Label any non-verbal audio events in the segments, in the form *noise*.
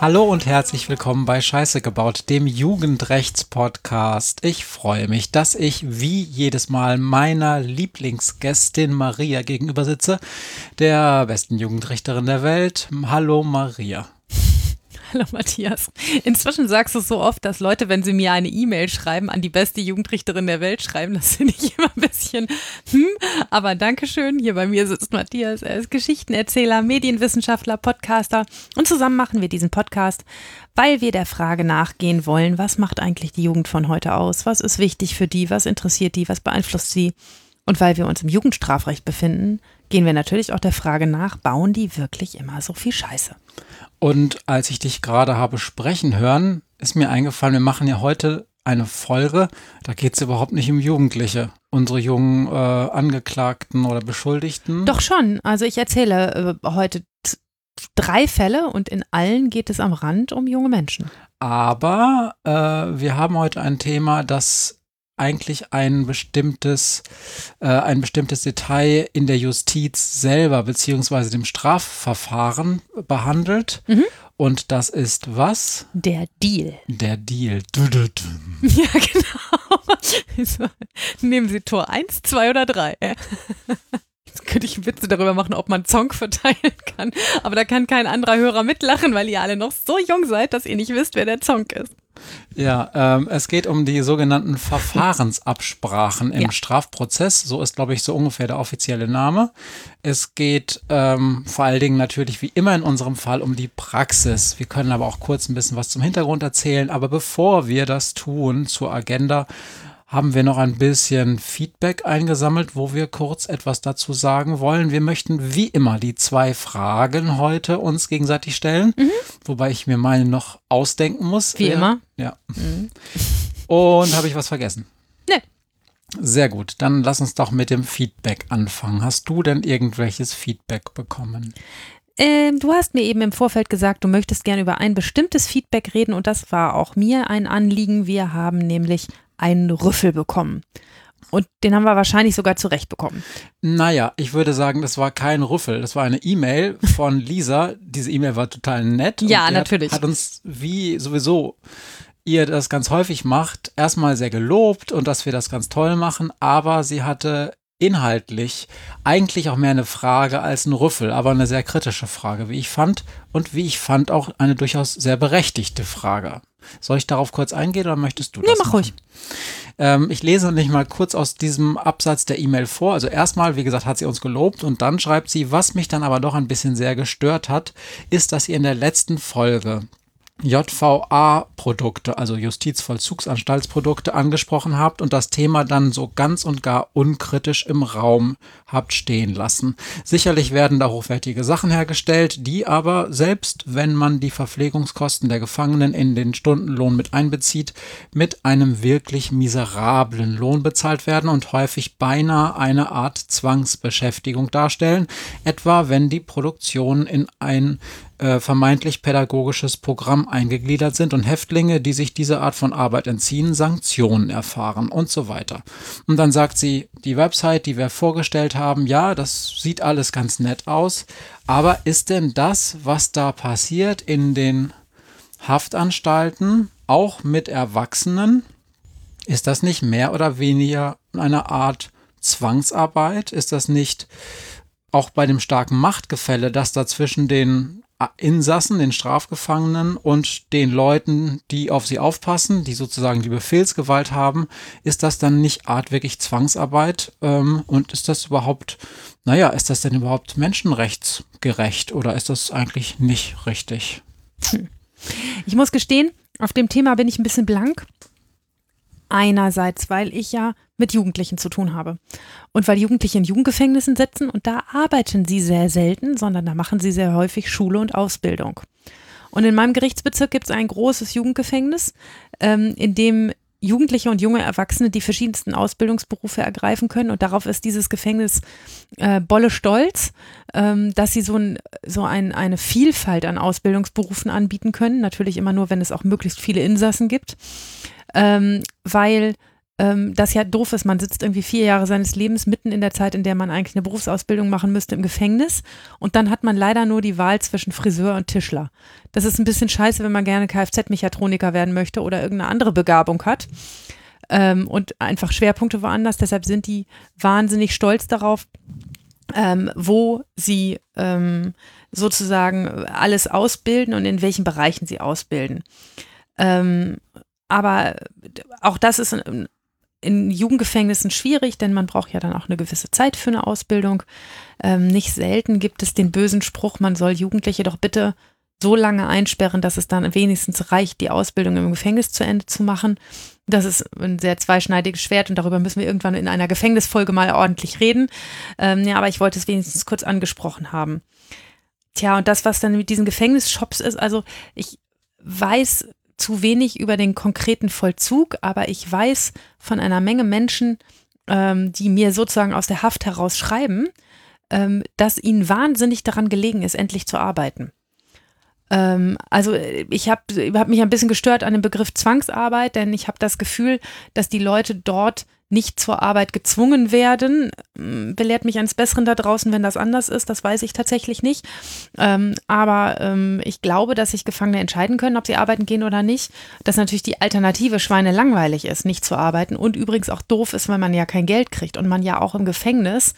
Hallo und herzlich willkommen bei Scheiße gebaut, dem Jugendrechts-Podcast. Ich freue mich, dass ich wie jedes Mal meiner Lieblingsgästin Maria gegenüber sitze, der besten Jugendrichterin der Welt. Hallo Maria. *laughs* Hallo Matthias. Inzwischen sagst du so oft, dass Leute, wenn sie mir eine E-Mail schreiben, an die beste Jugendrichterin der Welt schreiben. Das *laughs* finde ich immer ein bisschen, hm, aber Dankeschön. Hier bei mir sitzt Matthias. Er ist Geschichtenerzähler, Medienwissenschaftler, Podcaster. Und zusammen machen wir diesen Podcast, weil wir der Frage nachgehen wollen, was macht eigentlich die Jugend von heute aus? Was ist wichtig für die? Was interessiert die? Was beeinflusst sie? Und weil wir uns im Jugendstrafrecht befinden, gehen wir natürlich auch der Frage nach, bauen die wirklich immer so viel Scheiße? Und als ich dich gerade habe sprechen hören, ist mir eingefallen, wir machen ja heute eine Folge, da geht es überhaupt nicht um Jugendliche, unsere jungen äh, Angeklagten oder Beschuldigten. Doch schon. Also ich erzähle äh, heute drei Fälle und in allen geht es am Rand um junge Menschen. Aber äh, wir haben heute ein Thema, das eigentlich ein bestimmtes, äh, ein bestimmtes Detail in der Justiz selber beziehungsweise dem Strafverfahren behandelt. Mhm. Und das ist was? Der Deal. Der Deal. *laughs* Ja, genau. *laughs* Nehmen Sie Tor 1, 2 oder 3. Könnte ich Witze darüber machen, ob man Song verteilen kann. Aber da kann kein anderer Hörer mitlachen, weil ihr alle noch so jung seid, dass ihr nicht wisst, wer der Song ist. Ja, ähm, es geht um die sogenannten Verfahrensabsprachen im ja. Strafprozess. So ist, glaube ich, so ungefähr der offizielle Name. Es geht ähm, vor allen Dingen natürlich wie immer in unserem Fall um die Praxis. Wir können aber auch kurz ein bisschen was zum Hintergrund erzählen. Aber bevor wir das tun zur Agenda, haben wir noch ein bisschen Feedback eingesammelt, wo wir kurz etwas dazu sagen wollen. Wir möchten wie immer die zwei Fragen heute uns gegenseitig stellen, mhm. wobei ich mir meine noch ausdenken muss. Wie äh, immer. Ja. Mhm. Und habe ich was vergessen? Nee. Sehr gut, dann lass uns doch mit dem Feedback anfangen. Hast du denn irgendwelches Feedback bekommen? Ähm, du hast mir eben im Vorfeld gesagt, du möchtest gerne über ein bestimmtes Feedback reden und das war auch mir ein Anliegen. Wir haben nämlich einen Rüffel bekommen. Und den haben wir wahrscheinlich sogar zurecht bekommen. Naja, ich würde sagen, das war kein Rüffel. Das war eine E-Mail von Lisa. Diese E-Mail war total nett. Ja, natürlich. Hat, hat uns, wie sowieso ihr das ganz häufig macht, erstmal sehr gelobt und dass wir das ganz toll machen. Aber sie hatte inhaltlich eigentlich auch mehr eine Frage als ein Rüffel, aber eine sehr kritische Frage, wie ich fand. Und wie ich fand, auch eine durchaus sehr berechtigte Frage. Soll ich darauf kurz eingehen oder möchtest du das? Nee, mach machen? ruhig. Ähm, ich lese nicht mal kurz aus diesem Absatz der E-Mail vor. Also erstmal, wie gesagt, hat sie uns gelobt und dann schreibt sie, was mich dann aber doch ein bisschen sehr gestört hat, ist, dass ihr in der letzten Folge JVA-Produkte, also Justizvollzugsanstaltsprodukte, angesprochen habt und das Thema dann so ganz und gar unkritisch im Raum habt stehen lassen. Sicherlich werden da hochwertige Sachen hergestellt, die aber, selbst wenn man die Verpflegungskosten der Gefangenen in den Stundenlohn mit einbezieht, mit einem wirklich miserablen Lohn bezahlt werden und häufig beinahe eine Art Zwangsbeschäftigung darstellen, etwa wenn die Produktion in ein äh, vermeintlich pädagogisches Programm eingegliedert sind und Häftlinge, die sich diese Art von Arbeit entziehen, Sanktionen erfahren und so weiter. Und dann sagt sie, die Website, die wir vorgestellt haben, ja, das sieht alles ganz nett aus, aber ist denn das, was da passiert in den Haftanstalten, auch mit Erwachsenen, ist das nicht mehr oder weniger eine Art Zwangsarbeit? Ist das nicht auch bei dem starken Machtgefälle, das da zwischen den Insassen, den Strafgefangenen und den Leuten, die auf sie aufpassen, die sozusagen die Befehlsgewalt haben, ist das dann nicht Art wirklich Zwangsarbeit? Ähm, und ist das überhaupt, naja, ist das denn überhaupt menschenrechtsgerecht oder ist das eigentlich nicht richtig? Ich muss gestehen, auf dem Thema bin ich ein bisschen blank. Einerseits, weil ich ja mit Jugendlichen zu tun habe. Und weil Jugendliche in Jugendgefängnissen sitzen und da arbeiten sie sehr selten, sondern da machen sie sehr häufig Schule und Ausbildung. Und in meinem Gerichtsbezirk gibt es ein großes Jugendgefängnis, ähm, in dem Jugendliche und junge Erwachsene die verschiedensten Ausbildungsberufe ergreifen können. Und darauf ist dieses Gefängnis äh, Bolle stolz, ähm, dass sie so, ein, so ein, eine Vielfalt an Ausbildungsberufen anbieten können. Natürlich immer nur, wenn es auch möglichst viele Insassen gibt. Ähm, weil ähm, das ja doof ist. Man sitzt irgendwie vier Jahre seines Lebens mitten in der Zeit, in der man eigentlich eine Berufsausbildung machen müsste, im Gefängnis. Und dann hat man leider nur die Wahl zwischen Friseur und Tischler. Das ist ein bisschen scheiße, wenn man gerne Kfz-Mechatroniker werden möchte oder irgendeine andere Begabung hat. Ähm, und einfach Schwerpunkte woanders. Deshalb sind die wahnsinnig stolz darauf, ähm, wo sie ähm, sozusagen alles ausbilden und in welchen Bereichen sie ausbilden. Ähm, aber auch das ist in, in Jugendgefängnissen schwierig, denn man braucht ja dann auch eine gewisse Zeit für eine Ausbildung. Ähm, nicht selten gibt es den bösen Spruch, man soll Jugendliche doch bitte so lange einsperren, dass es dann wenigstens reicht, die Ausbildung im Gefängnis zu Ende zu machen. Das ist ein sehr zweischneidiges Schwert und darüber müssen wir irgendwann in einer Gefängnisfolge mal ordentlich reden. Ähm, ja, aber ich wollte es wenigstens kurz angesprochen haben. Tja, und das, was dann mit diesen Gefängnisshops ist, also ich weiß zu wenig über den konkreten Vollzug, aber ich weiß von einer Menge Menschen, ähm, die mir sozusagen aus der Haft heraus schreiben, ähm, dass ihnen wahnsinnig daran gelegen ist, endlich zu arbeiten. Ähm, also ich habe hab mich ein bisschen gestört an dem Begriff Zwangsarbeit, denn ich habe das Gefühl, dass die Leute dort nicht zur Arbeit gezwungen werden. Hm, belehrt mich eines Besseren da draußen, wenn das anders ist, das weiß ich tatsächlich nicht. Ähm, aber ähm, ich glaube, dass sich Gefangene entscheiden können, ob sie arbeiten gehen oder nicht. Dass natürlich die Alternative Schweine langweilig ist, nicht zu arbeiten und übrigens auch doof ist, weil man ja kein Geld kriegt und man ja auch im Gefängnis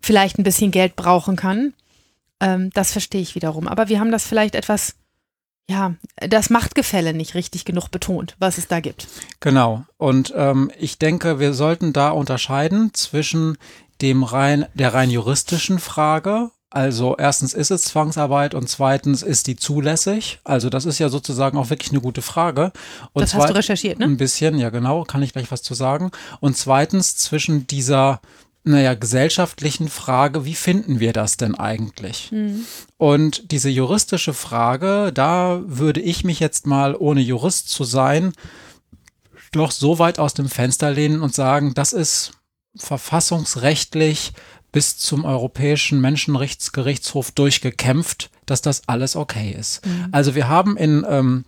vielleicht ein bisschen Geld brauchen kann. Ähm, das verstehe ich wiederum. Aber wir haben das vielleicht etwas, ja, das Machtgefälle nicht richtig genug betont, was es da gibt. Genau. Und ähm, ich denke, wir sollten da unterscheiden zwischen dem rein, der rein juristischen Frage. Also erstens ist es Zwangsarbeit und zweitens ist die zulässig. Also das ist ja sozusagen auch wirklich eine gute Frage. Und das hast du recherchiert, ne? Ein bisschen, ja genau, kann ich gleich was zu sagen. Und zweitens zwischen dieser naja, gesellschaftlichen Frage, wie finden wir das denn eigentlich? Mhm. Und diese juristische Frage, da würde ich mich jetzt mal, ohne Jurist zu sein, doch so weit aus dem Fenster lehnen und sagen, das ist verfassungsrechtlich bis zum Europäischen Menschenrechtsgerichtshof durchgekämpft, dass das alles okay ist. Mhm. Also wir haben in ähm,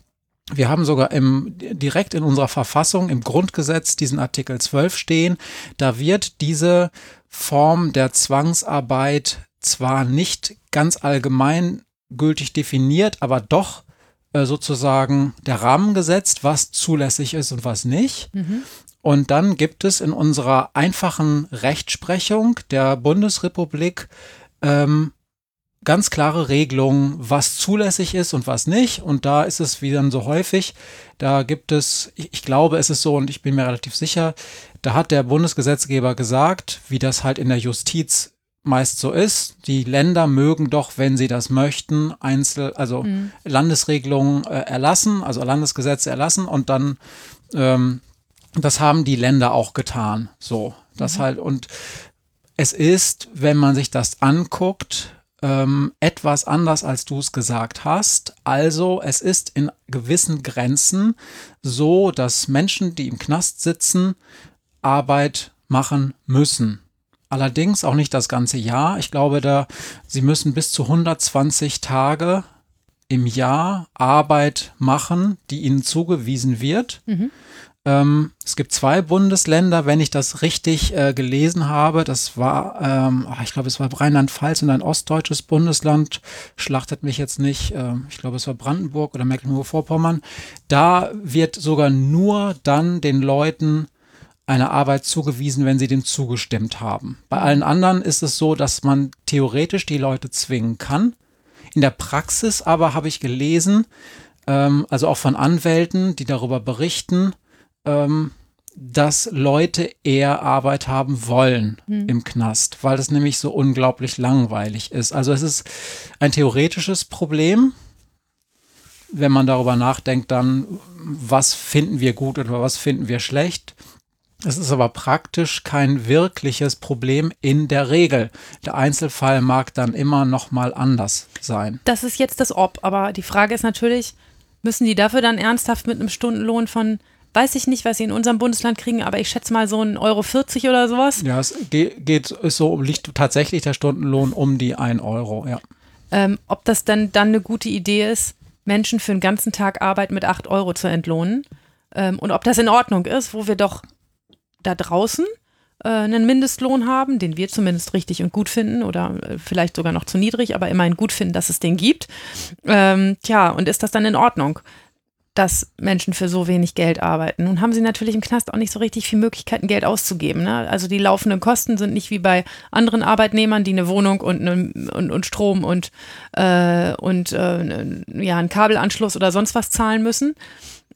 wir haben sogar im, direkt in unserer Verfassung, im Grundgesetz, diesen Artikel 12 stehen. Da wird diese Form der Zwangsarbeit zwar nicht ganz allgemein gültig definiert, aber doch äh, sozusagen der Rahmen gesetzt, was zulässig ist und was nicht. Mhm. Und dann gibt es in unserer einfachen Rechtsprechung der Bundesrepublik ähm, ganz klare Regelungen, was zulässig ist und was nicht. Und da ist es wie dann so häufig, da gibt es, ich, ich glaube, es ist so und ich bin mir relativ sicher, da hat der Bundesgesetzgeber gesagt, wie das halt in der Justiz meist so ist. Die Länder mögen doch, wenn sie das möchten, Einzel, also mhm. Landesregelungen äh, erlassen, also Landesgesetze erlassen und dann, ähm, das haben die Länder auch getan. So, das mhm. halt und es ist, wenn man sich das anguckt, ähm, etwas anders, als du es gesagt hast. Also es ist in gewissen Grenzen so, dass Menschen, die im Knast sitzen, Arbeit machen müssen. Allerdings auch nicht das ganze Jahr. Ich glaube, da sie müssen bis zu 120 Tage im Jahr Arbeit machen, die ihnen zugewiesen wird. Mhm. Ähm, es gibt zwei Bundesländer, wenn ich das richtig äh, gelesen habe. Das war, ähm, ah, ich glaube, es war Rheinland-Pfalz und ein ostdeutsches Bundesland. Schlachtet mich jetzt nicht. Ähm, ich glaube, es war Brandenburg oder Mecklenburg-Vorpommern. Da wird sogar nur dann den Leuten eine Arbeit zugewiesen, wenn sie dem zugestimmt haben. Bei allen anderen ist es so, dass man theoretisch die Leute zwingen kann. In der Praxis aber habe ich gelesen, ähm, also auch von Anwälten, die darüber berichten, ähm, dass Leute eher Arbeit haben wollen hm. im Knast, weil das nämlich so unglaublich langweilig ist. Also es ist ein theoretisches Problem, wenn man darüber nachdenkt, dann, was finden wir gut oder was finden wir schlecht. Es ist aber praktisch kein wirkliches Problem in der Regel. Der Einzelfall mag dann immer noch mal anders sein. Das ist jetzt das Ob, aber die Frage ist natürlich, müssen die dafür dann ernsthaft mit einem Stundenlohn von weiß ich nicht, was sie in unserem Bundesland kriegen, aber ich schätze mal so ein Euro 40 oder sowas. Ja, es geht, ist so, liegt tatsächlich der Stundenlohn um die 1 Euro, ja. Ähm, ob das dann, dann eine gute Idee ist, Menschen für einen ganzen Tag Arbeit mit 8 Euro zu entlohnen ähm, und ob das in Ordnung ist, wo wir doch da draußen äh, einen Mindestlohn haben, den wir zumindest richtig und gut finden oder äh, vielleicht sogar noch zu niedrig, aber immerhin gut finden, dass es den gibt. Ähm, tja, und ist das dann in Ordnung? Dass Menschen für so wenig Geld arbeiten. Nun haben sie natürlich im Knast auch nicht so richtig viele Möglichkeiten, Geld auszugeben. Ne? Also die laufenden Kosten sind nicht wie bei anderen Arbeitnehmern, die eine Wohnung und, eine, und, und Strom und, äh, und äh, ja, einen Kabelanschluss oder sonst was zahlen müssen,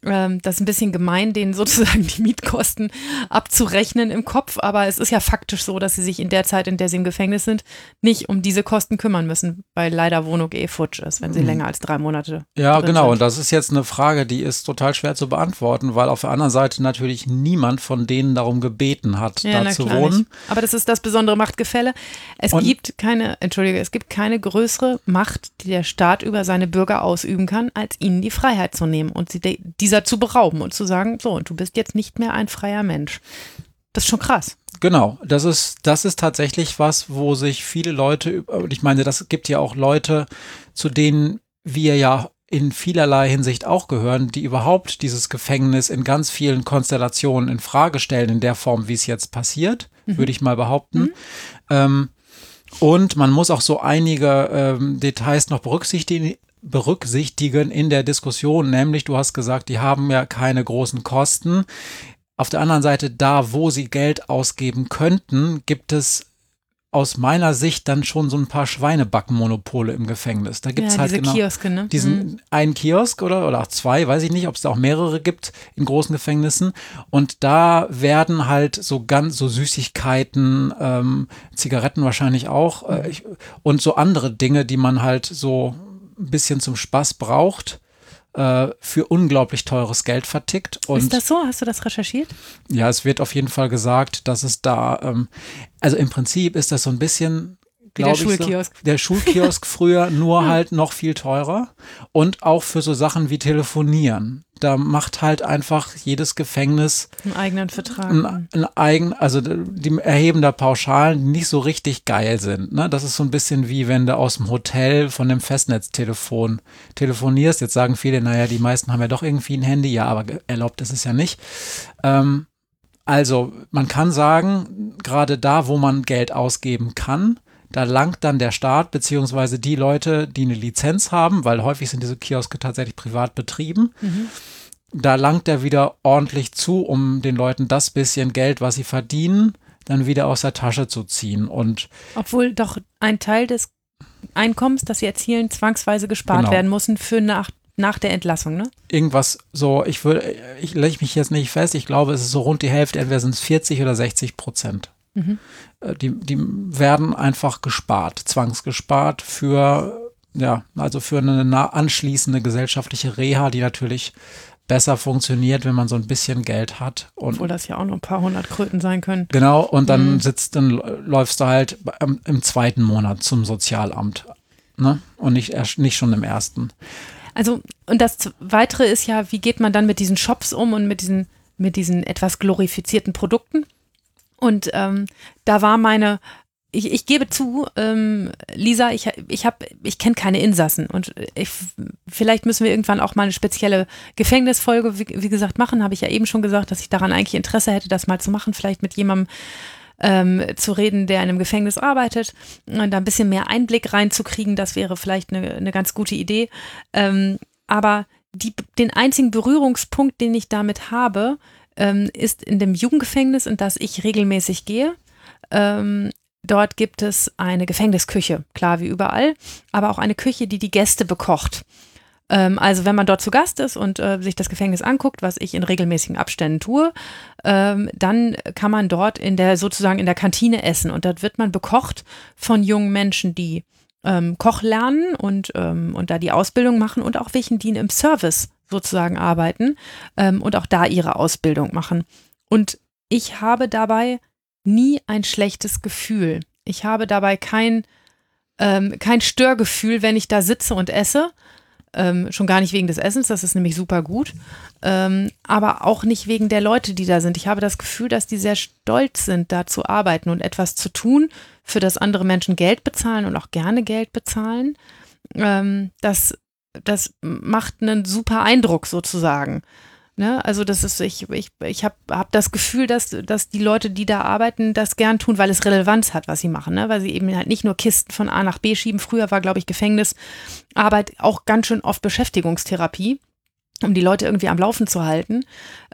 ähm, das ist ein bisschen gemein, denen sozusagen die Mietkosten abzurechnen im Kopf, aber es ist ja faktisch so, dass sie sich in der Zeit, in der sie im Gefängnis sind, nicht um diese Kosten kümmern müssen, weil leider Wohnung eh futsch ist, wenn sie mhm. länger als drei Monate. Ja, genau. Sind. Und das ist jetzt eine Frage, die ist total schwer zu beantworten, weil auf der anderen Seite natürlich niemand von denen darum gebeten hat, ja, da zu wohnen. Nicht. Aber das ist das besondere Machtgefälle. Es Und gibt keine, entschuldige, es gibt keine größere Macht, die der Staat über seine Bürger ausüben kann, als ihnen die Freiheit zu nehmen und sie diese dieser zu berauben und zu sagen, so, und du bist jetzt nicht mehr ein freier Mensch. Das ist schon krass. Genau, das ist, das ist tatsächlich was, wo sich viele Leute, und ich meine, das gibt ja auch Leute, zu denen wir ja in vielerlei Hinsicht auch gehören, die überhaupt dieses Gefängnis in ganz vielen Konstellationen in Frage stellen, in der Form, wie es jetzt passiert, mhm. würde ich mal behaupten. Mhm. Ähm, und man muss auch so einige ähm, Details noch berücksichtigen, berücksichtigen in der Diskussion, nämlich du hast gesagt, die haben ja keine großen Kosten. Auf der anderen Seite, da wo sie Geld ausgeben könnten, gibt es aus meiner Sicht dann schon so ein paar Schweinebackenmonopole im Gefängnis. Da gibt es ja, halt genau Kioske, ne? diesen mhm. einen Kiosk oder, oder auch zwei, weiß ich nicht, ob es da auch mehrere gibt in großen Gefängnissen. Und da werden halt so ganz so Süßigkeiten, ähm, Zigaretten wahrscheinlich auch äh, ich, und so andere Dinge, die man halt so ein bisschen zum Spaß braucht, äh, für unglaublich teures Geld vertickt. Und ist das so? Hast du das recherchiert? Ja, es wird auf jeden Fall gesagt, dass es da, ähm, also im Prinzip ist das so ein bisschen der Schulkiosk. So, der Schulkiosk früher, *laughs* nur halt noch viel teurer. Und auch für so Sachen wie Telefonieren. Da macht halt einfach jedes Gefängnis einen eigenen Vertrag. Einen, einen eigen, also die erheben da Pauschalen, die nicht so richtig geil sind. Ne? Das ist so ein bisschen wie wenn du aus dem Hotel von dem Festnetztelefon telefonierst. Jetzt sagen viele, naja, die meisten haben ja doch irgendwie ein Handy. Ja, aber erlaubt ist es ja nicht. Ähm, also man kann sagen, gerade da, wo man Geld ausgeben kann, da langt dann der Staat beziehungsweise die Leute, die eine Lizenz haben, weil häufig sind diese Kioske tatsächlich privat betrieben. Mhm. Da langt er wieder ordentlich zu, um den Leuten das bisschen Geld, was sie verdienen, dann wieder aus der Tasche zu ziehen. Und Obwohl doch ein Teil des Einkommens, das sie erzielen, zwangsweise gespart genau. werden müssen für nach, nach der Entlassung, ne? Irgendwas so, ich würde, ich lege mich jetzt nicht fest, ich glaube, es ist so rund die Hälfte, entweder sind es 40 oder 60 Prozent. Mhm. Die, die werden einfach gespart, zwangsgespart für, ja, also für eine anschließende gesellschaftliche Reha, die natürlich besser funktioniert, wenn man so ein bisschen Geld hat. Und Obwohl das ja auch nur ein paar hundert Kröten sein können. Genau, und dann mhm. sitzt, dann läufst du halt im, im zweiten Monat zum Sozialamt. Ne? Und nicht, nicht schon im ersten. Also, und das Weitere ist ja, wie geht man dann mit diesen Shops um und mit diesen, mit diesen etwas glorifizierten Produkten? Und ähm, da war meine, ich, ich gebe zu, ähm, Lisa, ich, ich, ich kenne keine Insassen und ich, vielleicht müssen wir irgendwann auch mal eine spezielle Gefängnisfolge, wie, wie gesagt, machen. Habe ich ja eben schon gesagt, dass ich daran eigentlich Interesse hätte, das mal zu machen, vielleicht mit jemandem ähm, zu reden, der in einem Gefängnis arbeitet und da ein bisschen mehr Einblick reinzukriegen. Das wäre vielleicht eine, eine ganz gute Idee. Ähm, aber die, den einzigen Berührungspunkt, den ich damit habe, ähm, ist in dem Jugendgefängnis, in das ich regelmäßig gehe. Ähm, dort gibt es eine Gefängnisküche, klar wie überall, aber auch eine Küche, die die Gäste bekocht. Ähm, also wenn man dort zu Gast ist und äh, sich das Gefängnis anguckt, was ich in regelmäßigen Abständen tue, ähm, dann kann man dort in der sozusagen in der Kantine essen und dort wird man bekocht von jungen Menschen, die ähm, Koch lernen und, ähm, und da die Ausbildung machen und auch welchen, die im Service sozusagen arbeiten ähm, und auch da ihre Ausbildung machen. Und ich habe dabei nie ein schlechtes Gefühl. Ich habe dabei kein, ähm, kein Störgefühl, wenn ich da sitze und esse. Ähm, schon gar nicht wegen des Essens, das ist nämlich super gut, ähm, aber auch nicht wegen der Leute, die da sind. Ich habe das Gefühl, dass die sehr stolz sind, da zu arbeiten und etwas zu tun, für das andere Menschen Geld bezahlen und auch gerne Geld bezahlen. Ähm, das das macht einen super Eindruck sozusagen. Ne? Also das ist, ich, ich, ich habe hab das Gefühl, dass, dass die Leute, die da arbeiten, das gern tun, weil es Relevanz hat, was sie machen, ne? weil sie eben halt nicht nur Kisten von A nach B schieben. Früher war, glaube ich, Gefängnisarbeit auch ganz schön oft Beschäftigungstherapie um die Leute irgendwie am Laufen zu halten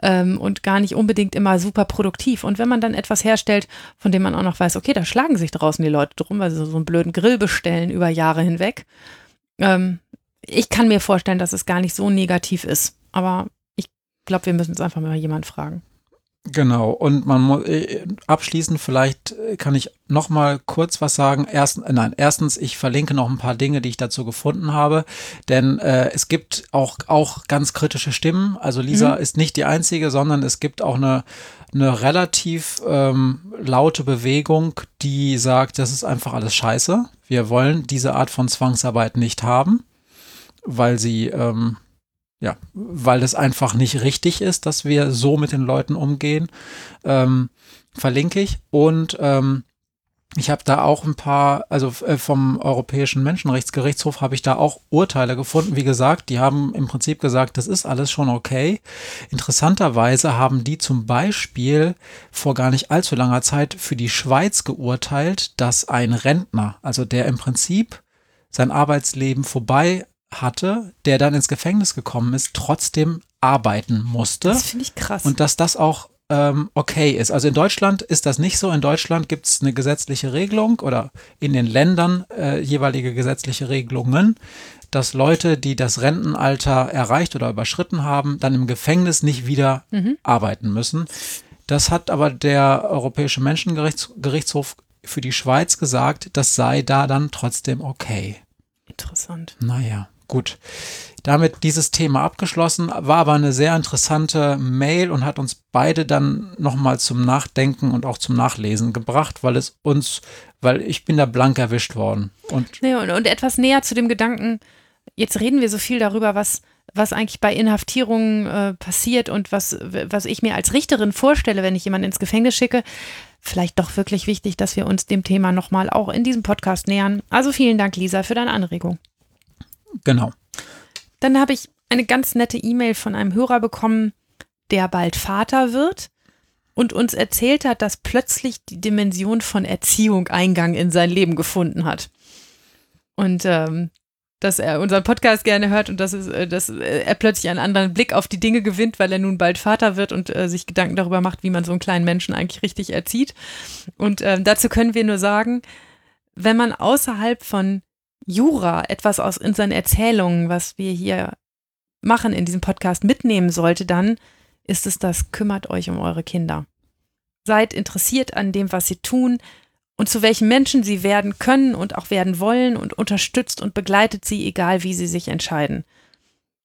ähm, und gar nicht unbedingt immer super produktiv. Und wenn man dann etwas herstellt, von dem man auch noch weiß, okay, da schlagen sich draußen die Leute drum, weil sie so einen blöden Grill bestellen über Jahre hinweg. Ähm, ich kann mir vorstellen, dass es gar nicht so negativ ist. Aber ich glaube, wir müssen es einfach mal jemand fragen. Genau, und man muss äh, abschließend vielleicht äh, kann ich noch mal kurz was sagen. Erst, äh, nein, erstens, ich verlinke noch ein paar Dinge, die ich dazu gefunden habe, denn äh, es gibt auch auch ganz kritische Stimmen. Also Lisa mhm. ist nicht die einzige, sondern es gibt auch eine eine relativ ähm, laute Bewegung, die sagt, das ist einfach alles Scheiße. Wir wollen diese Art von Zwangsarbeit nicht haben, weil sie ähm, ja, weil es einfach nicht richtig ist, dass wir so mit den Leuten umgehen. Ähm, verlinke ich. Und ähm, ich habe da auch ein paar, also äh, vom Europäischen Menschenrechtsgerichtshof habe ich da auch Urteile gefunden. Wie gesagt, die haben im Prinzip gesagt, das ist alles schon okay. Interessanterweise haben die zum Beispiel vor gar nicht allzu langer Zeit für die Schweiz geurteilt, dass ein Rentner, also der im Prinzip sein Arbeitsleben vorbei hatte, der dann ins Gefängnis gekommen ist, trotzdem arbeiten musste. Das finde ich krass. Und dass das auch ähm, okay ist. Also in Deutschland ist das nicht so. In Deutschland gibt es eine gesetzliche Regelung oder in den Ländern äh, jeweilige gesetzliche Regelungen, dass Leute, die das Rentenalter erreicht oder überschritten haben, dann im Gefängnis nicht wieder mhm. arbeiten müssen. Das hat aber der Europäische Menschengerichtshof für die Schweiz gesagt, das sei da dann trotzdem okay. Interessant. Naja. Gut, damit dieses Thema abgeschlossen, war aber eine sehr interessante Mail und hat uns beide dann nochmal zum Nachdenken und auch zum Nachlesen gebracht, weil es uns, weil ich bin da blank erwischt worden. Und, ja, und, und etwas näher zu dem Gedanken, jetzt reden wir so viel darüber, was, was eigentlich bei Inhaftierungen äh, passiert und was, was ich mir als Richterin vorstelle, wenn ich jemanden ins Gefängnis schicke. Vielleicht doch wirklich wichtig, dass wir uns dem Thema nochmal auch in diesem Podcast nähern. Also vielen Dank, Lisa, für deine Anregung. Genau. Dann habe ich eine ganz nette E-Mail von einem Hörer bekommen, der bald Vater wird und uns erzählt hat, dass plötzlich die Dimension von Erziehung Eingang in sein Leben gefunden hat. Und ähm, dass er unseren Podcast gerne hört und dass, es, äh, dass äh, er plötzlich einen anderen Blick auf die Dinge gewinnt, weil er nun bald Vater wird und äh, sich Gedanken darüber macht, wie man so einen kleinen Menschen eigentlich richtig erzieht. Und ähm, dazu können wir nur sagen, wenn man außerhalb von Jura, etwas aus unseren Erzählungen, was wir hier machen in diesem Podcast mitnehmen sollte, dann ist es das, kümmert euch um eure Kinder. Seid interessiert an dem, was sie tun und zu welchen Menschen sie werden können und auch werden wollen und unterstützt und begleitet sie, egal wie sie sich entscheiden.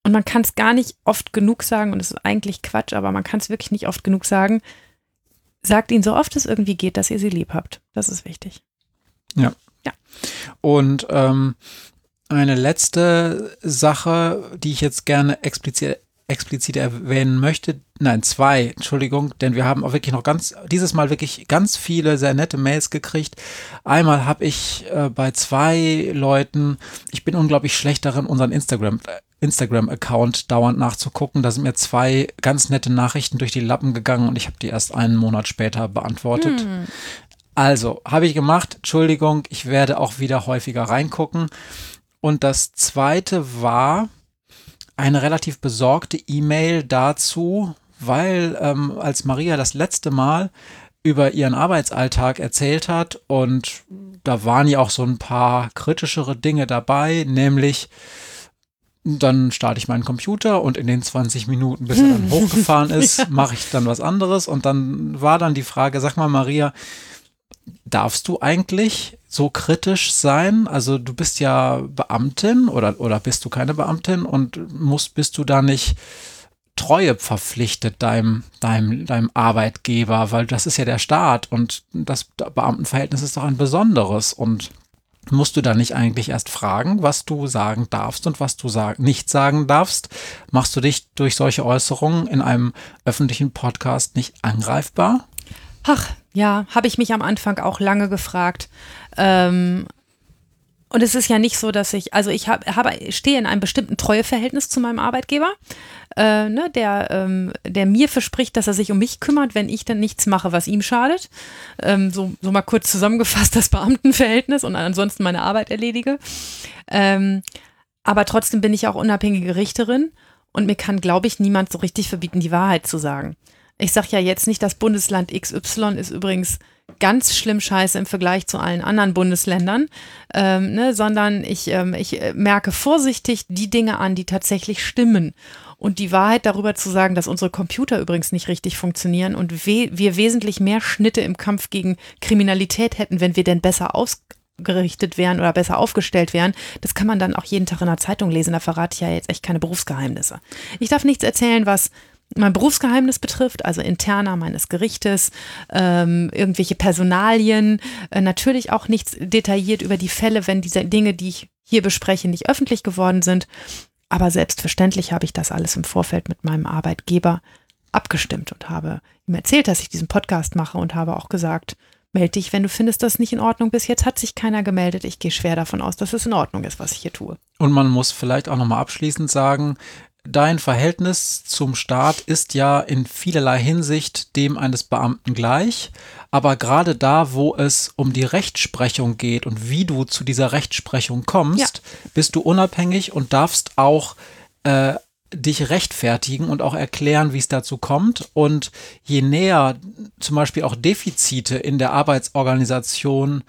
Und man kann es gar nicht oft genug sagen, und es ist eigentlich Quatsch, aber man kann es wirklich nicht oft genug sagen. Sagt ihnen so oft es irgendwie geht, dass ihr sie lieb habt. Das ist wichtig. Ja, ja. Und ähm, eine letzte Sache, die ich jetzt gerne explizit, explizit erwähnen möchte, nein, zwei, Entschuldigung, denn wir haben auch wirklich noch ganz, dieses Mal wirklich ganz viele sehr nette Mails gekriegt. Einmal habe ich äh, bei zwei Leuten, ich bin unglaublich schlecht darin, unseren Instagram, Instagram-Account dauernd nachzugucken. Da sind mir zwei ganz nette Nachrichten durch die Lappen gegangen und ich habe die erst einen Monat später beantwortet. Hm. Also, habe ich gemacht. Entschuldigung, ich werde auch wieder häufiger reingucken. Und das zweite war eine relativ besorgte E-Mail dazu, weil ähm, als Maria das letzte Mal über ihren Arbeitsalltag erzählt hat und da waren ja auch so ein paar kritischere Dinge dabei, nämlich dann starte ich meinen Computer und in den 20 Minuten, bis er dann *laughs* hochgefahren ist, ja. mache ich dann was anderes und dann war dann die Frage, sag mal Maria, darfst du eigentlich so kritisch sein? Also du bist ja Beamtin oder, oder bist du keine Beamtin und musst, bist du da nicht Treue verpflichtet deinem, deinem, deinem Arbeitgeber, weil das ist ja der Staat und das Beamtenverhältnis ist doch ein besonderes und musst du da nicht eigentlich erst fragen, was du sagen darfst und was du sag nicht sagen darfst? Machst du dich durch solche Äußerungen in einem öffentlichen Podcast nicht angreifbar? Ach, ja, habe ich mich am Anfang auch lange gefragt. Ähm, Und es ist ja nicht so, dass ich, also ich hab, habe, stehe in einem bestimmten Treueverhältnis zu meinem Arbeitgeber, äh, ne, der, ähm, der mir verspricht, dass er sich um mich kümmert, wenn ich dann nichts mache, was ihm schadet. Ähm, so, so mal kurz zusammengefasst das *laughs* Beamtenverhältnis und ansonsten meine Arbeit erledige. Ähm, aber trotzdem bin ich auch unabhängige Richterin und mir kann, glaube ich, niemand so richtig verbieten, die Wahrheit zu sagen. Ich sage ja jetzt nicht, das Bundesland XY ist übrigens ganz schlimm scheiße im Vergleich zu allen anderen Bundesländern, ähm, ne, sondern ich, ähm, ich äh, merke vorsichtig die Dinge an, die tatsächlich stimmen. Und die Wahrheit darüber zu sagen, dass unsere Computer übrigens nicht richtig funktionieren und we wir wesentlich mehr Schnitte im Kampf gegen Kriminalität hätten, wenn wir denn besser ausgerichtet wären oder besser aufgestellt wären, das kann man dann auch jeden Tag in der Zeitung lesen. Da verrate ich ja jetzt echt keine Berufsgeheimnisse. Ich darf nichts erzählen, was mein Berufsgeheimnis betrifft, also interner meines Gerichtes, ähm, irgendwelche Personalien, äh, natürlich auch nichts detailliert über die Fälle, wenn diese Dinge, die ich hier bespreche, nicht öffentlich geworden sind. Aber selbstverständlich habe ich das alles im Vorfeld mit meinem Arbeitgeber abgestimmt und habe ihm erzählt, dass ich diesen Podcast mache und habe auch gesagt, melde dich, wenn du findest, dass nicht in Ordnung. Bis jetzt hat sich keiner gemeldet. Ich gehe schwer davon aus, dass es in Ordnung ist, was ich hier tue. Und man muss vielleicht auch nochmal abschließend sagen, Dein Verhältnis zum Staat ist ja in vielerlei Hinsicht dem eines Beamten gleich, aber gerade da, wo es um die Rechtsprechung geht und wie du zu dieser Rechtsprechung kommst, ja. bist du unabhängig und darfst auch äh, dich rechtfertigen und auch erklären, wie es dazu kommt. Und je näher zum Beispiel auch Defizite in der Arbeitsorganisation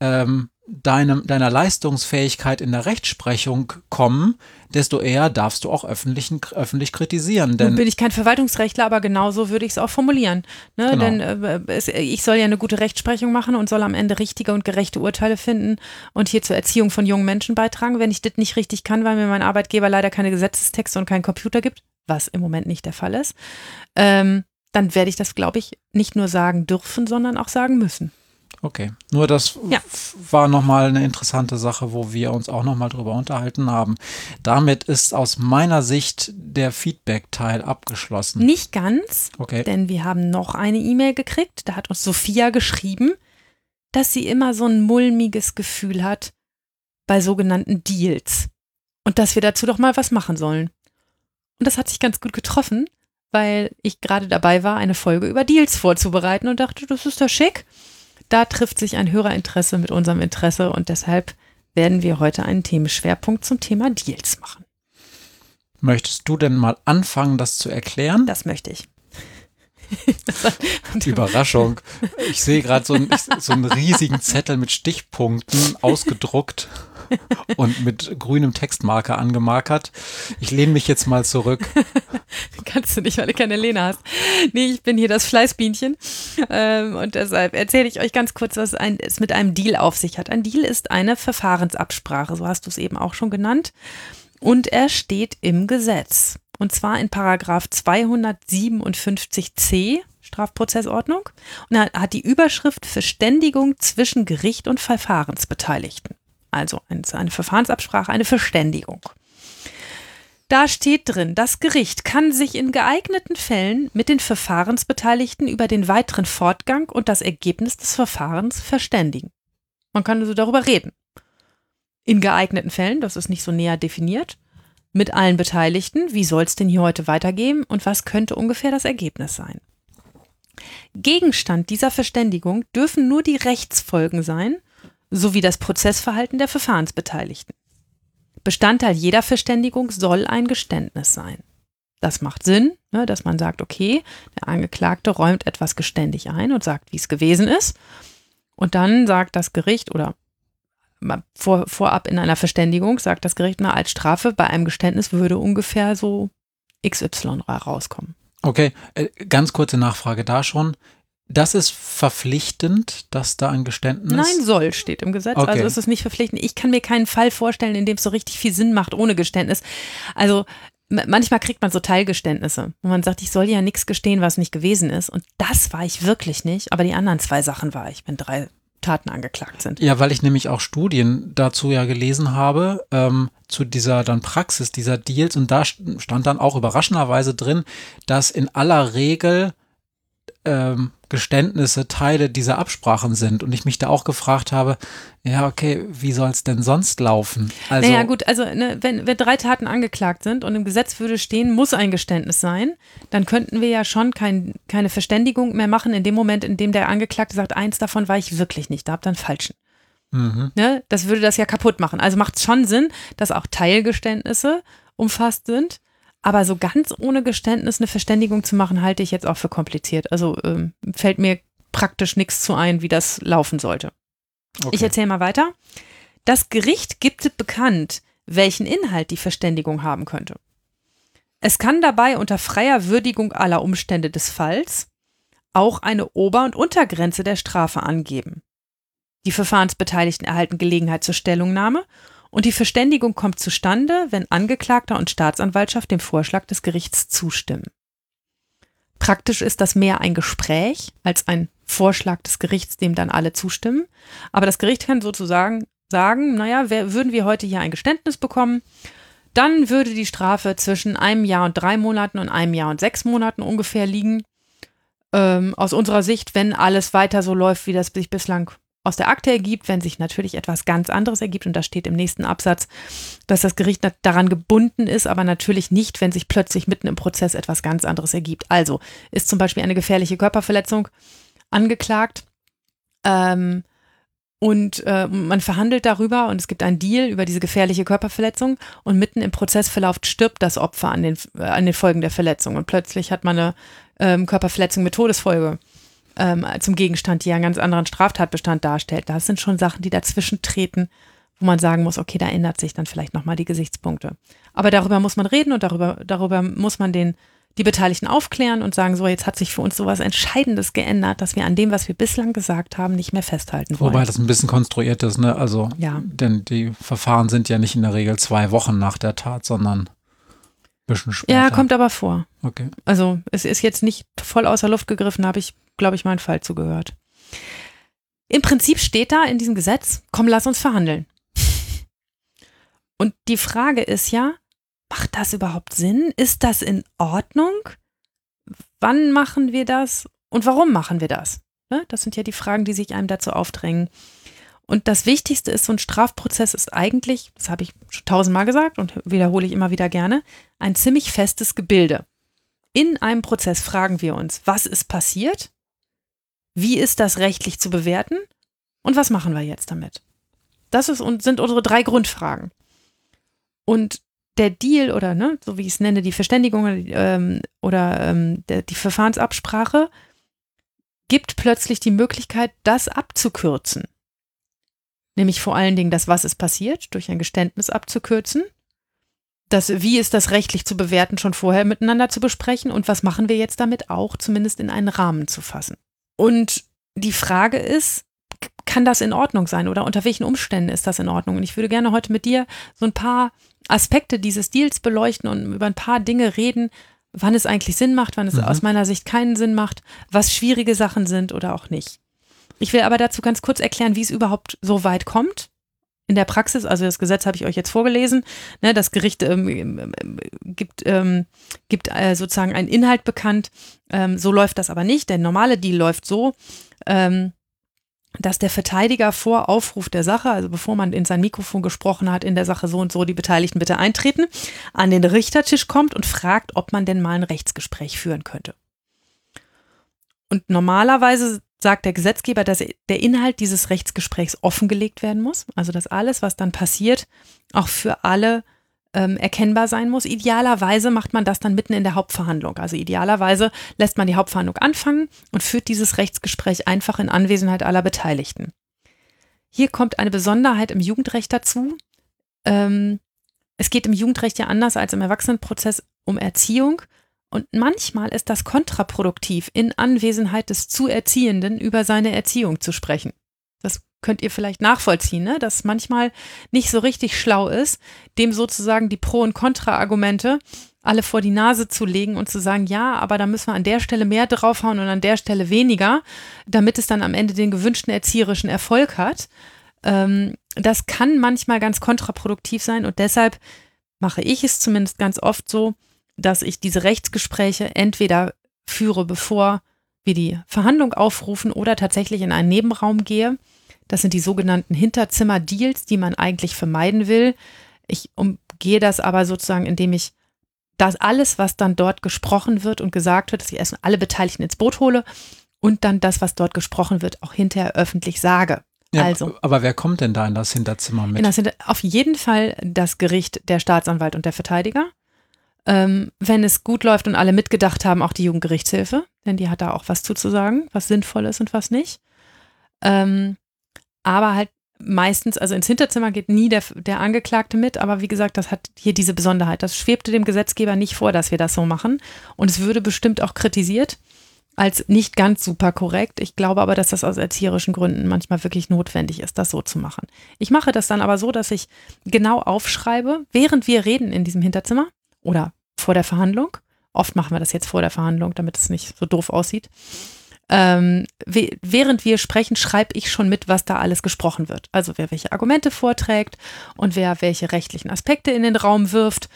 ähm, deinem, deiner Leistungsfähigkeit in der Rechtsprechung kommen, desto eher darfst du auch öffentlich, öffentlich kritisieren. Denn Nun bin ich kein Verwaltungsrechtler, aber genauso würde ich es auch formulieren. Ne? Genau. Denn äh, es, ich soll ja eine gute Rechtsprechung machen und soll am Ende richtige und gerechte Urteile finden und hier zur Erziehung von jungen Menschen beitragen. Wenn ich das nicht richtig kann, weil mir mein Arbeitgeber leider keine Gesetzestexte und keinen Computer gibt, was im Moment nicht der Fall ist, ähm, dann werde ich das, glaube ich, nicht nur sagen dürfen, sondern auch sagen müssen. Okay, nur das ja. war nochmal eine interessante Sache, wo wir uns auch nochmal drüber unterhalten haben. Damit ist aus meiner Sicht der Feedback-Teil abgeschlossen. Nicht ganz, okay. denn wir haben noch eine E-Mail gekriegt. Da hat uns Sophia geschrieben, dass sie immer so ein mulmiges Gefühl hat bei sogenannten Deals und dass wir dazu doch mal was machen sollen. Und das hat sich ganz gut getroffen, weil ich gerade dabei war, eine Folge über Deals vorzubereiten und dachte, das ist doch schick da trifft sich ein Hörerinteresse mit unserem Interesse und deshalb werden wir heute einen Themenschwerpunkt zum Thema Deals machen. Möchtest du denn mal anfangen, das zu erklären? Das möchte ich. *laughs* *laughs* Überraschung. Ich sehe gerade so, so einen riesigen Zettel mit Stichpunkten ausgedruckt *laughs* und mit grünem Textmarker angemarkert. Ich lehne mich jetzt mal zurück. *laughs* Kannst du nicht, weil du keine Lehne hast. Nee, ich bin hier das Fleißbienchen. Ähm, und deshalb erzähle ich euch ganz kurz, was ein, es mit einem Deal auf sich hat. Ein Deal ist eine Verfahrensabsprache, so hast du es eben auch schon genannt. Und er steht im Gesetz. Und zwar in Paragraph 257c Strafprozessordnung. Und er hat die Überschrift Verständigung zwischen Gericht und Verfahrensbeteiligten also eine Verfahrensabsprache, eine Verständigung. Da steht drin, das Gericht kann sich in geeigneten Fällen mit den Verfahrensbeteiligten über den weiteren Fortgang und das Ergebnis des Verfahrens verständigen. Man kann also darüber reden. In geeigneten Fällen, das ist nicht so näher definiert, mit allen Beteiligten, wie soll es denn hier heute weitergehen und was könnte ungefähr das Ergebnis sein. Gegenstand dieser Verständigung dürfen nur die Rechtsfolgen sein, sowie das Prozessverhalten der Verfahrensbeteiligten. Bestandteil jeder Verständigung soll ein Geständnis sein. Das macht Sinn, ne, dass man sagt, okay, der Angeklagte räumt etwas geständig ein und sagt, wie es gewesen ist. Und dann sagt das Gericht oder vor, vorab in einer Verständigung sagt das Gericht, na, als Strafe bei einem Geständnis würde ungefähr so XY rauskommen. Okay, äh, ganz kurze Nachfrage da schon. Das ist verpflichtend, dass da ein Geständnis. Nein, soll steht im Gesetz. Okay. Also ist es nicht verpflichtend. Ich kann mir keinen Fall vorstellen, in dem es so richtig viel Sinn macht ohne Geständnis. Also manchmal kriegt man so Teilgeständnisse, wo man sagt, ich soll ja nichts gestehen, was nicht gewesen ist. Und das war ich wirklich nicht. Aber die anderen zwei Sachen war ich, wenn drei Taten angeklagt sind. Ja, weil ich nämlich auch Studien dazu ja gelesen habe, ähm, zu dieser dann Praxis dieser Deals. Und da stand dann auch überraschenderweise drin, dass in aller Regel ähm, Geständnisse Teile dieser Absprachen sind und ich mich da auch gefragt habe, ja, okay, wie soll es denn sonst laufen? Also, naja, gut, also ne, wenn, wenn drei Taten angeklagt sind und im Gesetz würde stehen, muss ein Geständnis sein, dann könnten wir ja schon kein, keine Verständigung mehr machen in dem Moment, in dem der Angeklagte sagt, eins davon war ich wirklich nicht, da habt ihr einen falschen. Mhm. Ne, das würde das ja kaputt machen. Also macht es schon Sinn, dass auch Teilgeständnisse umfasst sind. Aber so ganz ohne Geständnis eine Verständigung zu machen, halte ich jetzt auch für kompliziert. Also ähm, fällt mir praktisch nichts zu ein, wie das laufen sollte. Okay. Ich erzähle mal weiter. Das Gericht gibt bekannt, welchen Inhalt die Verständigung haben könnte. Es kann dabei unter freier Würdigung aller Umstände des Falls auch eine Ober- und Untergrenze der Strafe angeben. Die Verfahrensbeteiligten erhalten Gelegenheit zur Stellungnahme und die Verständigung kommt zustande, wenn Angeklagter und Staatsanwaltschaft dem Vorschlag des Gerichts zustimmen. Praktisch ist das mehr ein Gespräch als ein Vorschlag des Gerichts, dem dann alle zustimmen. Aber das Gericht kann sozusagen sagen, naja, würden wir heute hier ein Geständnis bekommen, dann würde die Strafe zwischen einem Jahr und drei Monaten und einem Jahr und sechs Monaten ungefähr liegen. Ähm, aus unserer Sicht, wenn alles weiter so läuft, wie das sich bislang aus der Akte ergibt, wenn sich natürlich etwas ganz anderes ergibt, und das steht im nächsten Absatz, dass das Gericht daran gebunden ist, aber natürlich nicht, wenn sich plötzlich mitten im Prozess etwas ganz anderes ergibt. Also ist zum Beispiel eine gefährliche Körperverletzung angeklagt ähm, und äh, man verhandelt darüber und es gibt einen Deal über diese gefährliche Körperverletzung und mitten im Prozessverlauf stirbt das Opfer an den, äh, an den Folgen der Verletzung und plötzlich hat man eine ähm, Körperverletzung mit Todesfolge ähm, zum Gegenstand, die ja einen ganz anderen Straftatbestand darstellt. Das sind schon Sachen, die dazwischen treten, wo man sagen muss, okay, da ändert sich dann vielleicht nochmal die Gesichtspunkte. Aber darüber muss man reden und darüber, darüber muss man den, die Beteiligten aufklären und sagen, so, jetzt hat sich für uns sowas Entscheidendes geändert, dass wir an dem, was wir bislang gesagt haben, nicht mehr festhalten wollen. Wobei das ein bisschen konstruiert ist, ne? Also, ja. denn die Verfahren sind ja nicht in der Regel zwei Wochen nach der Tat, sondern bisschen später. Ja, kommt aber vor. Okay. Also es ist jetzt nicht voll außer Luft gegriffen, habe ich, glaube ich, meinen Fall zugehört. Im Prinzip steht da in diesem Gesetz, komm, lass uns verhandeln. Und die Frage ist ja, macht das überhaupt Sinn? Ist das in Ordnung? Wann machen wir das und warum machen wir das? Ne? Das sind ja die Fragen, die sich einem dazu aufdrängen. Und das Wichtigste ist, so ein Strafprozess ist eigentlich, das habe ich schon tausendmal gesagt und wiederhole ich immer wieder gerne, ein ziemlich festes Gebilde. In einem Prozess fragen wir uns, was ist passiert? Wie ist das rechtlich zu bewerten? Und was machen wir jetzt damit? Das ist, sind unsere drei Grundfragen. Und der Deal oder, ne, so wie ich es nenne, die Verständigung ähm, oder ähm, der, die Verfahrensabsprache gibt plötzlich die Möglichkeit, das abzukürzen nämlich vor allen Dingen das, was ist passiert, durch ein Geständnis abzukürzen. Das, wie ist das rechtlich zu bewerten, schon vorher miteinander zu besprechen und was machen wir jetzt damit auch, zumindest in einen Rahmen zu fassen. Und die Frage ist, kann das in Ordnung sein oder unter welchen Umständen ist das in Ordnung? Und ich würde gerne heute mit dir so ein paar Aspekte dieses Deals beleuchten und über ein paar Dinge reden, wann es eigentlich Sinn macht, wann es mhm. aus meiner Sicht keinen Sinn macht, was schwierige Sachen sind oder auch nicht. Ich will aber dazu ganz kurz erklären, wie es überhaupt so weit kommt. In der Praxis, also das Gesetz habe ich euch jetzt vorgelesen, ne, das Gericht ähm, gibt, ähm, gibt äh, sozusagen einen Inhalt bekannt. Ähm, so läuft das aber nicht. Der normale Deal läuft so, ähm, dass der Verteidiger vor Aufruf der Sache, also bevor man in sein Mikrofon gesprochen hat, in der Sache so und so die Beteiligten bitte eintreten, an den Richtertisch kommt und fragt, ob man denn mal ein Rechtsgespräch führen könnte. Und normalerweise sagt der Gesetzgeber, dass der Inhalt dieses Rechtsgesprächs offengelegt werden muss. Also dass alles, was dann passiert, auch für alle ähm, erkennbar sein muss. Idealerweise macht man das dann mitten in der Hauptverhandlung. Also idealerweise lässt man die Hauptverhandlung anfangen und führt dieses Rechtsgespräch einfach in Anwesenheit aller Beteiligten. Hier kommt eine Besonderheit im Jugendrecht dazu. Ähm, es geht im Jugendrecht ja anders als im Erwachsenenprozess um Erziehung. Und manchmal ist das kontraproduktiv, in Anwesenheit des Zuerziehenden über seine Erziehung zu sprechen. Das könnt ihr vielleicht nachvollziehen, ne? dass manchmal nicht so richtig schlau ist, dem sozusagen die Pro- und Kontra-Argumente alle vor die Nase zu legen und zu sagen, ja, aber da müssen wir an der Stelle mehr draufhauen und an der Stelle weniger, damit es dann am Ende den gewünschten erzieherischen Erfolg hat. Ähm, das kann manchmal ganz kontraproduktiv sein und deshalb mache ich es zumindest ganz oft so, dass ich diese Rechtsgespräche entweder führe, bevor wir die Verhandlung aufrufen oder tatsächlich in einen Nebenraum gehe. Das sind die sogenannten Hinterzimmer-Deals, die man eigentlich vermeiden will. Ich umgehe das aber sozusagen, indem ich das alles, was dann dort gesprochen wird und gesagt wird, dass ich erstmal alle Beteiligten ins Boot hole und dann das, was dort gesprochen wird, auch hinterher öffentlich sage. Ja, also, aber wer kommt denn da in das Hinterzimmer mit? in das Hinter auf jeden Fall das Gericht, der Staatsanwalt und der Verteidiger. Ähm, wenn es gut läuft und alle mitgedacht haben, auch die Jugendgerichtshilfe, denn die hat da auch was zuzusagen, was sinnvoll ist und was nicht. Ähm, aber halt meistens, also ins Hinterzimmer geht nie der, der Angeklagte mit, aber wie gesagt, das hat hier diese Besonderheit. Das schwebte dem Gesetzgeber nicht vor, dass wir das so machen. Und es würde bestimmt auch kritisiert als nicht ganz super korrekt. Ich glaube aber, dass das aus erzieherischen Gründen manchmal wirklich notwendig ist, das so zu machen. Ich mache das dann aber so, dass ich genau aufschreibe, während wir reden in diesem Hinterzimmer oder vor der Verhandlung. Oft machen wir das jetzt vor der Verhandlung, damit es nicht so doof aussieht. Ähm, während wir sprechen, schreibe ich schon mit, was da alles gesprochen wird. Also wer welche Argumente vorträgt und wer welche rechtlichen Aspekte in den Raum wirft.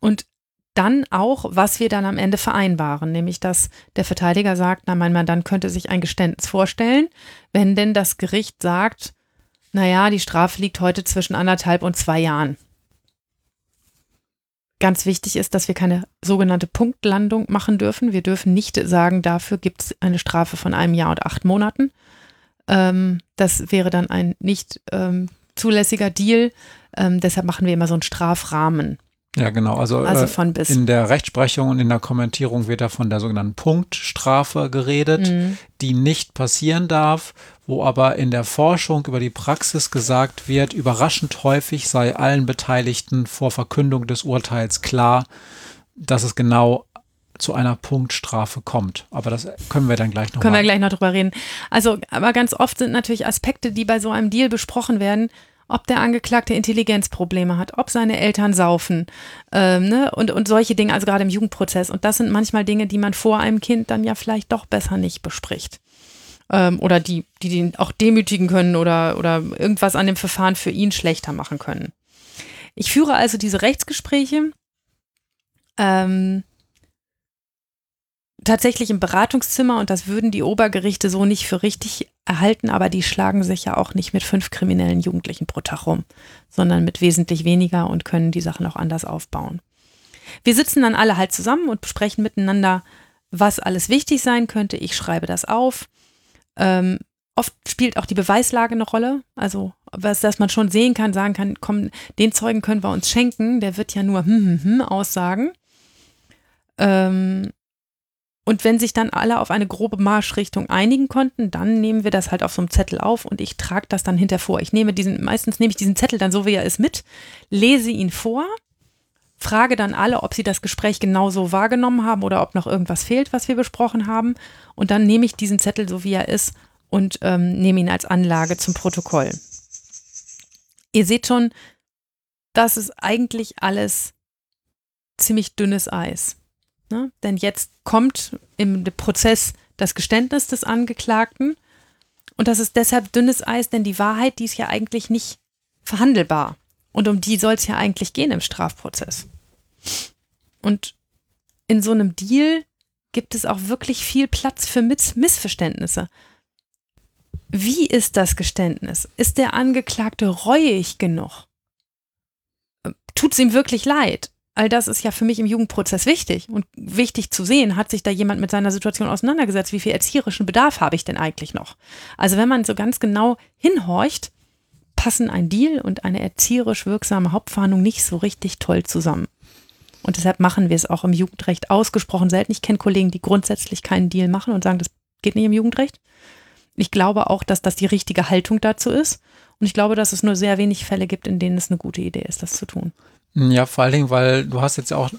Und dann auch, was wir dann am Ende vereinbaren, nämlich dass der Verteidiger sagt, na, mein Mandant könnte sich ein Geständnis vorstellen, wenn denn das Gericht sagt, naja, die Strafe liegt heute zwischen anderthalb und zwei Jahren. Ganz wichtig ist, dass wir keine sogenannte Punktlandung machen dürfen. Wir dürfen nicht sagen, dafür gibt es eine Strafe von einem Jahr und acht Monaten. Ähm, das wäre dann ein nicht ähm, zulässiger Deal. Ähm, deshalb machen wir immer so einen Strafrahmen. Ja, genau. Also, also äh, von bis. in der Rechtsprechung und in der Kommentierung wird da von der sogenannten Punktstrafe geredet, mhm. die nicht passieren darf, wo aber in der Forschung über die Praxis gesagt wird, überraschend häufig sei allen Beteiligten vor Verkündung des Urteils klar, dass es genau zu einer Punktstrafe kommt. Aber das können wir dann gleich noch Können mal. wir gleich noch drüber reden. Also, aber ganz oft sind natürlich Aspekte, die bei so einem Deal besprochen werden, ob der Angeklagte Intelligenzprobleme hat, ob seine Eltern saufen ähm, ne? und, und solche Dinge, also gerade im Jugendprozess. Und das sind manchmal Dinge, die man vor einem Kind dann ja vielleicht doch besser nicht bespricht. Ähm, oder die, die den auch demütigen können oder, oder irgendwas an dem Verfahren für ihn schlechter machen können. Ich führe also diese Rechtsgespräche ähm, tatsächlich im Beratungszimmer und das würden die Obergerichte so nicht für richtig erhalten, aber die schlagen sich ja auch nicht mit fünf kriminellen Jugendlichen pro Tag rum, sondern mit wesentlich weniger und können die Sachen auch anders aufbauen. Wir sitzen dann alle halt zusammen und besprechen miteinander, was alles wichtig sein könnte. Ich schreibe das auf. Ähm, oft spielt auch die Beweislage eine Rolle. Also, was, dass man schon sehen kann, sagen kann, komm, den Zeugen können wir uns schenken, der wird ja nur hm, hm, hm aussagen. Ähm, und wenn sich dann alle auf eine grobe Marschrichtung einigen konnten, dann nehmen wir das halt auf so einem Zettel auf und ich trage das dann hinter vor. Ich nehme diesen, meistens nehme ich diesen Zettel dann so, wie er ist, mit, lese ihn vor, frage dann alle, ob sie das Gespräch genauso wahrgenommen haben oder ob noch irgendwas fehlt, was wir besprochen haben. Und dann nehme ich diesen Zettel so, wie er ist und ähm, nehme ihn als Anlage zum Protokoll. Ihr seht schon, das ist eigentlich alles ziemlich dünnes Eis. Ne? Denn jetzt kommt im Prozess das Geständnis des Angeklagten. Und das ist deshalb dünnes Eis, denn die Wahrheit, die ist ja eigentlich nicht verhandelbar. Und um die soll es ja eigentlich gehen im Strafprozess. Und in so einem Deal gibt es auch wirklich viel Platz für Miss Missverständnisse. Wie ist das Geständnis? Ist der Angeklagte reuig genug? Tut es ihm wirklich leid? All das ist ja für mich im Jugendprozess wichtig und wichtig zu sehen, hat sich da jemand mit seiner Situation auseinandergesetzt, wie viel erzieherischen Bedarf habe ich denn eigentlich noch? Also wenn man so ganz genau hinhorcht, passen ein Deal und eine erzieherisch wirksame Hauptverhandlung nicht so richtig toll zusammen. Und deshalb machen wir es auch im Jugendrecht ausgesprochen selten. Ich kenne Kollegen, die grundsätzlich keinen Deal machen und sagen, das geht nicht im Jugendrecht. Ich glaube auch, dass das die richtige Haltung dazu ist. Und ich glaube, dass es nur sehr wenig Fälle gibt, in denen es eine gute Idee ist, das zu tun. Ja, vor allen Dingen, weil du hast jetzt ja auch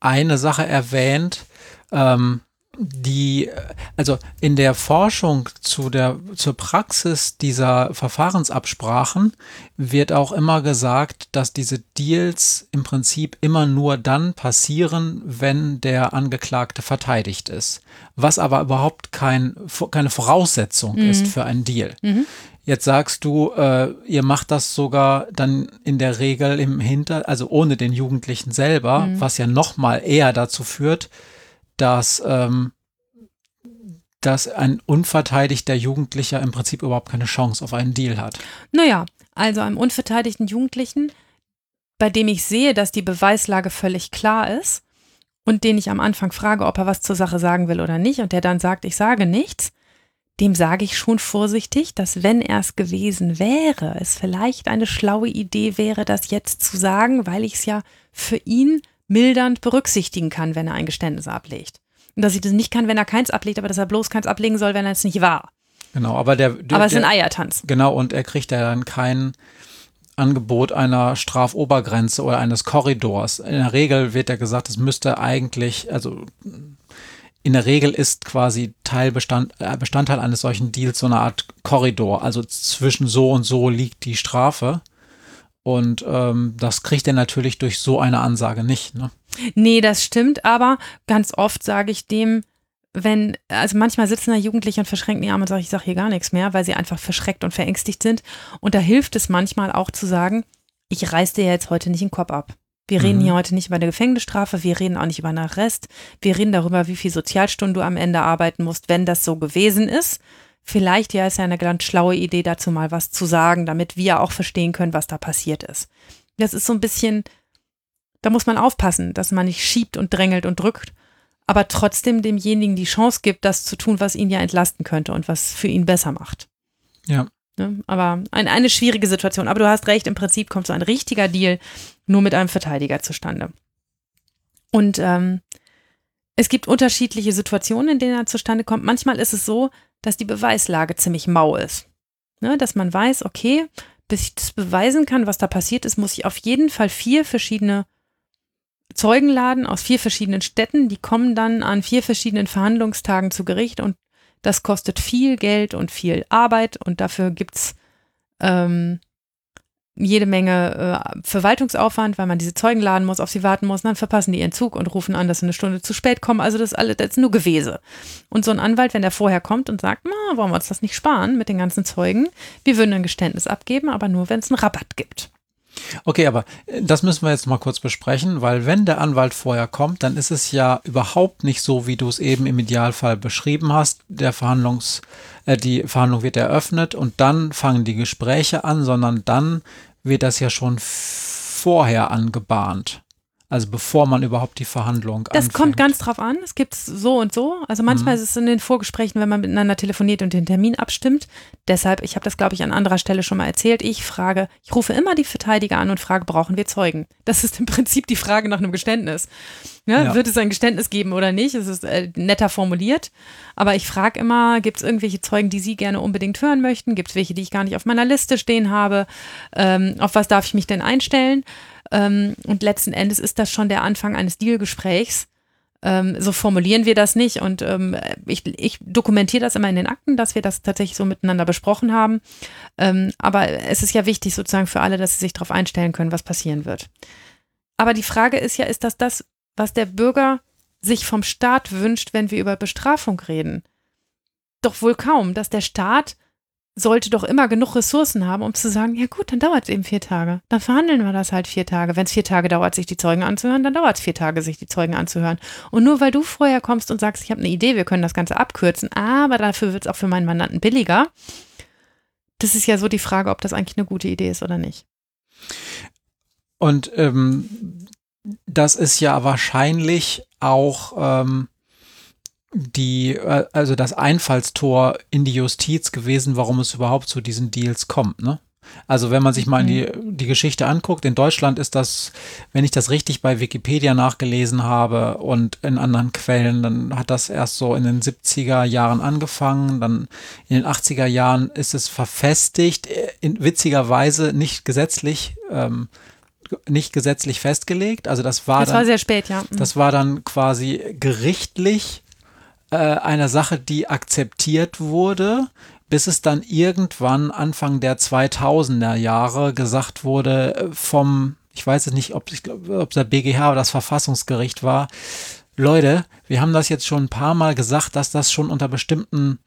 eine Sache erwähnt, ähm, die, also in der Forschung zu der, zur Praxis dieser Verfahrensabsprachen wird auch immer gesagt, dass diese Deals im Prinzip immer nur dann passieren, wenn der Angeklagte verteidigt ist. Was aber überhaupt kein, keine Voraussetzung mhm. ist für einen Deal. Mhm. Jetzt sagst du, äh, ihr macht das sogar dann in der Regel im Hinter, also ohne den Jugendlichen selber, mhm. was ja noch mal eher dazu führt, dass, ähm, dass ein unverteidigter Jugendlicher im Prinzip überhaupt keine Chance auf einen Deal hat. Naja, also einem unverteidigten Jugendlichen, bei dem ich sehe, dass die Beweislage völlig klar ist und den ich am Anfang frage, ob er was zur Sache sagen will oder nicht und der dann sagt, ich sage nichts, dem sage ich schon vorsichtig, dass wenn er es gewesen wäre, es vielleicht eine schlaue Idee wäre, das jetzt zu sagen, weil ich es ja für ihn mildernd berücksichtigen kann, wenn er ein Geständnis ablegt. Und dass ich das nicht kann, wenn er keins ablegt, aber dass er bloß keins ablegen soll, wenn er es nicht war. Genau, aber der, der aber es ist ein Eiertanz. Genau, und er kriegt ja dann kein Angebot einer Strafobergrenze oder eines Korridors. In der Regel wird ja gesagt, es müsste eigentlich, also in der Regel ist quasi Teilbestand, äh, Bestandteil eines solchen Deals so eine Art Korridor. Also zwischen so und so liegt die Strafe. Und ähm, das kriegt er natürlich durch so eine Ansage nicht. Ne? Nee, das stimmt, aber ganz oft sage ich dem, wenn, also manchmal sitzen da Jugendliche und verschränken die Arme und sagen, ich sage hier gar nichts mehr, weil sie einfach verschreckt und verängstigt sind. Und da hilft es manchmal auch zu sagen, ich reiß dir jetzt heute nicht den Kopf ab. Wir reden mhm. hier heute nicht über eine Gefängnisstrafe, wir reden auch nicht über einen Arrest, wir reden darüber, wie viel Sozialstunden du am Ende arbeiten musst, wenn das so gewesen ist. Vielleicht ja ist ja eine ganz schlaue Idee dazu mal was zu sagen, damit wir auch verstehen können, was da passiert ist. Das ist so ein bisschen, da muss man aufpassen, dass man nicht schiebt und drängelt und drückt, aber trotzdem demjenigen die Chance gibt, das zu tun, was ihn ja entlasten könnte und was für ihn besser macht. Ja. Ne? Aber ein, eine schwierige Situation. Aber du hast recht, im Prinzip kommt so ein richtiger Deal nur mit einem Verteidiger zustande. Und ähm, es gibt unterschiedliche Situationen, in denen er zustande kommt. Manchmal ist es so, dass die Beweislage ziemlich mau ist. Ne? Dass man weiß, okay, bis ich das beweisen kann, was da passiert ist, muss ich auf jeden Fall vier verschiedene Zeugen laden aus vier verschiedenen Städten. Die kommen dann an vier verschiedenen Verhandlungstagen zu Gericht und das kostet viel Geld und viel Arbeit und dafür gibt's ähm, jede Menge äh, Verwaltungsaufwand, weil man diese Zeugen laden muss, auf sie warten muss, dann verpassen die ihren Zug und rufen an, dass sie eine Stunde zu spät kommen. Also das ist alles, das ist nur Gewese. Und so ein Anwalt, wenn der vorher kommt und sagt, na, wollen wir uns das nicht sparen mit den ganzen Zeugen? Wir würden ein Geständnis abgeben, aber nur, wenn es einen Rabatt gibt. Okay, aber äh, das müssen wir jetzt mal kurz besprechen, weil wenn der Anwalt vorher kommt, dann ist es ja überhaupt nicht so, wie du es eben im Idealfall beschrieben hast. Der Verhandlungs, äh, die Verhandlung wird eröffnet und dann fangen die Gespräche an, sondern dann wird das ja schon vorher angebahnt. Also bevor man überhaupt die Verhandlung Das anfängt. kommt ganz drauf an. Es gibt so und so. Also manchmal mhm. ist es in den Vorgesprächen, wenn man miteinander telefoniert und den Termin abstimmt. Deshalb, ich habe das, glaube ich, an anderer Stelle schon mal erzählt. Ich frage, ich rufe immer die Verteidiger an und frage, brauchen wir Zeugen? Das ist im Prinzip die Frage nach einem Geständnis. Ja, ja. Wird es ein Geständnis geben oder nicht? Es ist äh, netter formuliert. Aber ich frage immer, gibt es irgendwelche Zeugen, die Sie gerne unbedingt hören möchten? Gibt es welche, die ich gar nicht auf meiner Liste stehen habe? Ähm, auf was darf ich mich denn einstellen? Ähm, und letzten Endes ist das schon der Anfang eines Dealgesprächs. Ähm, so formulieren wir das nicht. Und ähm, ich, ich dokumentiere das immer in den Akten, dass wir das tatsächlich so miteinander besprochen haben. Ähm, aber es ist ja wichtig sozusagen für alle, dass sie sich darauf einstellen können, was passieren wird. Aber die Frage ist ja, ist das das, was der Bürger sich vom Staat wünscht, wenn wir über Bestrafung reden? Doch wohl kaum, dass der Staat sollte doch immer genug Ressourcen haben, um zu sagen, ja gut, dann dauert es eben vier Tage. Dann verhandeln wir das halt vier Tage. Wenn es vier Tage dauert, sich die Zeugen anzuhören, dann dauert es vier Tage, sich die Zeugen anzuhören. Und nur weil du vorher kommst und sagst, ich habe eine Idee, wir können das Ganze abkürzen, aber dafür wird es auch für meinen Mandanten billiger. Das ist ja so die Frage, ob das eigentlich eine gute Idee ist oder nicht. Und ähm, das ist ja wahrscheinlich auch ähm, die, äh, also das Einfallstor in die Justiz gewesen, warum es überhaupt zu diesen Deals kommt, ne? Also wenn man sich mal die, mhm. die Geschichte anguckt, in Deutschland ist das, wenn ich das richtig bei Wikipedia nachgelesen habe und in anderen Quellen, dann hat das erst so in den 70er Jahren angefangen, dann in den 80er Jahren ist es verfestigt, in witzigerweise nicht gesetzlich, ähm, nicht gesetzlich festgelegt. Also das war das dann, war sehr spät, ja. Das war dann quasi gerichtlich äh, eine Sache, die akzeptiert wurde, bis es dann irgendwann Anfang der 2000er Jahre gesagt wurde äh, vom, ich weiß es nicht, ob, ich glaub, ob der BGH oder das Verfassungsgericht war, Leute, wir haben das jetzt schon ein paar Mal gesagt, dass das schon unter bestimmten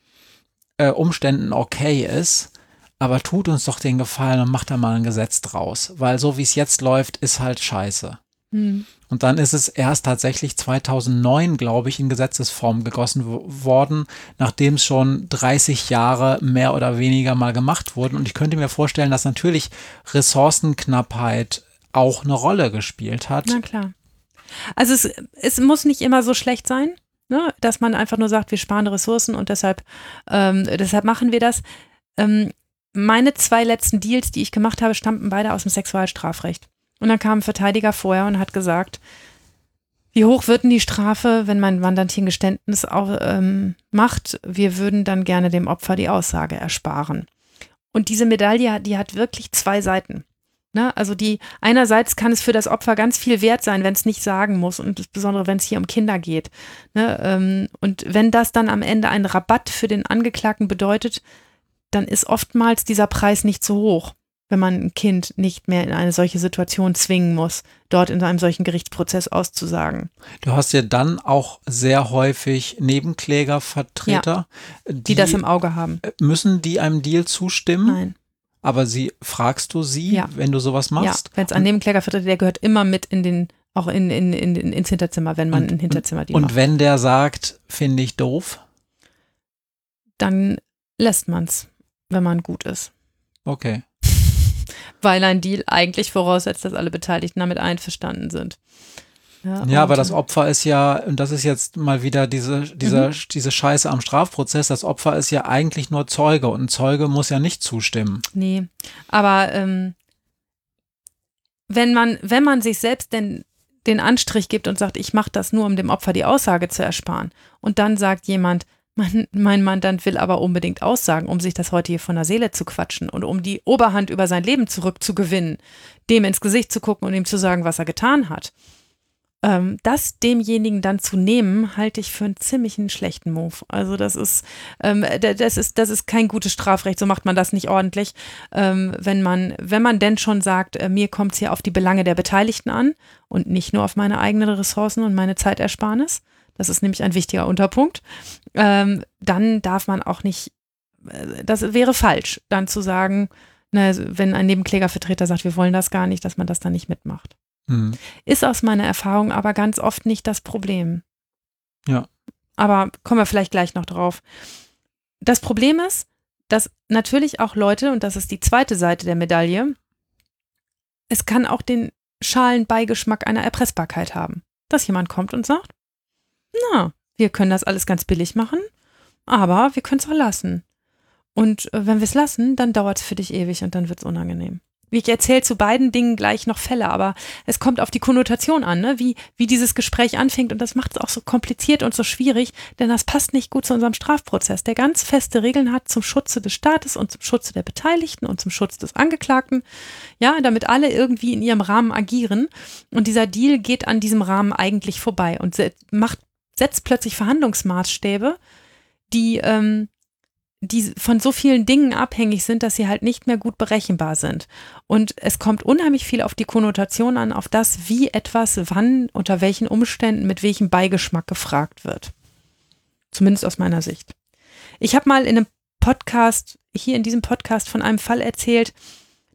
äh, Umständen okay ist, aber tut uns doch den Gefallen und macht da mal ein Gesetz draus, weil so wie es jetzt läuft, ist halt scheiße. Hm. Und dann ist es erst tatsächlich 2009, glaube ich, in Gesetzesform gegossen worden, nachdem es schon 30 Jahre mehr oder weniger mal gemacht wurden. Und ich könnte mir vorstellen, dass natürlich Ressourcenknappheit auch eine Rolle gespielt hat. Na klar. Also es, es muss nicht immer so schlecht sein, ne? dass man einfach nur sagt, wir sparen Ressourcen und deshalb, ähm, deshalb machen wir das. Ähm, meine zwei letzten Deals, die ich gemacht habe, stammten beide aus dem Sexualstrafrecht. Und dann kam ein Verteidiger vorher und hat gesagt, wie hoch wird denn die Strafe, wenn mein Mandant hier ein Geständnis auch, ähm, macht? Wir würden dann gerne dem Opfer die Aussage ersparen. Und diese Medaille, die hat wirklich zwei Seiten. Ne? Also die einerseits kann es für das Opfer ganz viel wert sein, wenn es nicht sagen muss und insbesondere wenn es hier um Kinder geht. Ne? Ähm, und wenn das dann am Ende einen Rabatt für den Angeklagten bedeutet, dann ist oftmals dieser Preis nicht so hoch wenn man ein Kind nicht mehr in eine solche Situation zwingen muss, dort in einem solchen Gerichtsprozess auszusagen. Du hast ja dann auch sehr häufig Nebenklägervertreter, ja, die, die, das im Auge haben. Müssen die einem Deal zustimmen? Nein. Aber sie fragst du sie, ja. wenn du sowas machst? Ja, wenn es ein Nebenklägervertreter, der gehört immer mit in den auch in, in, in, ins Hinterzimmer, wenn man und, ein Hinterzimmer Und macht. wenn der sagt, finde ich doof? Dann lässt man es, wenn man gut ist. Okay weil ein Deal eigentlich voraussetzt, dass alle Beteiligten damit einverstanden sind. Ja, ja aber das Opfer ist ja, und das ist jetzt mal wieder diese, diese, mhm. diese Scheiße am Strafprozess, das Opfer ist ja eigentlich nur Zeuge und ein Zeuge muss ja nicht zustimmen. Nee, aber ähm, wenn man, wenn man sich selbst denn den Anstrich gibt und sagt, ich mache das nur, um dem Opfer die Aussage zu ersparen, und dann sagt jemand, mein, mein Mandant will aber unbedingt aussagen, um sich das heute hier von der Seele zu quatschen und um die Oberhand über sein Leben zurückzugewinnen, dem ins Gesicht zu gucken und ihm zu sagen, was er getan hat. Ähm, das demjenigen dann zu nehmen, halte ich für einen ziemlichen schlechten Move. Also das ist, ähm, das ist, das ist kein gutes Strafrecht. So macht man das nicht ordentlich. Ähm, wenn man, wenn man denn schon sagt, äh, mir kommt es hier auf die Belange der Beteiligten an und nicht nur auf meine eigenen Ressourcen und meine Zeitersparnis, das ist nämlich ein wichtiger Unterpunkt, ähm, dann darf man auch nicht, äh, das wäre falsch, dann zu sagen, na, wenn ein Nebenklägervertreter sagt, wir wollen das gar nicht, dass man das dann nicht mitmacht. Mhm. Ist aus meiner Erfahrung aber ganz oft nicht das Problem. Ja. Aber kommen wir vielleicht gleich noch drauf. Das Problem ist, dass natürlich auch Leute, und das ist die zweite Seite der Medaille, es kann auch den schalen Beigeschmack einer Erpressbarkeit haben. Dass jemand kommt und sagt, na, wir können das alles ganz billig machen, aber wir können es auch lassen. Und äh, wenn wir es lassen, dann dauert es für dich ewig und dann wird es unangenehm. Ich erzähle zu beiden Dingen gleich noch Fälle, aber es kommt auf die Konnotation an, ne? wie, wie dieses Gespräch anfängt. Und das macht es auch so kompliziert und so schwierig, denn das passt nicht gut zu unserem Strafprozess, der ganz feste Regeln hat zum Schutze des Staates und zum Schutze der Beteiligten und zum Schutz des Angeklagten. Ja, damit alle irgendwie in ihrem Rahmen agieren. Und dieser Deal geht an diesem Rahmen eigentlich vorbei und macht setzt plötzlich Verhandlungsmaßstäbe, die, ähm, die von so vielen Dingen abhängig sind, dass sie halt nicht mehr gut berechenbar sind. Und es kommt unheimlich viel auf die Konnotation an, auf das, wie etwas, wann, unter welchen Umständen, mit welchem Beigeschmack gefragt wird. Zumindest aus meiner Sicht. Ich habe mal in einem Podcast, hier in diesem Podcast von einem Fall erzählt,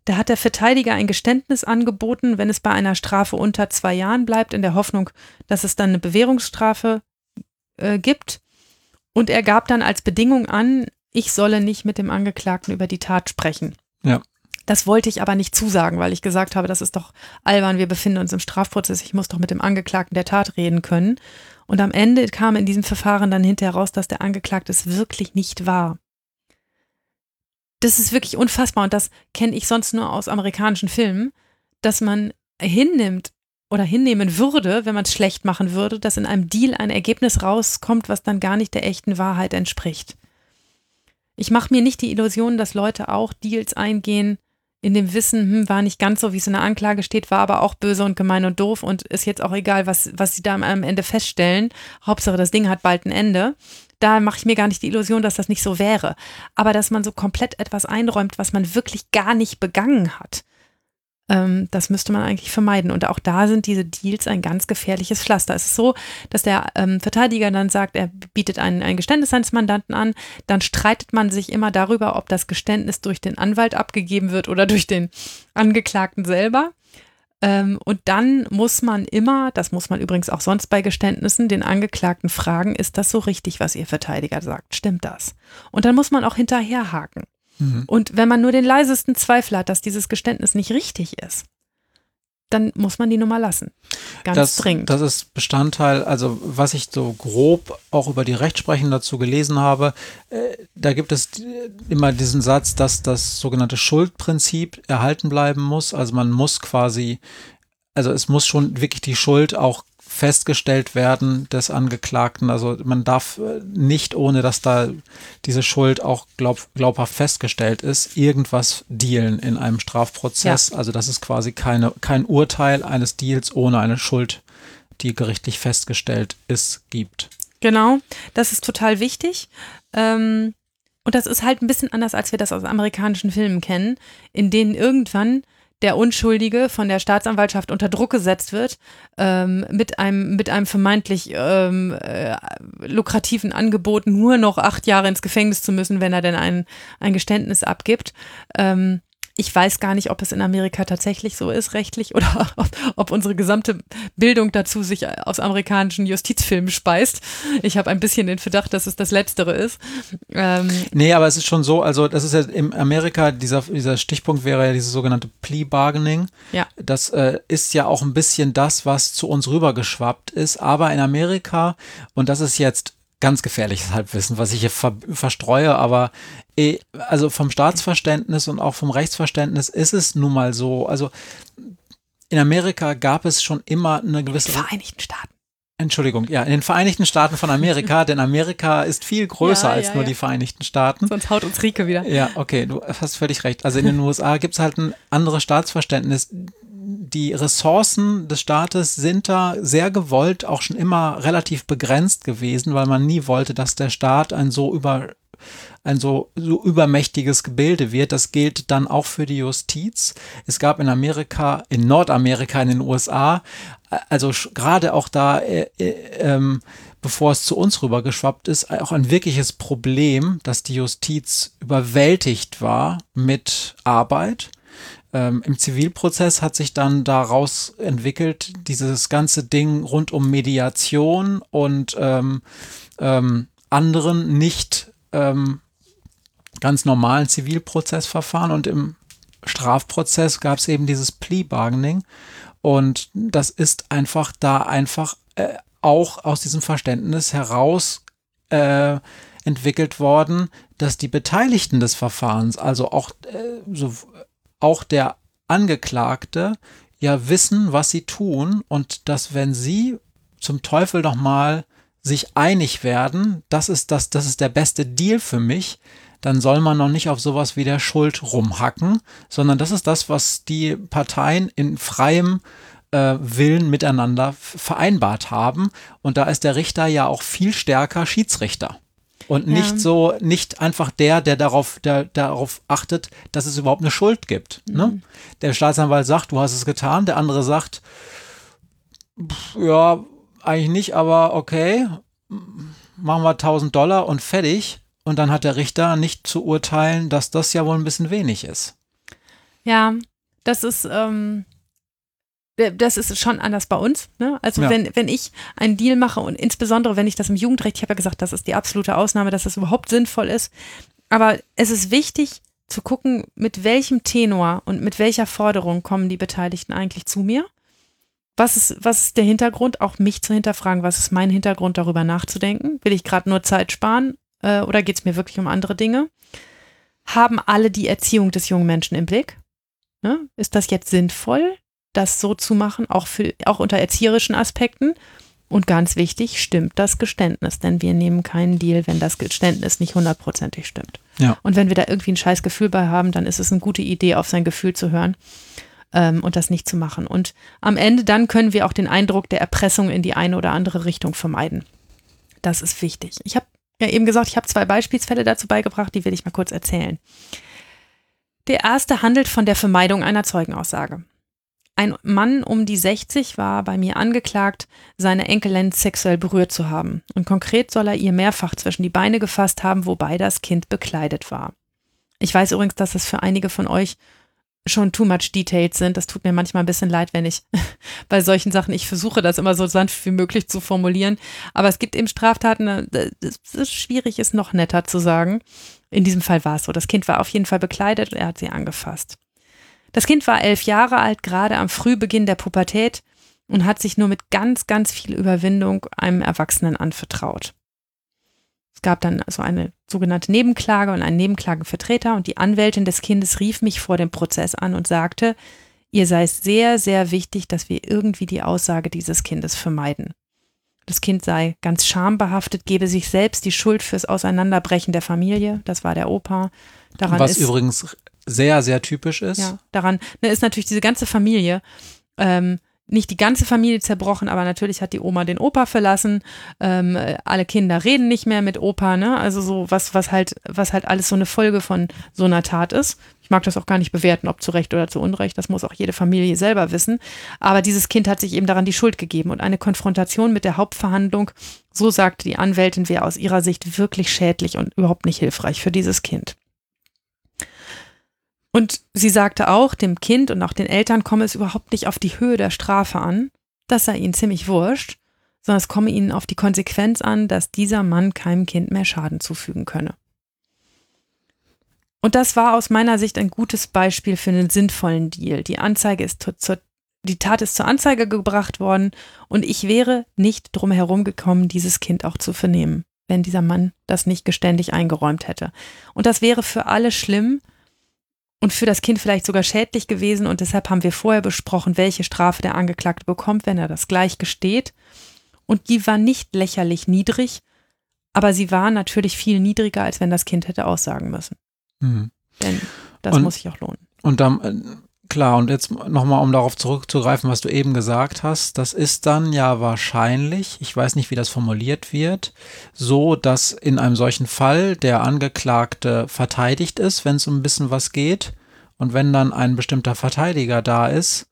da hat der Verteidiger ein Geständnis angeboten, wenn es bei einer Strafe unter zwei Jahren bleibt, in der Hoffnung, dass es dann eine Bewährungsstrafe äh, gibt. Und er gab dann als Bedingung an, ich solle nicht mit dem Angeklagten über die Tat sprechen. Ja. Das wollte ich aber nicht zusagen, weil ich gesagt habe, das ist doch albern, wir befinden uns im Strafprozess, ich muss doch mit dem Angeklagten der Tat reden können. Und am Ende kam in diesem Verfahren dann hinterher raus, dass der Angeklagte es wirklich nicht war. Das ist wirklich unfassbar und das kenne ich sonst nur aus amerikanischen Filmen, dass man hinnimmt, oder hinnehmen würde, wenn man es schlecht machen würde, dass in einem Deal ein Ergebnis rauskommt, was dann gar nicht der echten Wahrheit entspricht. Ich mache mir nicht die Illusion, dass Leute auch Deals eingehen, in dem Wissen, hm, war nicht ganz so, wie es in der Anklage steht, war aber auch böse und gemein und doof und ist jetzt auch egal, was, was sie da am Ende feststellen. Hauptsache, das Ding hat bald ein Ende. Da mache ich mir gar nicht die Illusion, dass das nicht so wäre. Aber dass man so komplett etwas einräumt, was man wirklich gar nicht begangen hat. Ähm, das müsste man eigentlich vermeiden. Und auch da sind diese Deals ein ganz gefährliches Pflaster. Es ist so, dass der ähm, Verteidiger dann sagt, er bietet ein, ein Geständnis seines Mandanten an. Dann streitet man sich immer darüber, ob das Geständnis durch den Anwalt abgegeben wird oder durch den Angeklagten selber. Ähm, und dann muss man immer, das muss man übrigens auch sonst bei Geständnissen, den Angeklagten fragen, ist das so richtig, was Ihr Verteidiger sagt? Stimmt das? Und dann muss man auch hinterherhaken. Mhm. Und wenn man nur den leisesten Zweifel hat, dass dieses Geständnis nicht richtig ist, dann muss man die Nummer lassen. Ganz das, dringend. Das ist Bestandteil, also was ich so grob auch über die Rechtsprechung dazu gelesen habe, äh, da gibt es immer diesen Satz, dass das sogenannte Schuldprinzip erhalten bleiben muss. Also man muss quasi, also es muss schon wirklich die Schuld auch festgestellt werden des Angeklagten. Also man darf äh, nicht, ohne dass da diese Schuld auch glaub, glaubhaft festgestellt ist, irgendwas dealen in einem Strafprozess. Ja. Also das ist quasi keine, kein Urteil eines Deals ohne eine Schuld, die gerichtlich festgestellt ist, gibt. Genau, das ist total wichtig. Ähm, und das ist halt ein bisschen anders, als wir das aus amerikanischen Filmen kennen, in denen irgendwann der Unschuldige von der Staatsanwaltschaft unter Druck gesetzt wird, ähm, mit, einem, mit einem vermeintlich ähm, äh, lukrativen Angebot nur noch acht Jahre ins Gefängnis zu müssen, wenn er denn ein, ein Geständnis abgibt. Ähm, ich weiß gar nicht, ob es in Amerika tatsächlich so ist, rechtlich, oder *laughs* ob, ob unsere gesamte Bildung dazu sich aus amerikanischen Justizfilmen speist. Ich habe ein bisschen den Verdacht, dass es das Letztere ist. Ähm nee, aber es ist schon so, also das ist ja in Amerika, dieser, dieser Stichpunkt wäre ja dieses sogenannte Plea Bargaining. Ja. Das äh, ist ja auch ein bisschen das, was zu uns rübergeschwappt ist. Aber in Amerika, und das ist jetzt ganz gefährliches Halbwissen, was ich hier ver verstreue, aber eh, also vom Staatsverständnis und auch vom Rechtsverständnis ist es nun mal so. Also in Amerika gab es schon immer eine gewisse. In den Vereinigten Staaten. Entschuldigung, ja, in den Vereinigten Staaten von Amerika, *laughs* denn Amerika ist viel größer ja, als ja, nur ja. die Vereinigten Staaten. Sonst haut uns Rike wieder. Ja, okay, du hast völlig recht. Also in den *laughs* USA gibt es halt ein anderes Staatsverständnis die Ressourcen des Staates sind da sehr gewollt auch schon immer relativ begrenzt gewesen, weil man nie wollte, dass der Staat ein so über ein so, so übermächtiges Gebilde wird. Das gilt dann auch für die Justiz. Es gab in Amerika, in Nordamerika, in den USA, also gerade auch da, äh, äh, ähm, bevor es zu uns rübergeschwappt ist, auch ein wirkliches Problem, dass die Justiz überwältigt war mit Arbeit ähm, Im Zivilprozess hat sich dann daraus entwickelt, dieses ganze Ding rund um Mediation und ähm, ähm, anderen nicht ähm, ganz normalen Zivilprozessverfahren. Und im Strafprozess gab es eben dieses Plea Bargaining. Und das ist einfach da einfach äh, auch aus diesem Verständnis heraus äh, entwickelt worden, dass die Beteiligten des Verfahrens, also auch äh, so auch der Angeklagte ja wissen, was sie tun und dass wenn sie zum Teufel noch mal sich einig werden, das ist das, das ist der beste Deal für mich, dann soll man noch nicht auf sowas wie der Schuld rumhacken, sondern das ist das, was die Parteien in freiem äh, Willen miteinander vereinbart haben. Und da ist der Richter ja auch viel stärker Schiedsrichter. Und nicht ja. so, nicht einfach der, der darauf, der, darauf achtet, dass es überhaupt eine Schuld gibt. Ne? Mhm. Ne? Der Staatsanwalt sagt, du hast es getan, der andere sagt, ja, eigentlich nicht, aber okay, machen wir 1000 Dollar und fertig. Und dann hat der Richter nicht zu urteilen, dass das ja wohl ein bisschen wenig ist. Ja, das ist, ähm, äh, das ist schon anders bei uns. Ne? Also ja. wenn, wenn ich einen Deal mache und insbesondere wenn ich das im Jugendrecht, ich habe ja gesagt, das ist die absolute Ausnahme, dass das überhaupt sinnvoll ist. Aber es ist wichtig zu gucken, mit welchem Tenor und mit welcher Forderung kommen die Beteiligten eigentlich zu mir. Was ist, was ist der Hintergrund? Auch mich zu hinterfragen, was ist mein Hintergrund, darüber nachzudenken? Will ich gerade nur Zeit sparen äh, oder geht es mir wirklich um andere Dinge? Haben alle die Erziehung des jungen Menschen im Blick? Ne? Ist das jetzt sinnvoll? Das so zu machen, auch, für, auch unter erzieherischen Aspekten. Und ganz wichtig, stimmt das Geständnis, denn wir nehmen keinen Deal, wenn das Geständnis nicht hundertprozentig stimmt. Ja. Und wenn wir da irgendwie ein scheiß Gefühl bei haben, dann ist es eine gute Idee, auf sein Gefühl zu hören ähm, und das nicht zu machen. Und am Ende dann können wir auch den Eindruck der Erpressung in die eine oder andere Richtung vermeiden. Das ist wichtig. Ich habe ja eben gesagt, ich habe zwei Beispielsfälle dazu beigebracht, die will ich mal kurz erzählen. Der erste handelt von der Vermeidung einer Zeugenaussage. Ein Mann um die 60 war bei mir angeklagt, seine Enkelin sexuell berührt zu haben. Und konkret soll er ihr mehrfach zwischen die Beine gefasst haben, wobei das Kind bekleidet war. Ich weiß übrigens, dass es für einige von euch schon too much detailed sind. Das tut mir manchmal ein bisschen leid, wenn ich *laughs* bei solchen Sachen, ich versuche das immer so sanft wie möglich zu formulieren. Aber es gibt eben Straftaten, äh, das ist schwierig ist, noch netter zu sagen. In diesem Fall war es so. Das Kind war auf jeden Fall bekleidet und er hat sie angefasst. Das Kind war elf Jahre alt, gerade am Frühbeginn der Pubertät und hat sich nur mit ganz, ganz viel Überwindung einem Erwachsenen anvertraut. Es gab dann so eine sogenannte Nebenklage und einen Nebenklagenvertreter und die Anwältin des Kindes rief mich vor dem Prozess an und sagte, ihr sei es sehr, sehr wichtig, dass wir irgendwie die Aussage dieses Kindes vermeiden. Das Kind sei ganz schambehaftet, gebe sich selbst die Schuld fürs Auseinanderbrechen der Familie. Das war der Opa. Daran Was ist, übrigens sehr, sehr typisch ist. Ja, daran ne, ist natürlich diese ganze Familie ähm, nicht die ganze Familie zerbrochen, aber natürlich hat die Oma den Opa verlassen. Ähm, alle Kinder reden nicht mehr mit Opa, ne? Also so was, was halt, was halt alles so eine Folge von so einer Tat ist. Ich mag das auch gar nicht bewerten, ob zu Recht oder zu Unrecht. Das muss auch jede Familie selber wissen. Aber dieses Kind hat sich eben daran die Schuld gegeben und eine Konfrontation mit der Hauptverhandlung, so sagte die Anwältin, wäre aus ihrer Sicht wirklich schädlich und überhaupt nicht hilfreich für dieses Kind. Und sie sagte auch, dem Kind und auch den Eltern komme es überhaupt nicht auf die Höhe der Strafe an. Das sei ihnen ziemlich wurscht, sondern es komme ihnen auf die Konsequenz an, dass dieser Mann keinem Kind mehr Schaden zufügen könne. Und das war aus meiner Sicht ein gutes Beispiel für einen sinnvollen Deal. Die Anzeige ist zur, die Tat ist zur Anzeige gebracht worden und ich wäre nicht drum herum gekommen, dieses Kind auch zu vernehmen, wenn dieser Mann das nicht geständig eingeräumt hätte. Und das wäre für alle schlimm, und für das Kind vielleicht sogar schädlich gewesen. Und deshalb haben wir vorher besprochen, welche Strafe der Angeklagte bekommt, wenn er das gleich gesteht. Und die war nicht lächerlich niedrig, aber sie war natürlich viel niedriger, als wenn das Kind hätte aussagen müssen. Mhm. Denn das und, muss sich auch lohnen. Und dann, klar, und jetzt nochmal, um darauf zurückzugreifen, was du eben gesagt hast, das ist dann ja wahrscheinlich, ich weiß nicht, wie das formuliert wird, so, dass in einem solchen Fall der Angeklagte verteidigt ist, wenn es um ein bisschen was geht. Und wenn dann ein bestimmter Verteidiger da ist,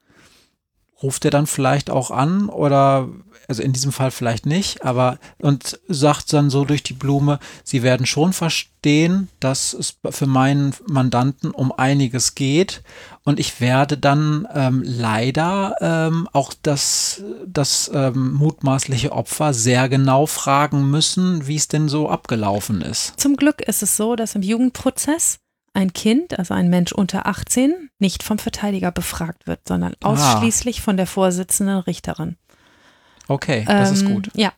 ruft er dann vielleicht auch an oder also in diesem Fall vielleicht nicht, aber und sagt dann so durch die Blume, sie werden schon verstehen, dass es für meinen Mandanten um einiges geht und ich werde dann ähm, leider ähm, auch das, das ähm, mutmaßliche Opfer sehr genau fragen müssen, wie es denn so abgelaufen ist. Zum Glück ist es so, dass im Jugendprozess ein Kind, also ein Mensch unter 18, nicht vom Verteidiger befragt wird, sondern ah. ausschließlich ah. von der Vorsitzenden Richterin. Okay, das ähm, ist gut. Ja.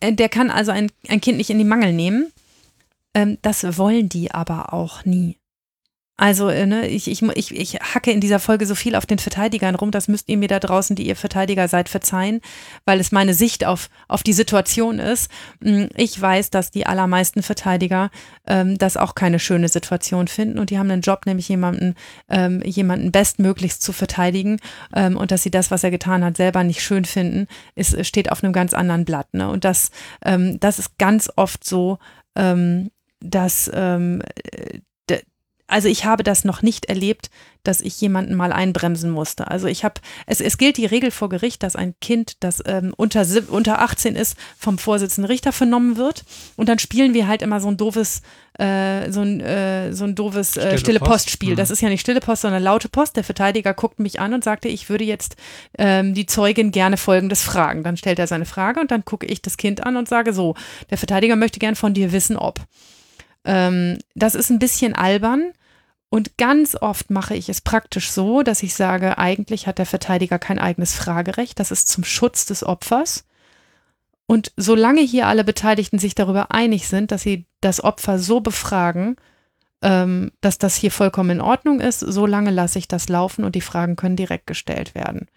Äh, der kann also ein, ein Kind nicht in die Mangel nehmen. Ähm, das wollen die aber auch nie. Also, äh, ne, ich, ich, ich, ich hacke in dieser Folge so viel auf den Verteidigern rum, das müsst ihr mir da draußen, die ihr Verteidiger seid, verzeihen, weil es meine Sicht auf, auf die Situation ist. Hm, ich weiß, dass die allermeisten Verteidiger ähm, das auch keine schöne Situation finden und die haben einen Job, nämlich jemanden, ähm, jemanden bestmöglichst zu verteidigen ähm, und dass sie das, was er getan hat, selber nicht schön finden, ist, steht auf einem ganz anderen Blatt. Ne? Und das, ähm, das ist ganz oft so, ähm, dass ähm, also ich habe das noch nicht erlebt, dass ich jemanden mal einbremsen musste. Also ich habe, es, es gilt die Regel vor Gericht, dass ein Kind, das ähm, unter, unter 18 ist, vom Vorsitzenden Richter vernommen wird. Und dann spielen wir halt immer so ein doofes, äh, so ein, äh, so ein doofes äh, stille, Postspiel. Mhm. Das ist ja nicht stille Post, sondern laute Post. Der Verteidiger guckt mich an und sagte, ich würde jetzt ähm, die Zeugin gerne folgendes fragen. Dann stellt er seine Frage und dann gucke ich das Kind an und sage so, der Verteidiger möchte gern von dir wissen, ob. Ähm, das ist ein bisschen albern. Und ganz oft mache ich es praktisch so, dass ich sage, eigentlich hat der Verteidiger kein eigenes Fragerecht. Das ist zum Schutz des Opfers. Und solange hier alle Beteiligten sich darüber einig sind, dass sie das Opfer so befragen, ähm, dass das hier vollkommen in Ordnung ist, solange lasse ich das laufen und die Fragen können direkt gestellt werden.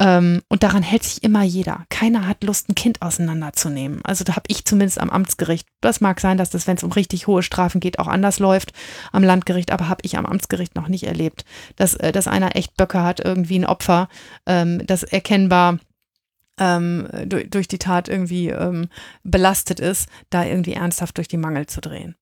Ähm, und daran hält sich immer jeder. Keiner hat Lust, ein Kind auseinanderzunehmen. Also da habe ich zumindest am Amtsgericht. Das mag sein, dass das, wenn es um richtig hohe Strafen geht, auch anders läuft am Landgericht, aber habe ich am Amtsgericht noch nicht erlebt, dass, äh, dass einer echt Böcke hat, irgendwie ein Opfer, ähm, das erkennbar ähm, durch, durch die Tat irgendwie ähm, belastet ist, da irgendwie ernsthaft durch die Mangel zu drehen.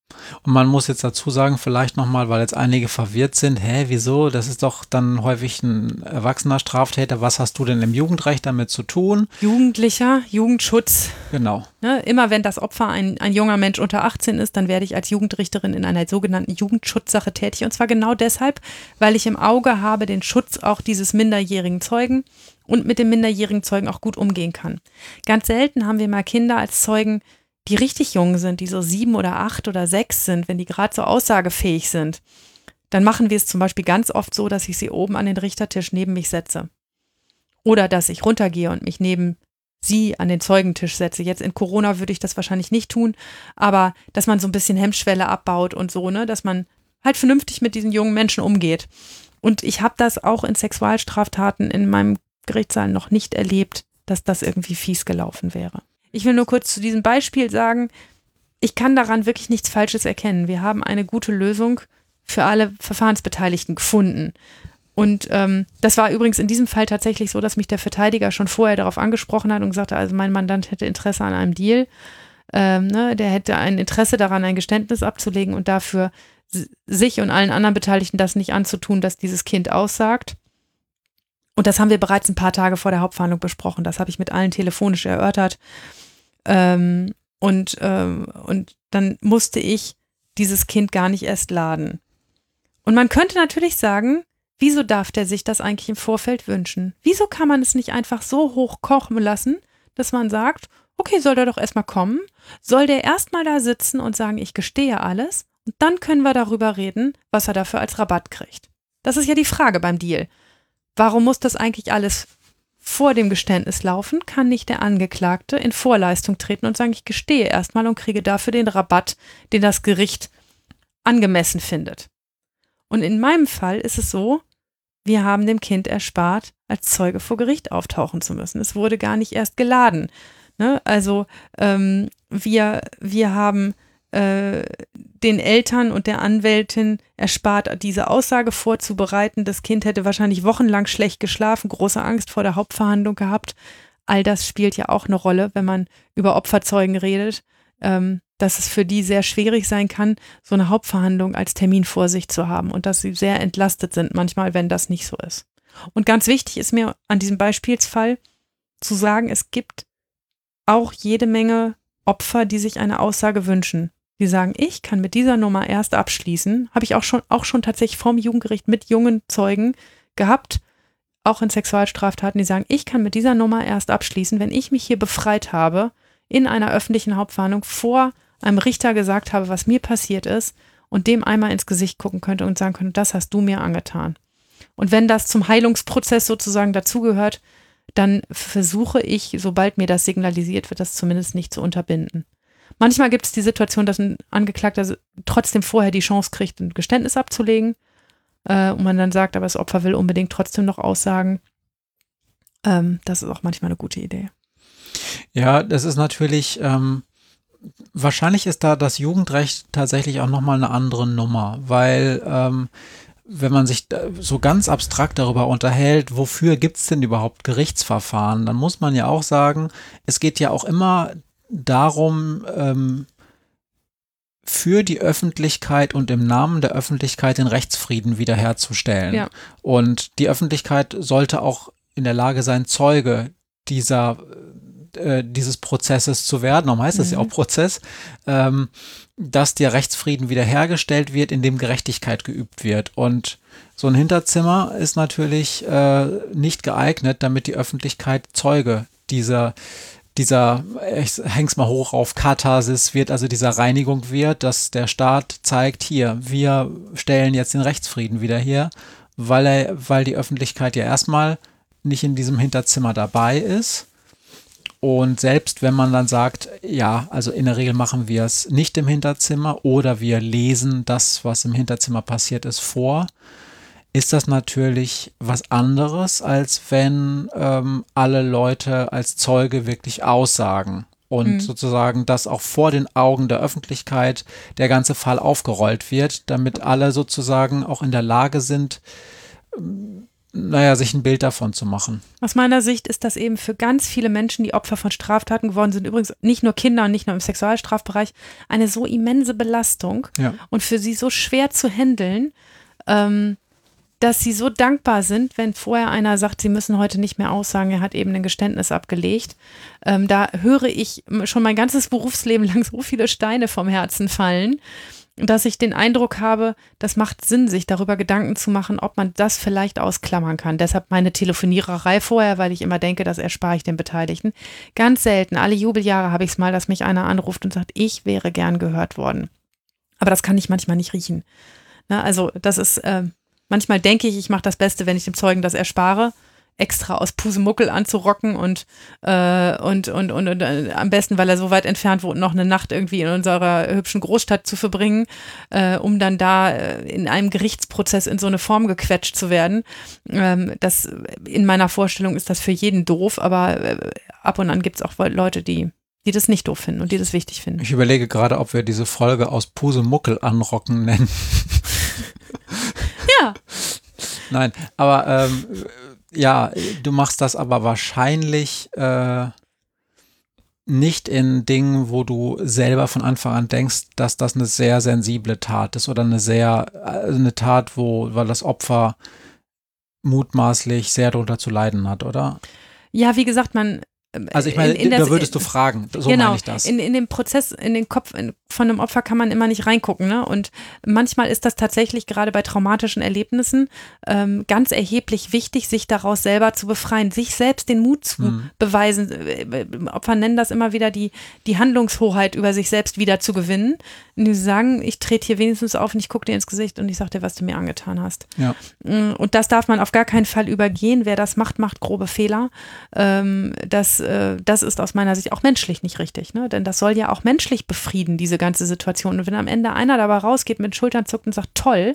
Und man muss jetzt dazu sagen, vielleicht nochmal, weil jetzt einige verwirrt sind, hä, wieso? Das ist doch dann häufig ein erwachsener Straftäter. Was hast du denn im Jugendrecht damit zu tun? Jugendlicher, Jugendschutz. Genau. Ne? Immer wenn das Opfer ein, ein junger Mensch unter 18 ist, dann werde ich als Jugendrichterin in einer sogenannten Jugendschutzsache tätig. Und zwar genau deshalb, weil ich im Auge habe den Schutz auch dieses minderjährigen Zeugen und mit dem minderjährigen Zeugen auch gut umgehen kann. Ganz selten haben wir mal Kinder als Zeugen, die richtig jung sind, die so sieben oder acht oder sechs sind, wenn die gerade so aussagefähig sind. Dann machen wir es zum Beispiel ganz oft so, dass ich sie oben an den Richtertisch neben mich setze. Oder dass ich runtergehe und mich neben sie an den Zeugentisch setze. Jetzt in Corona würde ich das wahrscheinlich nicht tun, aber dass man so ein bisschen Hemmschwelle abbaut und so, ne, dass man halt vernünftig mit diesen jungen Menschen umgeht. Und ich habe das auch in Sexualstraftaten in meinem Gerichtssaal noch nicht erlebt, dass das irgendwie fies gelaufen wäre. Ich will nur kurz zu diesem Beispiel sagen, ich kann daran wirklich nichts Falsches erkennen. Wir haben eine gute Lösung für alle Verfahrensbeteiligten gefunden. Und ähm, das war übrigens in diesem Fall tatsächlich so, dass mich der Verteidiger schon vorher darauf angesprochen hat und hat, also mein Mandant hätte Interesse an einem Deal. Ähm, ne, der hätte ein Interesse daran, ein Geständnis abzulegen und dafür sich und allen anderen Beteiligten das nicht anzutun, dass dieses Kind aussagt. Und das haben wir bereits ein paar Tage vor der Hauptverhandlung besprochen. Das habe ich mit allen telefonisch erörtert. Ähm, und, ähm, und dann musste ich dieses Kind gar nicht erst laden. Und man könnte natürlich sagen, Wieso darf der sich das eigentlich im Vorfeld wünschen? Wieso kann man es nicht einfach so hoch kochen lassen, dass man sagt, okay, soll der doch erstmal kommen? Soll der erstmal da sitzen und sagen, ich gestehe alles? Und dann können wir darüber reden, was er dafür als Rabatt kriegt. Das ist ja die Frage beim Deal. Warum muss das eigentlich alles vor dem Geständnis laufen? Kann nicht der Angeklagte in Vorleistung treten und sagen, ich gestehe erstmal und kriege dafür den Rabatt, den das Gericht angemessen findet? Und in meinem Fall ist es so, wir haben dem Kind erspart, als Zeuge vor Gericht auftauchen zu müssen. Es wurde gar nicht erst geladen. Ne? Also ähm, wir, wir haben äh, den Eltern und der Anwältin erspart, diese Aussage vorzubereiten. Das Kind hätte wahrscheinlich wochenlang schlecht geschlafen, große Angst vor der Hauptverhandlung gehabt. All das spielt ja auch eine Rolle, wenn man über Opferzeugen redet. Ähm, dass es für die sehr schwierig sein kann, so eine Hauptverhandlung als Termin vor sich zu haben und dass sie sehr entlastet sind manchmal, wenn das nicht so ist. Und ganz wichtig ist mir an diesem Beispielsfall zu sagen, es gibt auch jede Menge Opfer, die sich eine Aussage wünschen. Die sagen, ich kann mit dieser Nummer erst abschließen. Habe ich auch schon, auch schon tatsächlich vorm Jugendgericht mit jungen Zeugen gehabt, auch in Sexualstraftaten, die sagen, ich kann mit dieser Nummer erst abschließen, wenn ich mich hier befreit habe in einer öffentlichen Hauptverhandlung vor einem Richter gesagt habe, was mir passiert ist und dem einmal ins Gesicht gucken könnte und sagen könnte, das hast du mir angetan. Und wenn das zum Heilungsprozess sozusagen dazugehört, dann versuche ich, sobald mir das signalisiert wird, das zumindest nicht zu unterbinden. Manchmal gibt es die Situation, dass ein Angeklagter trotzdem vorher die Chance kriegt, ein Geständnis abzulegen äh, und man dann sagt, aber das Opfer will unbedingt trotzdem noch aussagen. Ähm, das ist auch manchmal eine gute Idee. Ja, das ist natürlich ähm, wahrscheinlich ist da das Jugendrecht tatsächlich auch nochmal eine andere Nummer, weil ähm, wenn man sich so ganz abstrakt darüber unterhält, wofür gibt es denn überhaupt Gerichtsverfahren, dann muss man ja auch sagen, es geht ja auch immer darum, ähm, für die Öffentlichkeit und im Namen der Öffentlichkeit den Rechtsfrieden wiederherzustellen. Ja. Und die Öffentlichkeit sollte auch in der Lage sein, Zeuge dieser äh, dieses Prozesses zu werden, darum heißt es mhm. ja auch Prozess, ähm, dass der Rechtsfrieden wiederhergestellt wird, indem Gerechtigkeit geübt wird. Und so ein Hinterzimmer ist natürlich äh, nicht geeignet, damit die Öffentlichkeit Zeuge dieser dieser, ich häng's mal hoch auf Katharsis wird, also dieser Reinigung wird, dass der Staat zeigt, hier, wir stellen jetzt den Rechtsfrieden wieder her, weil er, weil die Öffentlichkeit ja erstmal nicht in diesem Hinterzimmer dabei ist. Und selbst wenn man dann sagt, ja, also in der Regel machen wir es nicht im Hinterzimmer oder wir lesen das, was im Hinterzimmer passiert ist, vor, ist das natürlich was anderes, als wenn ähm, alle Leute als Zeuge wirklich aussagen und mhm. sozusagen, dass auch vor den Augen der Öffentlichkeit der ganze Fall aufgerollt wird, damit alle sozusagen auch in der Lage sind, naja, sich ein Bild davon zu machen. Aus meiner Sicht ist das eben für ganz viele Menschen, die Opfer von Straftaten geworden sind, übrigens nicht nur Kinder und nicht nur im Sexualstrafbereich, eine so immense Belastung ja. und für sie so schwer zu handeln, ähm, dass sie so dankbar sind, wenn vorher einer sagt, sie müssen heute nicht mehr aussagen, er hat eben ein Geständnis abgelegt. Ähm, da höre ich schon mein ganzes Berufsleben lang so viele Steine vom Herzen fallen, dass ich den Eindruck habe, das macht Sinn, sich darüber Gedanken zu machen, ob man das vielleicht ausklammern kann. Deshalb meine Telefoniererei vorher, weil ich immer denke, das erspare ich den Beteiligten. Ganz selten, alle Jubeljahre habe ich es mal, dass mich einer anruft und sagt, ich wäre gern gehört worden. Aber das kann ich manchmal nicht riechen. Na, also das ist, äh, manchmal denke ich, ich mache das Beste, wenn ich dem Zeugen das erspare extra aus Pusemuckel anzurocken und, äh, und, und, und, und äh, am besten, weil er so weit entfernt wohnt, noch eine Nacht irgendwie in unserer hübschen Großstadt zu verbringen, äh, um dann da äh, in einem Gerichtsprozess in so eine Form gequetscht zu werden. Ähm, das in meiner Vorstellung ist das für jeden doof, aber äh, ab und an gibt es auch Leute, die die das nicht doof finden und die das wichtig finden. Ich überlege gerade, ob wir diese Folge aus Pusemuckel anrocken nennen. *laughs* ja. Nein, aber ähm, ja, du machst das aber wahrscheinlich äh, nicht in Dingen, wo du selber von Anfang an denkst, dass das eine sehr sensible Tat ist oder eine sehr, äh, eine Tat, wo, weil das Opfer mutmaßlich sehr darunter zu leiden hat, oder? Ja, wie gesagt, man also ich meine, in, in da würdest du fragen, so genau, meine ich das. In, in dem Prozess, in den Kopf von einem Opfer kann man immer nicht reingucken. Ne? Und manchmal ist das tatsächlich gerade bei traumatischen Erlebnissen ähm, ganz erheblich wichtig, sich daraus selber zu befreien, sich selbst den Mut zu hm. beweisen. Äh, Opfer nennen das immer wieder die, die Handlungshoheit über sich selbst wieder zu gewinnen. Und die sagen, ich trete hier wenigstens auf und ich gucke dir ins Gesicht und ich sage dir, was du mir angetan hast. Ja. Mm, und das darf man auf gar keinen Fall übergehen. Wer das macht, macht grobe Fehler. Ähm, das äh, das ist aus meiner Sicht auch menschlich nicht richtig, ne? Denn das soll ja auch menschlich befrieden, diese ganze Situation. Und wenn am Ende einer dabei rausgeht, mit Schultern zuckt und sagt, toll,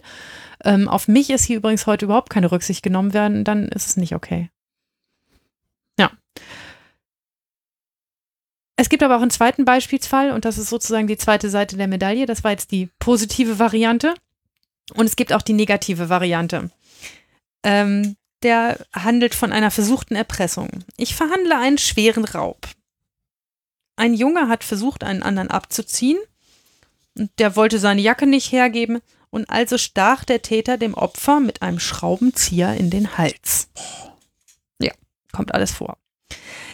ähm, auf mich ist hier übrigens heute überhaupt keine Rücksicht genommen werden, dann ist es nicht okay. Ja. Es gibt aber auch einen zweiten Beispielsfall und das ist sozusagen die zweite Seite der Medaille. Das war jetzt die positive Variante. Und es gibt auch die negative Variante. Ähm, der handelt von einer versuchten Erpressung. Ich verhandle einen schweren Raub. Ein Junge hat versucht, einen anderen abzuziehen, und der wollte seine Jacke nicht hergeben, und also stach der Täter dem Opfer mit einem Schraubenzieher in den Hals. Ja, kommt alles vor.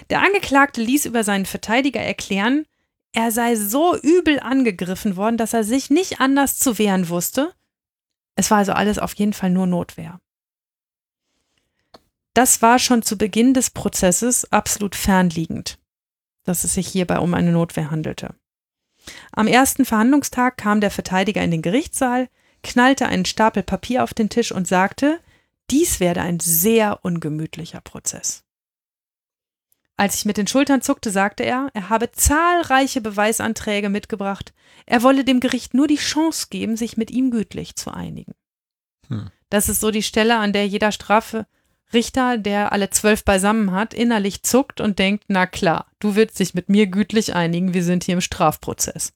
Der Angeklagte ließ über seinen Verteidiger erklären, er sei so übel angegriffen worden, dass er sich nicht anders zu wehren wusste. Es war also alles auf jeden Fall nur Notwehr. Das war schon zu Beginn des Prozesses absolut fernliegend, dass es sich hierbei um eine Notwehr handelte. Am ersten Verhandlungstag kam der Verteidiger in den Gerichtssaal, knallte einen Stapel Papier auf den Tisch und sagte, dies werde ein sehr ungemütlicher Prozess. Als ich mit den Schultern zuckte, sagte er, er habe zahlreiche Beweisanträge mitgebracht, er wolle dem Gericht nur die Chance geben, sich mit ihm gütlich zu einigen. Hm. Das ist so die Stelle, an der jeder Strafe, Richter, der alle zwölf beisammen hat, innerlich zuckt und denkt, na klar, du willst dich mit mir gütlich einigen, wir sind hier im Strafprozess.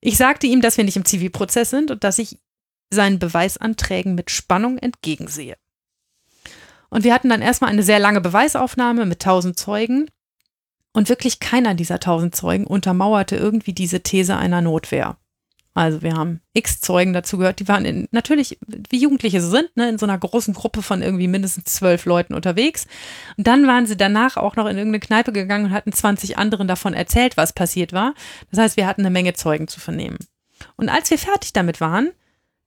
ich sagte ihm, dass wir nicht im Zivilprozess sind und dass ich seinen Beweisanträgen mit Spannung entgegensehe. Und wir hatten dann erstmal eine sehr lange Beweisaufnahme mit tausend Zeugen. Und wirklich keiner dieser tausend Zeugen untermauerte irgendwie diese These einer Notwehr. Also wir haben x Zeugen dazu gehört, die waren in, natürlich, wie Jugendliche sind, ne, in so einer großen Gruppe von irgendwie mindestens zwölf Leuten unterwegs. Und dann waren sie danach auch noch in irgendeine Kneipe gegangen und hatten 20 anderen davon erzählt, was passiert war. Das heißt, wir hatten eine Menge Zeugen zu vernehmen. Und als wir fertig damit waren,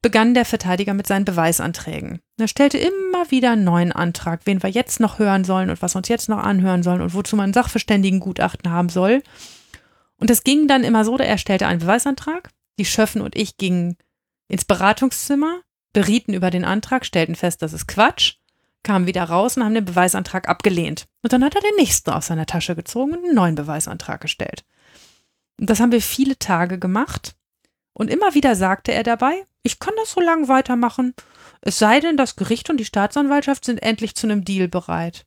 begann der Verteidiger mit seinen Beweisanträgen. Er stellte immer wieder einen neuen Antrag, wen wir jetzt noch hören sollen und was uns jetzt noch anhören sollen und wozu man Sachverständigengutachten haben soll. Und es ging dann immer so, er stellte einen Beweisantrag, die Schöffen und ich gingen ins Beratungszimmer, berieten über den Antrag, stellten fest, das ist Quatsch, kamen wieder raus und haben den Beweisantrag abgelehnt. Und dann hat er den nächsten aus seiner Tasche gezogen und einen neuen Beweisantrag gestellt. Und das haben wir viele Tage gemacht. Und immer wieder sagte er dabei, ich kann das so lange weitermachen, es sei denn, das Gericht und die Staatsanwaltschaft sind endlich zu einem Deal bereit.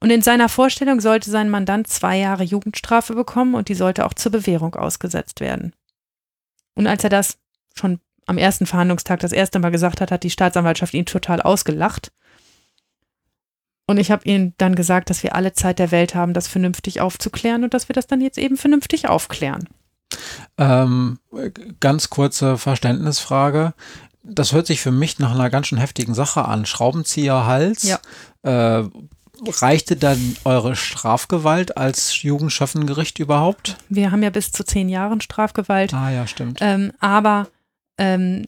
Und in seiner Vorstellung sollte sein Mandant zwei Jahre Jugendstrafe bekommen und die sollte auch zur Bewährung ausgesetzt werden. Und als er das schon am ersten Verhandlungstag das erste Mal gesagt hat, hat die Staatsanwaltschaft ihn total ausgelacht. Und ich habe ihnen dann gesagt, dass wir alle Zeit der Welt haben, das vernünftig aufzuklären und dass wir das dann jetzt eben vernünftig aufklären. Ähm, ganz kurze Verständnisfrage. das hört sich für mich nach einer ganz schön heftigen Sache an. Schraubenzieherhals. Ja. Äh, reichte dann eure Strafgewalt als Jugendschöffengericht überhaupt? Wir haben ja bis zu zehn Jahren Strafgewalt. Ah ja, stimmt. Ähm, aber ähm,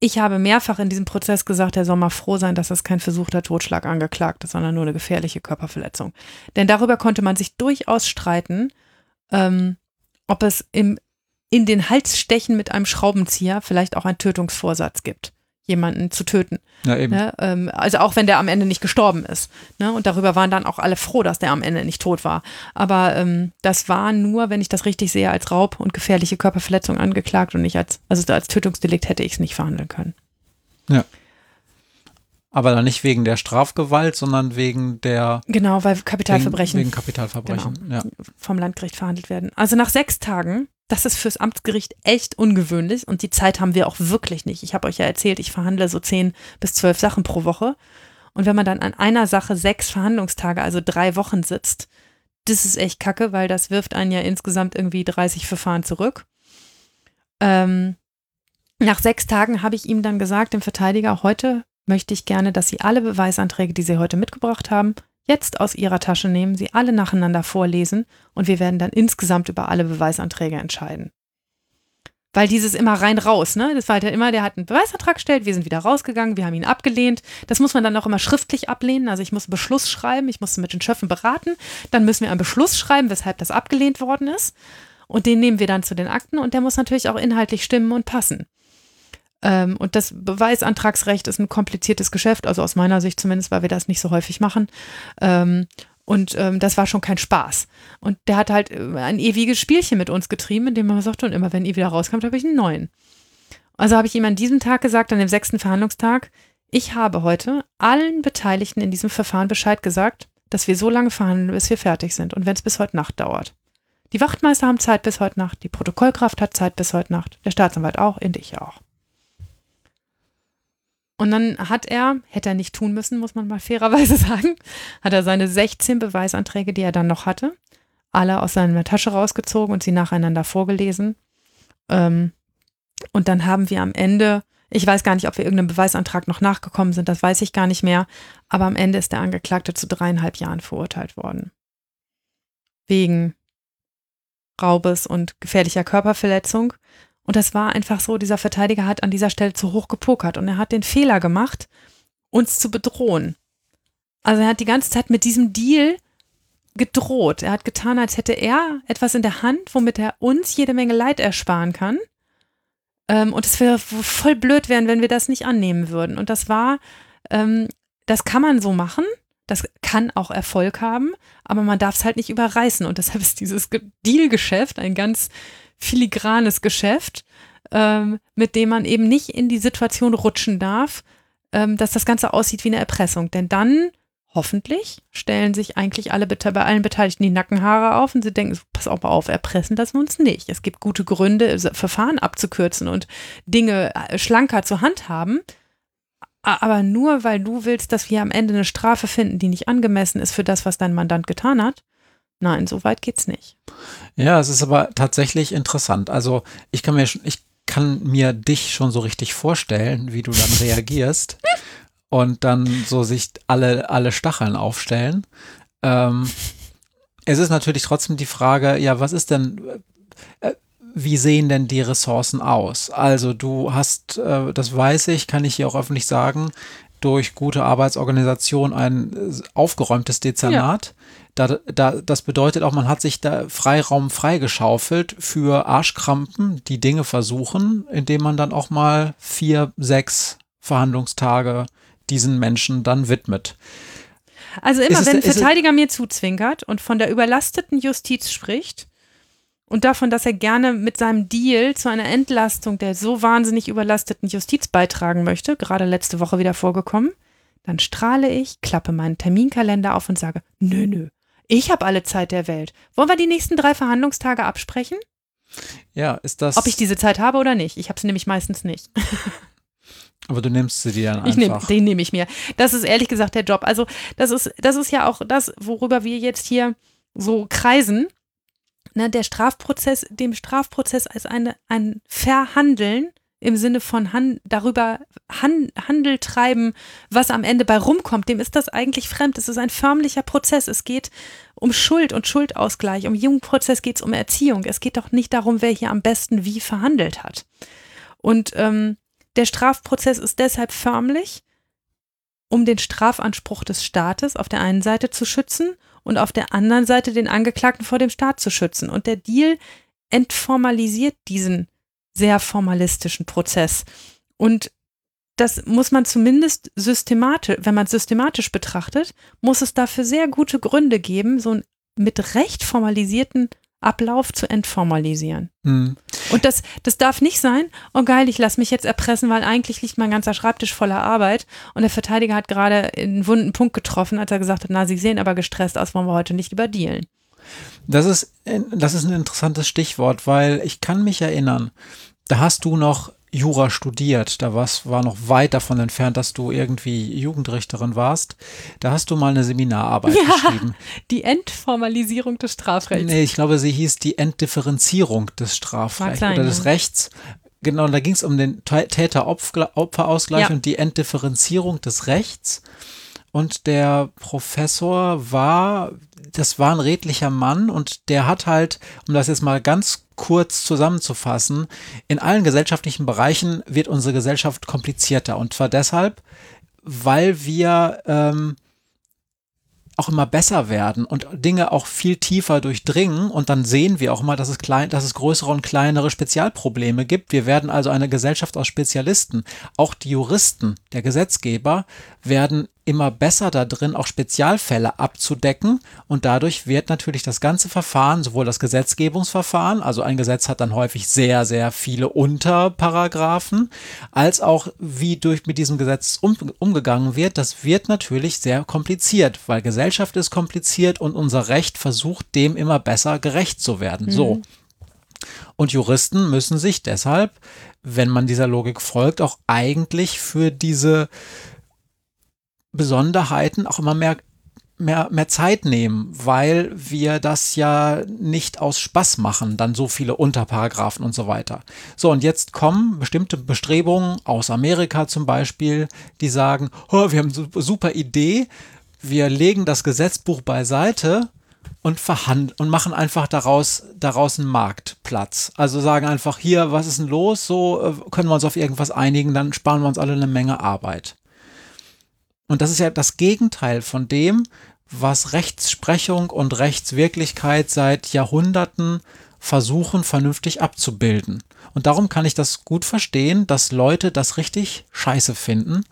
ich habe mehrfach in diesem Prozess gesagt, er soll mal froh sein, dass das kein versuchter Totschlag angeklagt ist, sondern nur eine gefährliche Körperverletzung. Denn darüber konnte man sich durchaus streiten, ähm, ob es im, in den Hals stechen mit einem Schraubenzieher vielleicht auch einen Tötungsvorsatz gibt jemanden zu töten. Ja, eben. Ne? Ähm, also auch wenn der am Ende nicht gestorben ist. Ne? Und darüber waren dann auch alle froh, dass der am Ende nicht tot war. Aber ähm, das war nur, wenn ich das richtig sehe, als Raub und gefährliche Körperverletzung angeklagt und nicht als, also als Tötungsdelikt hätte ich es nicht verhandeln können. Ja. Aber dann nicht wegen der Strafgewalt, sondern wegen der. Genau, weil Kapitalverbrechen. Wegen, wegen Kapitalverbrechen, genau, ja. vom Landgericht verhandelt werden. Also nach sechs Tagen das ist fürs Amtsgericht echt ungewöhnlich und die Zeit haben wir auch wirklich nicht. Ich habe euch ja erzählt, ich verhandle so zehn bis zwölf Sachen pro Woche. Und wenn man dann an einer Sache sechs Verhandlungstage, also drei Wochen sitzt, das ist echt kacke, weil das wirft einen ja insgesamt irgendwie 30 Verfahren zurück. Ähm, nach sechs Tagen habe ich ihm dann gesagt, dem Verteidiger, heute möchte ich gerne, dass Sie alle Beweisanträge, die Sie heute mitgebracht haben, jetzt aus Ihrer Tasche nehmen, sie alle nacheinander vorlesen und wir werden dann insgesamt über alle Beweisanträge entscheiden. Weil dieses immer rein raus, ne? Das war halt immer, der hat einen Beweisantrag gestellt, wir sind wieder rausgegangen, wir haben ihn abgelehnt. Das muss man dann auch immer schriftlich ablehnen. Also ich muss einen Beschluss schreiben, ich muss mit den Schöffen beraten, dann müssen wir einen Beschluss schreiben, weshalb das abgelehnt worden ist. Und den nehmen wir dann zu den Akten und der muss natürlich auch inhaltlich stimmen und passen. Ähm, und das Beweisantragsrecht ist ein kompliziertes Geschäft, also aus meiner Sicht zumindest, weil wir das nicht so häufig machen. Ähm, und ähm, das war schon kein Spaß. Und der hat halt äh, ein ewiges Spielchen mit uns getrieben, in dem er sagte, und immer wenn ihr wieder rauskommt, habe ich einen neuen. Also habe ich ihm an diesem Tag gesagt, an dem sechsten Verhandlungstag, ich habe heute allen Beteiligten in diesem Verfahren Bescheid gesagt, dass wir so lange verhandeln, bis wir fertig sind und wenn es bis heute Nacht dauert. Die Wachtmeister haben Zeit bis heute Nacht, die Protokollkraft hat Zeit bis heute Nacht, der Staatsanwalt auch und ich auch. Und dann hat er, hätte er nicht tun müssen, muss man mal fairerweise *laughs* sagen, hat er seine 16 Beweisanträge, die er dann noch hatte, alle aus seiner Tasche rausgezogen und sie nacheinander vorgelesen. Ähm, und dann haben wir am Ende, ich weiß gar nicht, ob wir irgendeinem Beweisantrag noch nachgekommen sind, das weiß ich gar nicht mehr, aber am Ende ist der Angeklagte zu dreieinhalb Jahren verurteilt worden. Wegen Raubes und gefährlicher Körperverletzung. Und das war einfach so, dieser Verteidiger hat an dieser Stelle zu hoch gepokert und er hat den Fehler gemacht, uns zu bedrohen. Also er hat die ganze Zeit mit diesem Deal gedroht. Er hat getan, als hätte er etwas in der Hand, womit er uns jede Menge Leid ersparen kann. Ähm, und es wäre voll blöd werden, wenn wir das nicht annehmen würden. Und das war, ähm, das kann man so machen. Das kann auch Erfolg haben, aber man darf es halt nicht überreißen. Und deshalb ist dieses Dealgeschäft ein ganz filigranes Geschäft, ähm, mit dem man eben nicht in die Situation rutschen darf, ähm, dass das Ganze aussieht wie eine Erpressung. Denn dann, hoffentlich, stellen sich eigentlich alle bei allen Beteiligten die Nackenhaare auf und sie denken, pass auch mal auf, erpressen lassen wir uns nicht. Es gibt gute Gründe, Verfahren abzukürzen und Dinge äh, schlanker zur Hand haben. Aber nur weil du willst, dass wir am Ende eine Strafe finden, die nicht angemessen ist für das, was dein Mandant getan hat, Nein, so weit geht's nicht. Ja, es ist aber tatsächlich interessant. Also ich kann mir, ich kann mir dich schon so richtig vorstellen, wie du dann reagierst *laughs* und dann so sich alle, alle Stacheln aufstellen. Ähm, es ist natürlich trotzdem die Frage, ja, was ist denn, äh, wie sehen denn die Ressourcen aus? Also du hast, äh, das weiß ich, kann ich hier auch öffentlich sagen, durch gute Arbeitsorganisation ein äh, aufgeräumtes Dezernat. Ja. Da, da, das bedeutet auch, man hat sich da Freiraum freigeschaufelt für Arschkrampen, die Dinge versuchen, indem man dann auch mal vier, sechs Verhandlungstage diesen Menschen dann widmet. Also immer, es, wenn ein Verteidiger mir zuzwinkert und von der überlasteten Justiz spricht und davon, dass er gerne mit seinem Deal zu einer Entlastung der so wahnsinnig überlasteten Justiz beitragen möchte, gerade letzte Woche wieder vorgekommen, dann strahle ich, klappe meinen Terminkalender auf und sage, nö, nö, ich habe alle Zeit der Welt. Wollen wir die nächsten drei Verhandlungstage absprechen? Ja, ist das. Ob ich diese Zeit habe oder nicht. Ich habe sie nämlich meistens nicht. *laughs* Aber du nimmst sie dir dann einfach. Ich nehm, den nehme ich mir. Das ist ehrlich gesagt der Job. Also, das ist, das ist ja auch das, worüber wir jetzt hier so kreisen. Ne, der Strafprozess, dem Strafprozess als eine, ein Verhandeln im Sinne von Han darüber Han Handel treiben, was am Ende bei rumkommt, dem ist das eigentlich fremd. Es ist ein förmlicher Prozess. Es geht um Schuld und Schuldausgleich. Um Jugendprozess geht es um Erziehung. Es geht doch nicht darum, wer hier am besten wie verhandelt hat. Und ähm, der Strafprozess ist deshalb förmlich, um den Strafanspruch des Staates auf der einen Seite zu schützen und auf der anderen Seite den Angeklagten vor dem Staat zu schützen. Und der Deal entformalisiert diesen sehr formalistischen Prozess. Und das muss man zumindest systematisch, wenn man es systematisch betrachtet, muss es dafür sehr gute Gründe geben, so einen mit Recht formalisierten Ablauf zu entformalisieren. Mhm. Und das, das darf nicht sein, oh geil, ich lasse mich jetzt erpressen, weil eigentlich liegt mein ganzer Schreibtisch voller Arbeit und der Verteidiger hat gerade einen wunden Punkt getroffen, als er gesagt hat, na, Sie sehen aber gestresst aus, wollen wir heute nicht überdealen. Das ist, das ist ein interessantes Stichwort, weil ich kann mich erinnern, da hast du noch Jura studiert, da war's, war noch weit davon entfernt, dass du irgendwie Jugendrichterin warst. Da hast du mal eine Seminararbeit ja, geschrieben. Die Entformalisierung des Strafrechts. Nee, ich glaube, sie hieß die Entdifferenzierung des Strafrechts oder des Rechts. Genau, da ging es um den Täter-Opfer-Ausgleich ja. und die Entdifferenzierung des Rechts. Und der Professor war, das war ein redlicher Mann und der hat halt, um das jetzt mal ganz kurz zusammenzufassen, in allen gesellschaftlichen Bereichen wird unsere Gesellschaft komplizierter. Und zwar deshalb, weil wir ähm, auch immer besser werden und Dinge auch viel tiefer durchdringen und dann sehen wir auch mal, dass es klein, dass es größere und kleinere Spezialprobleme gibt. Wir werden also eine Gesellschaft aus Spezialisten. Auch die Juristen, der Gesetzgeber werden immer besser da drin, auch Spezialfälle abzudecken. Und dadurch wird natürlich das ganze Verfahren, sowohl das Gesetzgebungsverfahren, also ein Gesetz hat dann häufig sehr, sehr viele Unterparagraphen, als auch wie durch mit diesem Gesetz um, umgegangen wird, das wird natürlich sehr kompliziert, weil Gesellschaft ist kompliziert und unser Recht versucht, dem immer besser gerecht zu werden. Mhm. So. Und Juristen müssen sich deshalb, wenn man dieser Logik folgt, auch eigentlich für diese Besonderheiten auch immer mehr mehr, mehr Zeit nehmen, weil wir das ja nicht aus Spaß machen, dann so viele Unterparagraphen und so weiter. So, und jetzt kommen bestimmte Bestrebungen aus Amerika zum Beispiel, die sagen, oh, wir haben eine super Idee, wir legen das Gesetzbuch beiseite und verhandeln und machen einfach daraus, daraus einen Marktplatz. Also sagen einfach, hier, was ist denn los? So äh, können wir uns auf irgendwas einigen, dann sparen wir uns alle eine Menge Arbeit. Und das ist ja das Gegenteil von dem, was Rechtsprechung und Rechtswirklichkeit seit Jahrhunderten versuchen vernünftig abzubilden. Und darum kann ich das gut verstehen, dass Leute das richtig scheiße finden,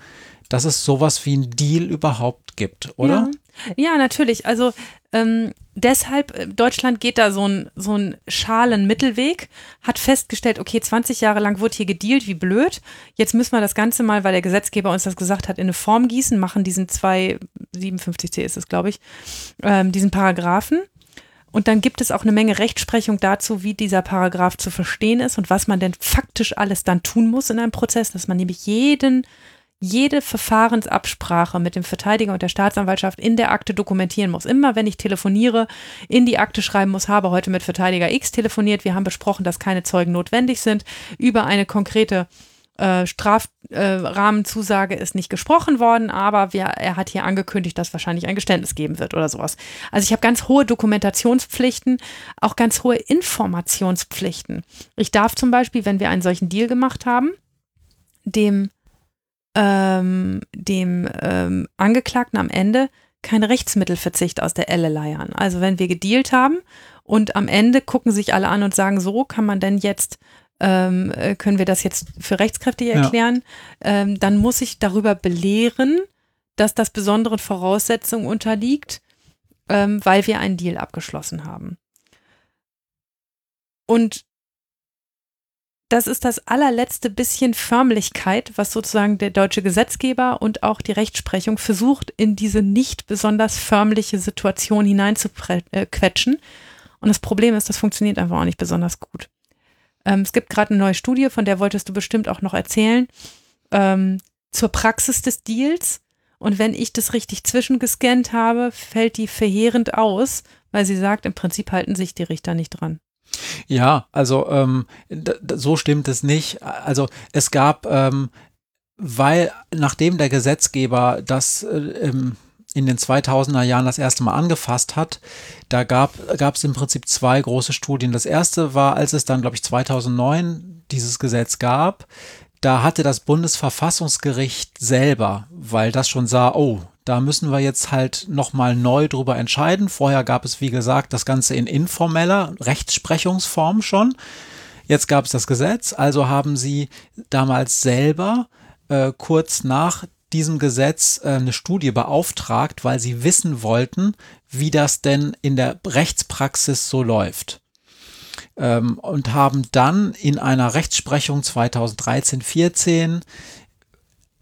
dass es sowas wie ein Deal überhaupt gibt, oder? Ja, ja natürlich. Also ähm, deshalb, äh, Deutschland geht da so ein, so schalen Mittelweg, hat festgestellt, okay, 20 Jahre lang wurde hier gedealt, wie blöd. Jetzt müssen wir das Ganze mal, weil der Gesetzgeber uns das gesagt hat, in eine Form gießen, machen diesen 257c ist es, glaube ich, ähm, diesen Paragraphen. Und dann gibt es auch eine Menge Rechtsprechung dazu, wie dieser Paragraph zu verstehen ist und was man denn faktisch alles dann tun muss in einem Prozess, dass man nämlich jeden jede Verfahrensabsprache mit dem Verteidiger und der Staatsanwaltschaft in der Akte dokumentieren muss. Immer wenn ich telefoniere, in die Akte schreiben muss, habe heute mit Verteidiger X telefoniert, wir haben besprochen, dass keine Zeugen notwendig sind, über eine konkrete äh, Strafrahmenzusage äh, ist nicht gesprochen worden, aber wir, er hat hier angekündigt, dass wahrscheinlich ein Geständnis geben wird oder sowas. Also ich habe ganz hohe Dokumentationspflichten, auch ganz hohe Informationspflichten. Ich darf zum Beispiel, wenn wir einen solchen Deal gemacht haben, dem ähm, dem ähm, Angeklagten am Ende kein Rechtsmittelverzicht aus der Elle leiern. Also wenn wir gedealt haben und am Ende gucken sich alle an und sagen, so kann man denn jetzt ähm, äh, können wir das jetzt für rechtskräftig erklären, ja. ähm, dann muss ich darüber belehren, dass das besonderen Voraussetzungen unterliegt, ähm, weil wir einen Deal abgeschlossen haben. Und das ist das allerletzte bisschen Förmlichkeit, was sozusagen der deutsche Gesetzgeber und auch die Rechtsprechung versucht, in diese nicht besonders förmliche Situation hineinzuquetschen. Und das Problem ist, das funktioniert einfach auch nicht besonders gut. Ähm, es gibt gerade eine neue Studie, von der wolltest du bestimmt auch noch erzählen, ähm, zur Praxis des Deals. Und wenn ich das richtig zwischengescannt habe, fällt die verheerend aus, weil sie sagt, im Prinzip halten sich die Richter nicht dran. Ja, also ähm, so stimmt es nicht. Also es gab, ähm, weil nachdem der Gesetzgeber das äh, in den 2000er Jahren das erste Mal angefasst hat, da gab es im Prinzip zwei große Studien. Das erste war, als es dann, glaube ich, 2009 dieses Gesetz gab, da hatte das Bundesverfassungsgericht selber, weil das schon sah, oh, da müssen wir jetzt halt nochmal neu drüber entscheiden. Vorher gab es, wie gesagt, das Ganze in informeller Rechtsprechungsform schon. Jetzt gab es das Gesetz, also haben sie damals selber äh, kurz nach diesem Gesetz äh, eine Studie beauftragt, weil sie wissen wollten, wie das denn in der Rechtspraxis so läuft. Ähm, und haben dann in einer Rechtsprechung 2013-14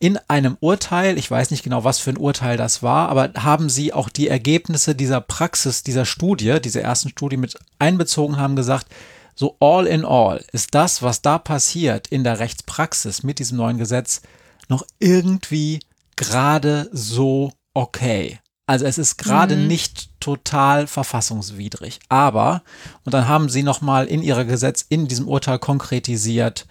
in einem Urteil, ich weiß nicht genau, was für ein Urteil das war, aber haben sie auch die Ergebnisse dieser Praxis, dieser Studie, dieser ersten Studie mit einbezogen, haben gesagt, so all in all ist das, was da passiert in der Rechtspraxis mit diesem neuen Gesetz, noch irgendwie gerade so okay. Also es ist gerade mhm. nicht total verfassungswidrig. Aber, und dann haben sie nochmal in ihrer Gesetz, in diesem Urteil konkretisiert,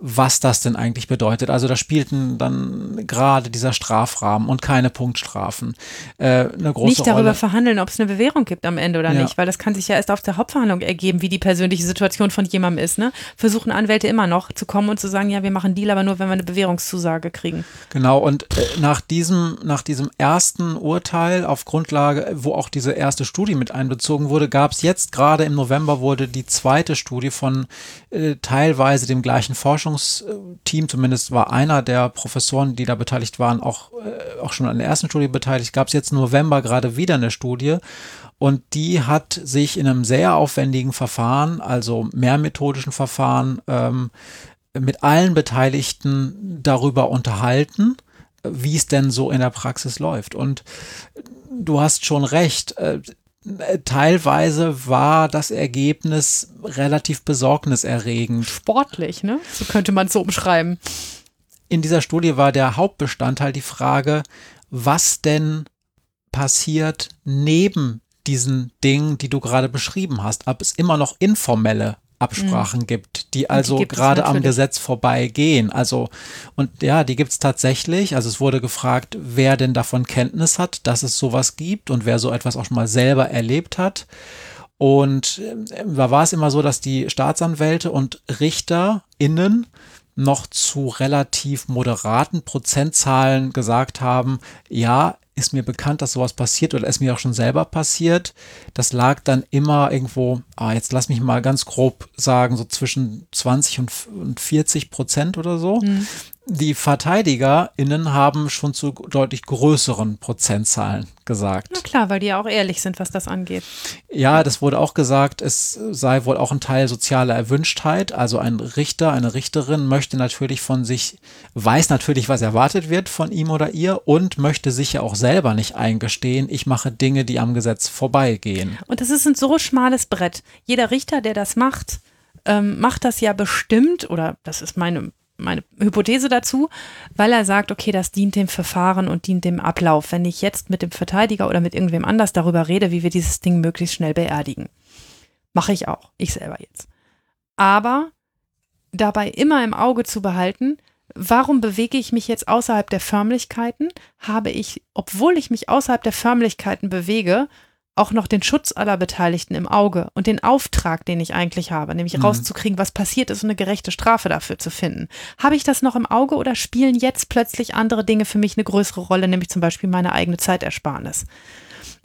was das denn eigentlich bedeutet. Also da spielten dann gerade dieser Strafrahmen und keine Punktstrafen äh, eine große Nicht darüber Rolle. verhandeln, ob es eine Bewährung gibt am Ende oder ja. nicht, weil das kann sich ja erst auf der Hauptverhandlung ergeben, wie die persönliche Situation von jemandem ist. Ne? Versuchen Anwälte immer noch zu kommen und zu sagen, ja, wir machen Deal, aber nur, wenn wir eine Bewährungszusage kriegen. Genau, und äh, nach, diesem, nach diesem ersten Urteil auf Grundlage, wo auch diese erste Studie mit einbezogen wurde, gab es jetzt gerade im November wurde die zweite Studie von äh, teilweise dem gleichen Forschungs Forschungsteam, zumindest war einer der Professoren, die da beteiligt waren, auch, äh, auch schon an der ersten Studie beteiligt, gab es jetzt im November gerade wieder eine Studie und die hat sich in einem sehr aufwendigen Verfahren, also mehrmethodischen Verfahren, ähm, mit allen Beteiligten darüber unterhalten, wie es denn so in der Praxis läuft. Und du hast schon recht, äh, teilweise war das Ergebnis relativ besorgniserregend. Sportlich, ne? So könnte man es so umschreiben. In dieser Studie war der Hauptbestandteil die Frage, was denn passiert neben diesen Dingen, die du gerade beschrieben hast, ob es immer noch informelle Absprachen mhm. gibt, die also die gerade am Gesetz vorbeigehen. Also, und ja, die gibt es tatsächlich. Also es wurde gefragt, wer denn davon Kenntnis hat, dass es sowas gibt und wer so etwas auch schon mal selber erlebt hat. Und äh, da war es immer so, dass die Staatsanwälte und RichterInnen noch zu relativ moderaten Prozentzahlen gesagt haben, ja, ist mir bekannt, dass sowas passiert oder ist mir auch schon selber passiert. Das lag dann immer irgendwo, ah, jetzt lass mich mal ganz grob sagen, so zwischen 20 und 40 Prozent oder so. Mhm die VerteidigerInnen haben schon zu deutlich größeren Prozentzahlen gesagt. Na klar, weil die ja auch ehrlich sind, was das angeht. Ja, das wurde auch gesagt, es sei wohl auch ein Teil sozialer Erwünschtheit. Also ein Richter, eine Richterin möchte natürlich von sich, weiß natürlich, was erwartet wird von ihm oder ihr und möchte sich ja auch selber nicht eingestehen, ich mache Dinge, die am Gesetz vorbeigehen. Und das ist ein so schmales Brett. Jeder Richter, der das macht, ähm, macht das ja bestimmt, oder das ist meine meine Hypothese dazu, weil er sagt, okay, das dient dem Verfahren und dient dem Ablauf, wenn ich jetzt mit dem Verteidiger oder mit irgendwem anders darüber rede, wie wir dieses Ding möglichst schnell beerdigen. Mache ich auch, ich selber jetzt. Aber dabei immer im Auge zu behalten, warum bewege ich mich jetzt außerhalb der Förmlichkeiten? Habe ich, obwohl ich mich außerhalb der Förmlichkeiten bewege, auch noch den Schutz aller Beteiligten im Auge und den Auftrag, den ich eigentlich habe, nämlich mhm. rauszukriegen, was passiert ist und eine gerechte Strafe dafür zu finden. Habe ich das noch im Auge oder spielen jetzt plötzlich andere Dinge für mich eine größere Rolle, nämlich zum Beispiel meine eigene Zeitersparnis?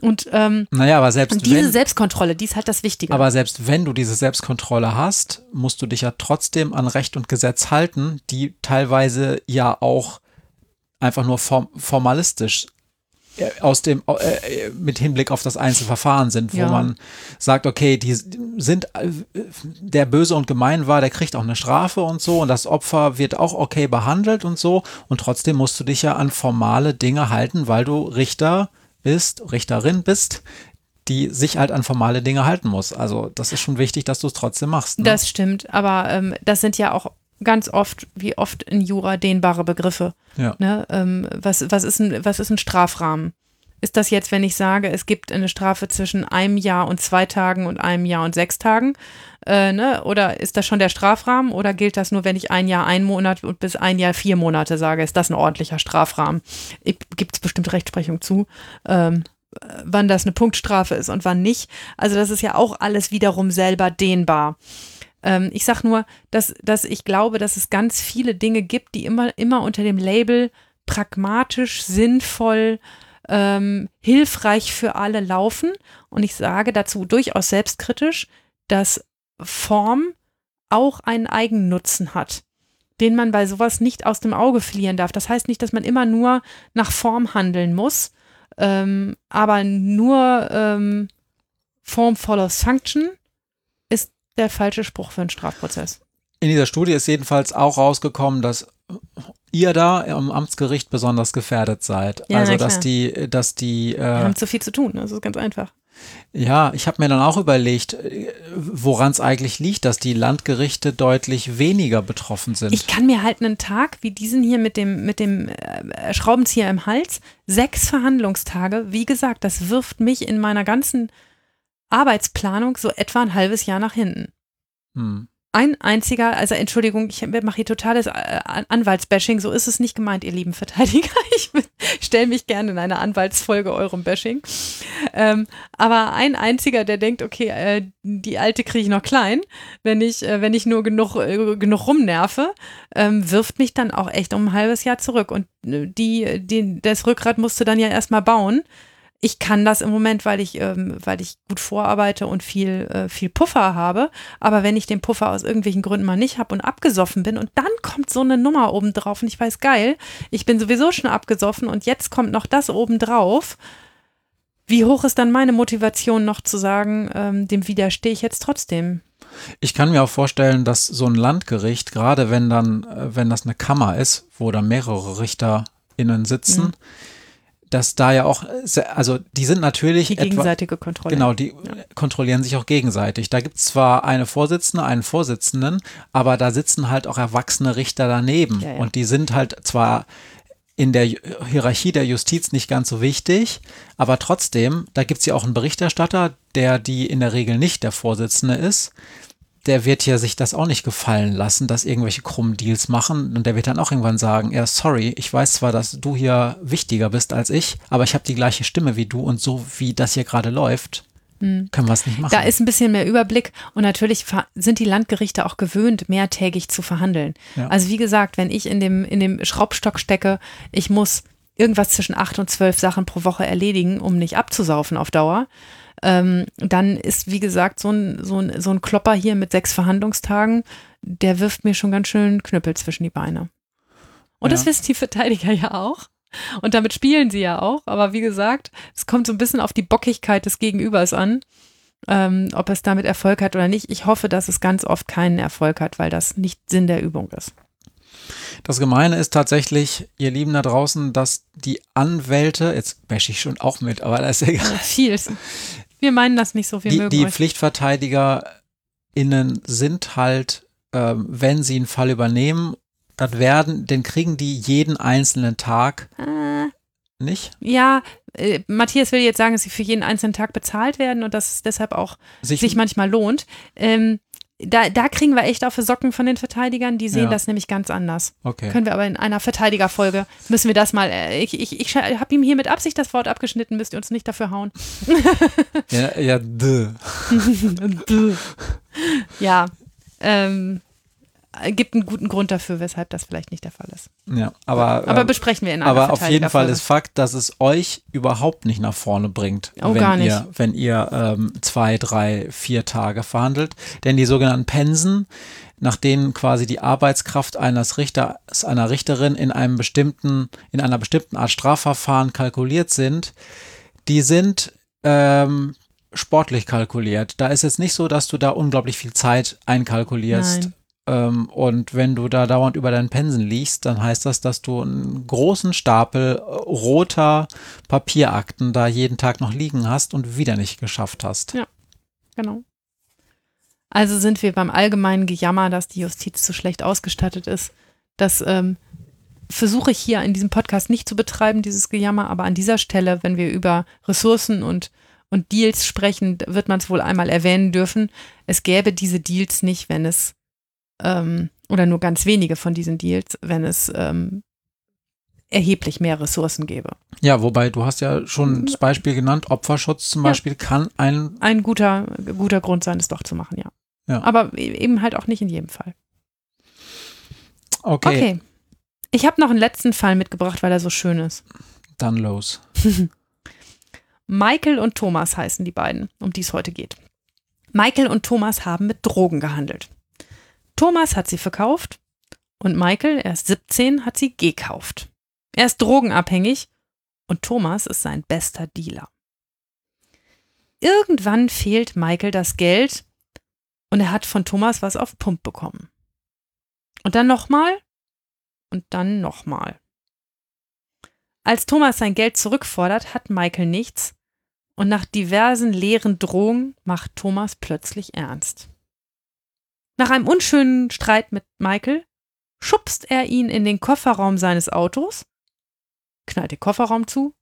Und ähm, naja, aber selbst diese wenn, Selbstkontrolle, die ist halt das Wichtige. Aber selbst wenn du diese Selbstkontrolle hast, musst du dich ja trotzdem an Recht und Gesetz halten, die teilweise ja auch einfach nur form formalistisch aus dem äh, mit Hinblick auf das Einzelverfahren sind, wo ja. man sagt, okay, die sind äh, der böse und gemein war, der kriegt auch eine Strafe und so und das Opfer wird auch okay behandelt und so und trotzdem musst du dich ja an formale Dinge halten, weil du Richter bist, Richterin bist, die sich halt an formale Dinge halten muss. Also das ist schon wichtig, dass du es trotzdem machst. Ne? Das stimmt, aber ähm, das sind ja auch ganz oft, wie oft in Jura dehnbare Begriffe. Ja. Ne? Ähm, was, was, ist ein, was ist ein Strafrahmen? Ist das jetzt, wenn ich sage, es gibt eine Strafe zwischen einem Jahr und zwei Tagen und einem Jahr und sechs Tagen? Äh, ne? Oder ist das schon der Strafrahmen oder gilt das nur, wenn ich ein Jahr, ein Monat und bis ein Jahr vier Monate sage? Ist das ein ordentlicher Strafrahmen? Gibt es bestimmte Rechtsprechung zu? Ähm, wann das eine Punktstrafe ist und wann nicht. Also das ist ja auch alles wiederum selber dehnbar. Ähm, ich sage nur, dass, dass ich glaube, dass es ganz viele Dinge gibt, die immer, immer unter dem Label pragmatisch, sinnvoll, ähm, hilfreich für alle laufen. Und ich sage dazu durchaus selbstkritisch, dass Form auch einen Eigennutzen hat, den man bei sowas nicht aus dem Auge verlieren darf. Das heißt nicht, dass man immer nur nach Form handeln muss, ähm, aber nur ähm, Form follows Function der falsche Spruch für einen Strafprozess. In dieser Studie ist jedenfalls auch rausgekommen, dass ihr da am Amtsgericht besonders gefährdet seid. Ja, also dass die, dass die. Äh, Wir haben zu viel zu tun, das ist ganz einfach. Ja, ich habe mir dann auch überlegt, äh, woran es eigentlich liegt, dass die Landgerichte deutlich weniger betroffen sind. Ich kann mir halt einen Tag wie diesen hier mit dem, mit dem äh, Schraubenzieher im Hals, sechs Verhandlungstage, wie gesagt, das wirft mich in meiner ganzen Arbeitsplanung so etwa ein halbes Jahr nach hinten. Hm ein einziger, also Entschuldigung, ich mache hier totales äh, Anwaltsbashing, so ist es nicht gemeint, ihr lieben Verteidiger. *laughs* Ich stelle mich gerne in einer Anwaltsfolge eurem Bashing. Ähm, aber ein einziger, der denkt, okay, äh, die alte kriege ich noch klein, wenn ich, äh, wenn ich nur genug, äh, genug rumnerve, ähm, wirft mich dann auch echt um ein halbes Jahr zurück. Und äh, die, die, das Rückgrat musste dann ja erstmal bauen ich kann das im Moment, weil ich, ähm, weil ich gut vorarbeite und viel, äh, viel Puffer habe. Aber wenn ich den Puffer aus irgendwelchen Gründen mal nicht habe und abgesoffen bin und dann kommt so eine Nummer oben drauf und ich weiß, geil, ich bin sowieso schon abgesoffen und jetzt kommt noch das oben drauf. Wie hoch ist dann meine Motivation noch zu sagen, ähm, dem widerstehe ich jetzt trotzdem? Ich kann mir auch vorstellen, dass so ein Landgericht, gerade wenn dann, äh, wenn das eine Kammer ist, wo da mehrere RichterInnen sitzen, mhm dass da ja auch, also die sind natürlich. Die gegenseitige etwa, Kontrolle. Genau, die ja. kontrollieren sich auch gegenseitig. Da gibt es zwar eine Vorsitzende, einen Vorsitzenden, aber da sitzen halt auch erwachsene Richter daneben. Ja, ja. Und die sind halt zwar in der Hierarchie der Justiz nicht ganz so wichtig, aber trotzdem, da gibt es ja auch einen Berichterstatter, der die in der Regel nicht der Vorsitzende ist der wird ja sich das auch nicht gefallen lassen, dass irgendwelche krummen Deals machen. Und der wird dann auch irgendwann sagen, ja, sorry, ich weiß zwar, dass du hier wichtiger bist als ich, aber ich habe die gleiche Stimme wie du und so wie das hier gerade läuft, hm. können wir es nicht machen. Da ist ein bisschen mehr Überblick und natürlich sind die Landgerichte auch gewöhnt, mehrtägig zu verhandeln. Ja. Also wie gesagt, wenn ich in dem, in dem Schraubstock stecke, ich muss irgendwas zwischen acht und zwölf Sachen pro Woche erledigen, um nicht abzusaufen auf Dauer ähm, dann ist, wie gesagt, so ein, so, ein, so ein Klopper hier mit sechs Verhandlungstagen, der wirft mir schon ganz schön Knüppel zwischen die Beine. Und ja. das wissen die Verteidiger ja auch. Und damit spielen sie ja auch. Aber wie gesagt, es kommt so ein bisschen auf die Bockigkeit des Gegenübers an, ähm, ob es damit Erfolg hat oder nicht. Ich hoffe, dass es ganz oft keinen Erfolg hat, weil das nicht Sinn der Übung ist. Das Gemeine ist tatsächlich, ihr Lieben da draußen, dass die Anwälte, jetzt bash ich schon auch mit, aber das ist egal. *laughs* Viel. Wir meinen das nicht so, wir die, mögen Die euch. PflichtverteidigerInnen sind halt, ähm, wenn sie einen Fall übernehmen, das werden, den kriegen die jeden einzelnen Tag. Äh, nicht? Ja, äh, Matthias will jetzt sagen, dass sie für jeden einzelnen Tag bezahlt werden und dass es deshalb auch sich, sich manchmal lohnt. Ähm, da, da kriegen wir echt auf Socken von den Verteidigern, die sehen ja. das nämlich ganz anders. Okay. Können wir aber in einer Verteidigerfolge, müssen wir das mal, äh, ich, ich, ich habe ihm hier mit Absicht das Wort abgeschnitten, müsst ihr uns nicht dafür hauen. ja, ja, duh. *laughs* ja, ähm, gibt einen guten Grund dafür, weshalb das vielleicht nicht der Fall ist. Ja, aber, aber äh, besprechen wir in einer Aber auf jeden Fall ist Fakt, dass es euch überhaupt nicht nach vorne bringt, oh, wenn. Ihr, wenn ihr ähm, zwei, drei, vier Tage verhandelt. Denn die sogenannten Pensen, nach denen quasi die Arbeitskraft eines Richters, einer Richterin in einem bestimmten, in einer bestimmten Art Strafverfahren kalkuliert sind, die sind ähm, sportlich kalkuliert. Da ist es nicht so, dass du da unglaublich viel Zeit einkalkulierst. Nein ähm, und wenn du da dauernd über deinen Pensen liegst, dann heißt das, dass du einen großen Stapel roter Papierakten da jeden Tag noch liegen hast und wieder nicht geschafft hast. Ja, genau. Also sind wir beim allgemeinen Gejammer, dass die Justiz zu schlecht ausgestattet ist, dass ähm, versuche ich hier in diesem Podcast nicht zu betreiben, dieses Gejammer, aber an dieser Stelle, wenn wir über Ressourcen und, und Deals sprechen, wird man es wohl einmal erwähnen dürfen. Es gäbe diese Deals nicht, wenn es, ähm, oder nur ganz wenige von diesen Deals, wenn es ähm, erheblich mehr Ressourcen gäbe. Ja, wobei du hast ja schon das Beispiel genannt, Opferschutz zum Ja. Beispiel kann ein, Ein guter, guter Grund sein, es doch zu machen, ja. Ja. Aber e- eben halt auch nicht in jedem Fall. okay, Okay. Ich habe noch einen letzten Fall mitgebracht, weil er so schön ist. dann los. *laughs* Michael und Thomas heißen die beiden, um die es heute geht. Michael und Thomas haben mit Drogen gehandelt. Thomas hat sie verkauft und Michael, er ist 17, hat sie gekauft. Er ist drogenabhängig und Thomas ist sein bester Dealer. Irgendwann fehlt Michael das Geld und er hat von Thomas was auf Pump bekommen. Und dann nochmal und dann nochmal. Als Thomas sein Geld zurückfordert, hat Michael nichts und nach diversen leeren Drohungen macht Thomas plötzlich ernst. Nach einem unschönen Streit mit Michael schubst er ihn in den Kofferraum seines Autos, knallt den Kofferraum zu,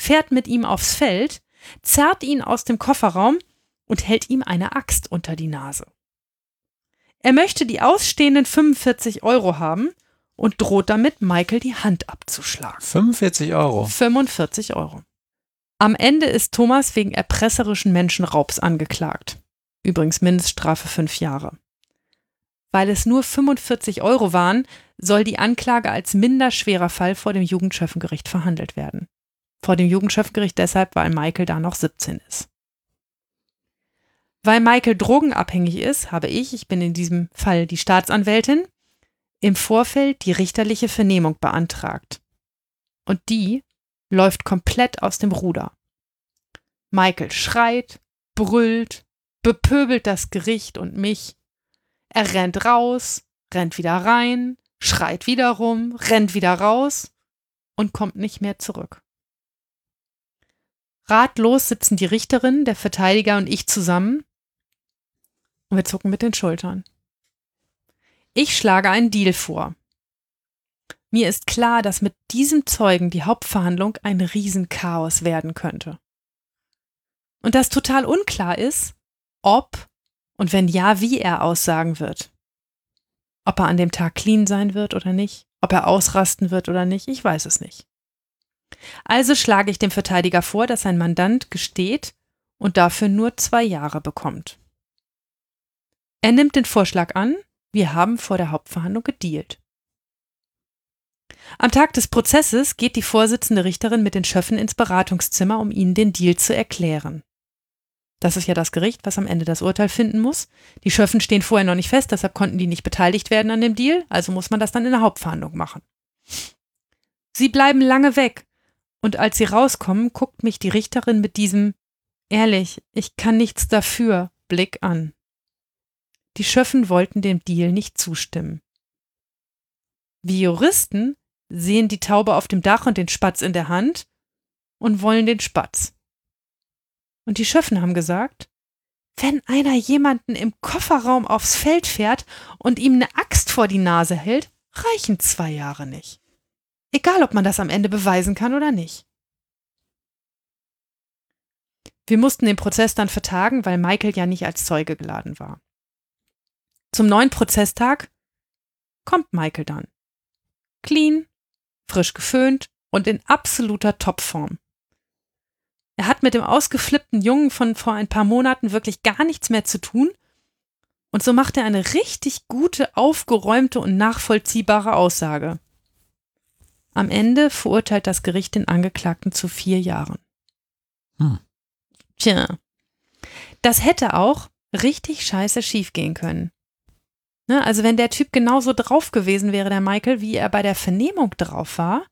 fährt mit ihm aufs Feld, zerrt ihn aus dem Kofferraum und hält ihm eine Axt unter die Nase. Er möchte die ausstehenden 45 Euro haben und droht damit, Michael die Hand abzuschlagen. 45 Euro. 45 Euro. Am Ende ist Thomas wegen erpresserischen Menschenraubs angeklagt. Übrigens Mindeststrafe fünf Jahre. Weil es nur 45 Euro waren, soll die Anklage als minder schwerer Fall vor dem Jugendschöffengericht verhandelt werden. Vor dem Jugendschöffengericht deshalb, weil Michael da noch 17 ist. Weil Michael drogenabhängig ist, habe ich, ich bin in diesem Fall die Staatsanwältin, im Vorfeld die richterliche Vernehmung beantragt. Und die läuft komplett aus dem Ruder. Michael schreit, brüllt, bepöbelt das Gericht und mich. Er rennt raus, rennt wieder rein, schreit wieder rum, rennt wieder raus und kommt nicht mehr zurück. Ratlos sitzen die Richterin, der Verteidiger und ich zusammen und wir zucken mit den Schultern. Ich schlage einen Deal vor. Mir ist klar, dass mit diesem Zeugen die Hauptverhandlung ein Riesenchaos werden könnte. Und dass total unklar ist, ob und wenn ja, wie er aussagen wird. Ob er an dem Tag clean sein wird oder nicht, ob er ausrasten wird oder nicht, ich weiß es nicht. Also schlage ich dem Verteidiger vor, dass sein Mandant gesteht und dafür nur zwei Jahre bekommt. Er nimmt den Vorschlag an, wir haben vor der Hauptverhandlung gedealt. Am Tag des Prozesses geht die Vorsitzende Richterin mit den Schöffen ins Beratungszimmer, um ihnen den Deal zu erklären. Das ist ja das Gericht, was am Ende das Urteil finden muss. Die Schöffen stehen vorher noch nicht fest, deshalb konnten die nicht beteiligt werden an dem Deal, also muss man das dann in der Hauptverhandlung machen. Sie bleiben lange weg, und als sie rauskommen, guckt mich die Richterin mit diesem Ehrlich, ich kann nichts dafür Blick an. Die Schöffen wollten dem Deal nicht zustimmen. Wir Juristen sehen die Taube auf dem Dach und den Spatz in der Hand und wollen den Spatz. Und die Schöffen haben gesagt, wenn einer jemanden im Kofferraum aufs Feld fährt und ihm eine Axt vor die Nase hält, reichen zwei Jahre nicht. Egal, ob man das am Ende beweisen kann oder nicht. Wir mussten den Prozess dann vertagen, weil Michael ja nicht als Zeuge geladen war. Zum neuen Prozesstag kommt Michael dann. Clean, frisch geföhnt und in absoluter Topform. Er hat mit dem ausgeflippten Jungen von vor ein paar Monaten wirklich gar nichts mehr zu tun und so macht er eine richtig gute, aufgeräumte und nachvollziehbare Aussage. Am Ende verurteilt das Gericht den Angeklagten zu vier Jahren. Hm. Tja, das hätte auch richtig scheiße schiefgehen können. Ne, also wenn der Typ genauso drauf gewesen wäre, der Michael, wie er bei der Vernehmung drauf war,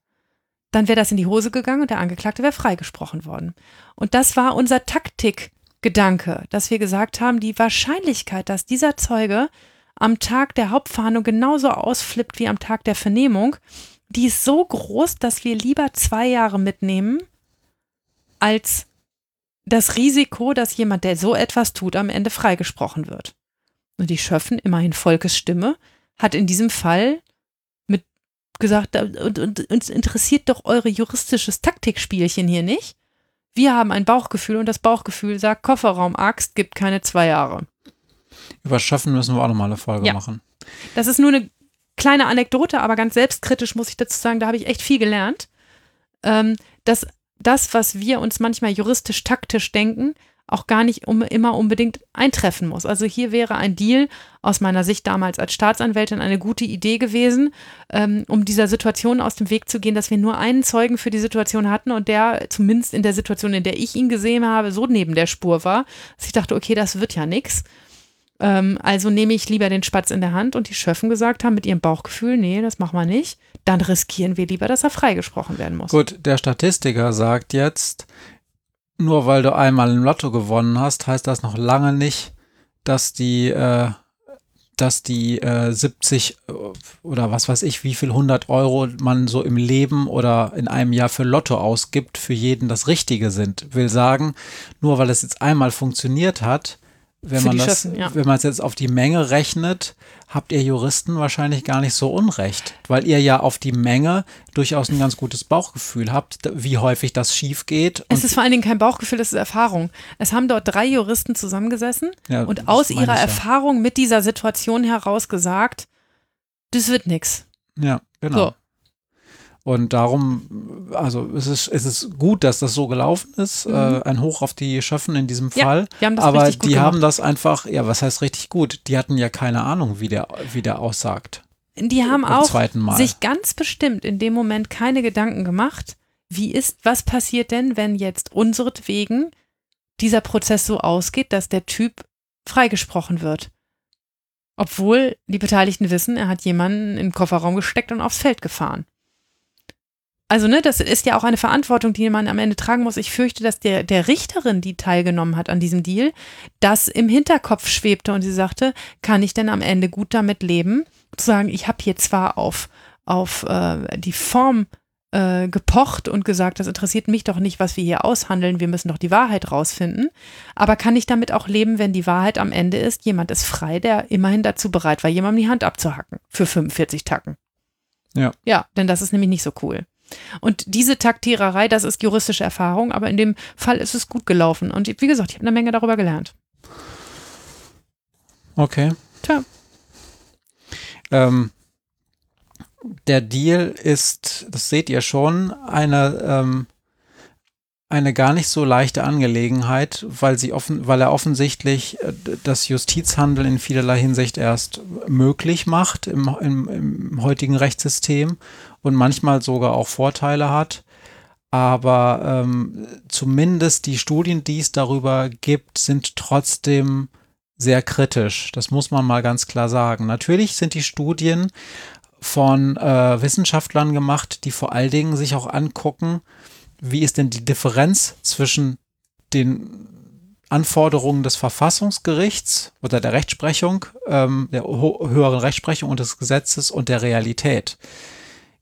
dann wäre das in die Hose gegangen und der Angeklagte wäre freigesprochen worden. Und das war unser Taktikgedanke, dass wir gesagt haben, die Wahrscheinlichkeit, dass dieser Zeuge am Tag der Hauptverhandlung genauso ausflippt wie am Tag der Vernehmung, die ist so groß, dass wir lieber zwei Jahre mitnehmen, als das Risiko, dass jemand, der so etwas tut, am Ende freigesprochen wird. Und die Schöffen, immerhin Volkes Stimme, hat in diesem Fall gesagt, und, und uns interessiert doch eure juristisches Taktikspielchen hier nicht. Wir haben ein Bauchgefühl und das Bauchgefühl sagt, Kofferraum Axt gibt keine zwei Jahre. Über Schaffen müssen wir auch nochmal eine Folge Ja. machen. Das ist nur eine kleine Anekdote, aber ganz selbstkritisch muss ich dazu sagen, da habe ich echt viel gelernt. Ähm, dass das, was wir uns manchmal juristisch-taktisch denken, auch gar nicht um, immer unbedingt eintreffen muss. Also hier wäre ein Deal aus meiner Sicht damals als Staatsanwältin eine gute Idee gewesen, ähm, um dieser Situation aus dem Weg zu gehen, dass wir nur einen Zeugen für die Situation hatten und der zumindest in der Situation, in der ich ihn gesehen habe, so neben der Spur war, dass ich dachte, okay, das wird ja nix. Ähm, also nehme ich lieber den Spatz in der Hand und die Schöffen gesagt haben mit ihrem Bauchgefühl, nee, das machen wir nicht. Dann riskieren wir lieber, dass er freigesprochen werden muss. Gut, der Statistiker sagt jetzt, nur weil du einmal im Lotto gewonnen hast, heißt das noch lange nicht, dass die, äh, dass die äh, 70 äh, oder was weiß ich, wie viel 100 Euro man so im Leben oder in einem Jahr für Lotto ausgibt, für jeden das Richtige sind. Will sagen, nur weil es jetzt einmal funktioniert hat, wenn man das, ja. wenn man es jetzt auf die Menge rechnet, habt ihr Juristen wahrscheinlich gar nicht so unrecht, weil ihr ja auf die Menge durchaus ein ganz gutes Bauchgefühl habt, wie häufig das schief geht. Es ist vor allen Dingen kein Bauchgefühl, es ist Erfahrung. Es haben dort drei Juristen zusammengesessen Ja, und aus ihrer ja. Erfahrung mit dieser Situation heraus gesagt, das wird nix. Ja, genau. So. Und darum, also es ist, es ist gut, dass das so gelaufen ist. Mhm. Äh, ein Hoch auf die Schöffen in diesem Ja, Fall. die haben das Aber richtig gut die gemacht. haben das einfach, ja, was heißt richtig gut? Die hatten ja keine Ahnung, wie der, wie der aussagt. Die haben Beim auch sich ganz bestimmt in dem Moment keine Gedanken gemacht, wie ist, was passiert denn, wenn jetzt unseretwegen dieser Prozess so ausgeht, dass der Typ freigesprochen wird. Obwohl die Beteiligten wissen, er hat jemanden in den Kofferraum gesteckt und aufs Feld gefahren. Also, ne, das ist ja auch eine Verantwortung, die man am Ende tragen muss. Ich fürchte, dass der, der Richterin, die teilgenommen hat an diesem Deal, das im Hinterkopf schwebte und sie sagte, kann ich denn am Ende gut damit leben, zu sagen, ich habe hier zwar auf, auf äh, die Form äh, gepocht und gesagt, das interessiert mich doch nicht, was wir hier aushandeln, wir müssen doch die Wahrheit rausfinden, aber kann ich damit auch leben, wenn die Wahrheit am Ende ist, jemand ist frei, der immerhin dazu bereit war, jemandem die Hand abzuhacken für 45 Tacken. Ja. Ja, denn das ist nämlich nicht so cool. Und diese Taktiererei, das ist juristische Erfahrung, aber in dem Fall ist es gut gelaufen. Und wie gesagt, ich habe eine Menge darüber gelernt. Okay. Tja. Ähm, der Deal ist, das seht ihr schon, eine, ähm, eine gar nicht so leichte Angelegenheit, weil sie offen, weil er offensichtlich äh, das Justizhandeln in vielerlei Hinsicht erst möglich macht im, im, im heutigen Rechtssystem und manchmal sogar auch Vorteile hat. Aber ähm, zumindest die Studien, die es darüber gibt, sind trotzdem sehr kritisch. Das muss man mal ganz klar sagen. Natürlich sind die Studien von äh, Wissenschaftlern gemacht, die vor allen Dingen sich auch angucken, wie ist denn die Differenz zwischen den Anforderungen des Verfassungsgerichts oder der Rechtsprechung, ähm, der höheren Rechtsprechung und des Gesetzes und der Realität.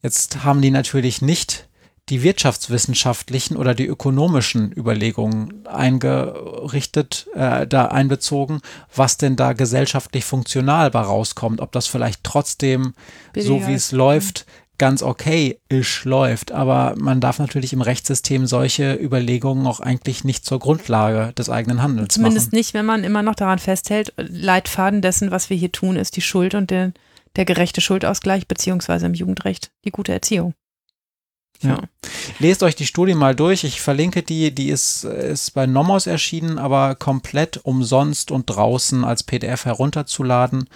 Jetzt haben die natürlich nicht die wirtschaftswissenschaftlichen oder die ökonomischen Überlegungen eingerichtet, äh, da einbezogen, was denn da gesellschaftlich funktional bei rauskommt, ob das vielleicht trotzdem, so Billiger wie ist. es läuft, ganz okay-isch läuft. Aber man darf natürlich im Rechtssystem solche Überlegungen auch eigentlich nicht zur Grundlage des eigenen Handelns Zumindest machen. nicht, wenn man immer noch daran festhält, Leitfaden dessen, was wir hier tun, ist die Schuld und der, der gerechte Schuldausgleich, beziehungsweise im Jugendrecht die gute Erziehung. Ja. Lest euch die Studie mal durch. Ich verlinke die. Die ist, ist bei Nomos erschienen, aber komplett umsonst und draußen als PDF herunterzuladen.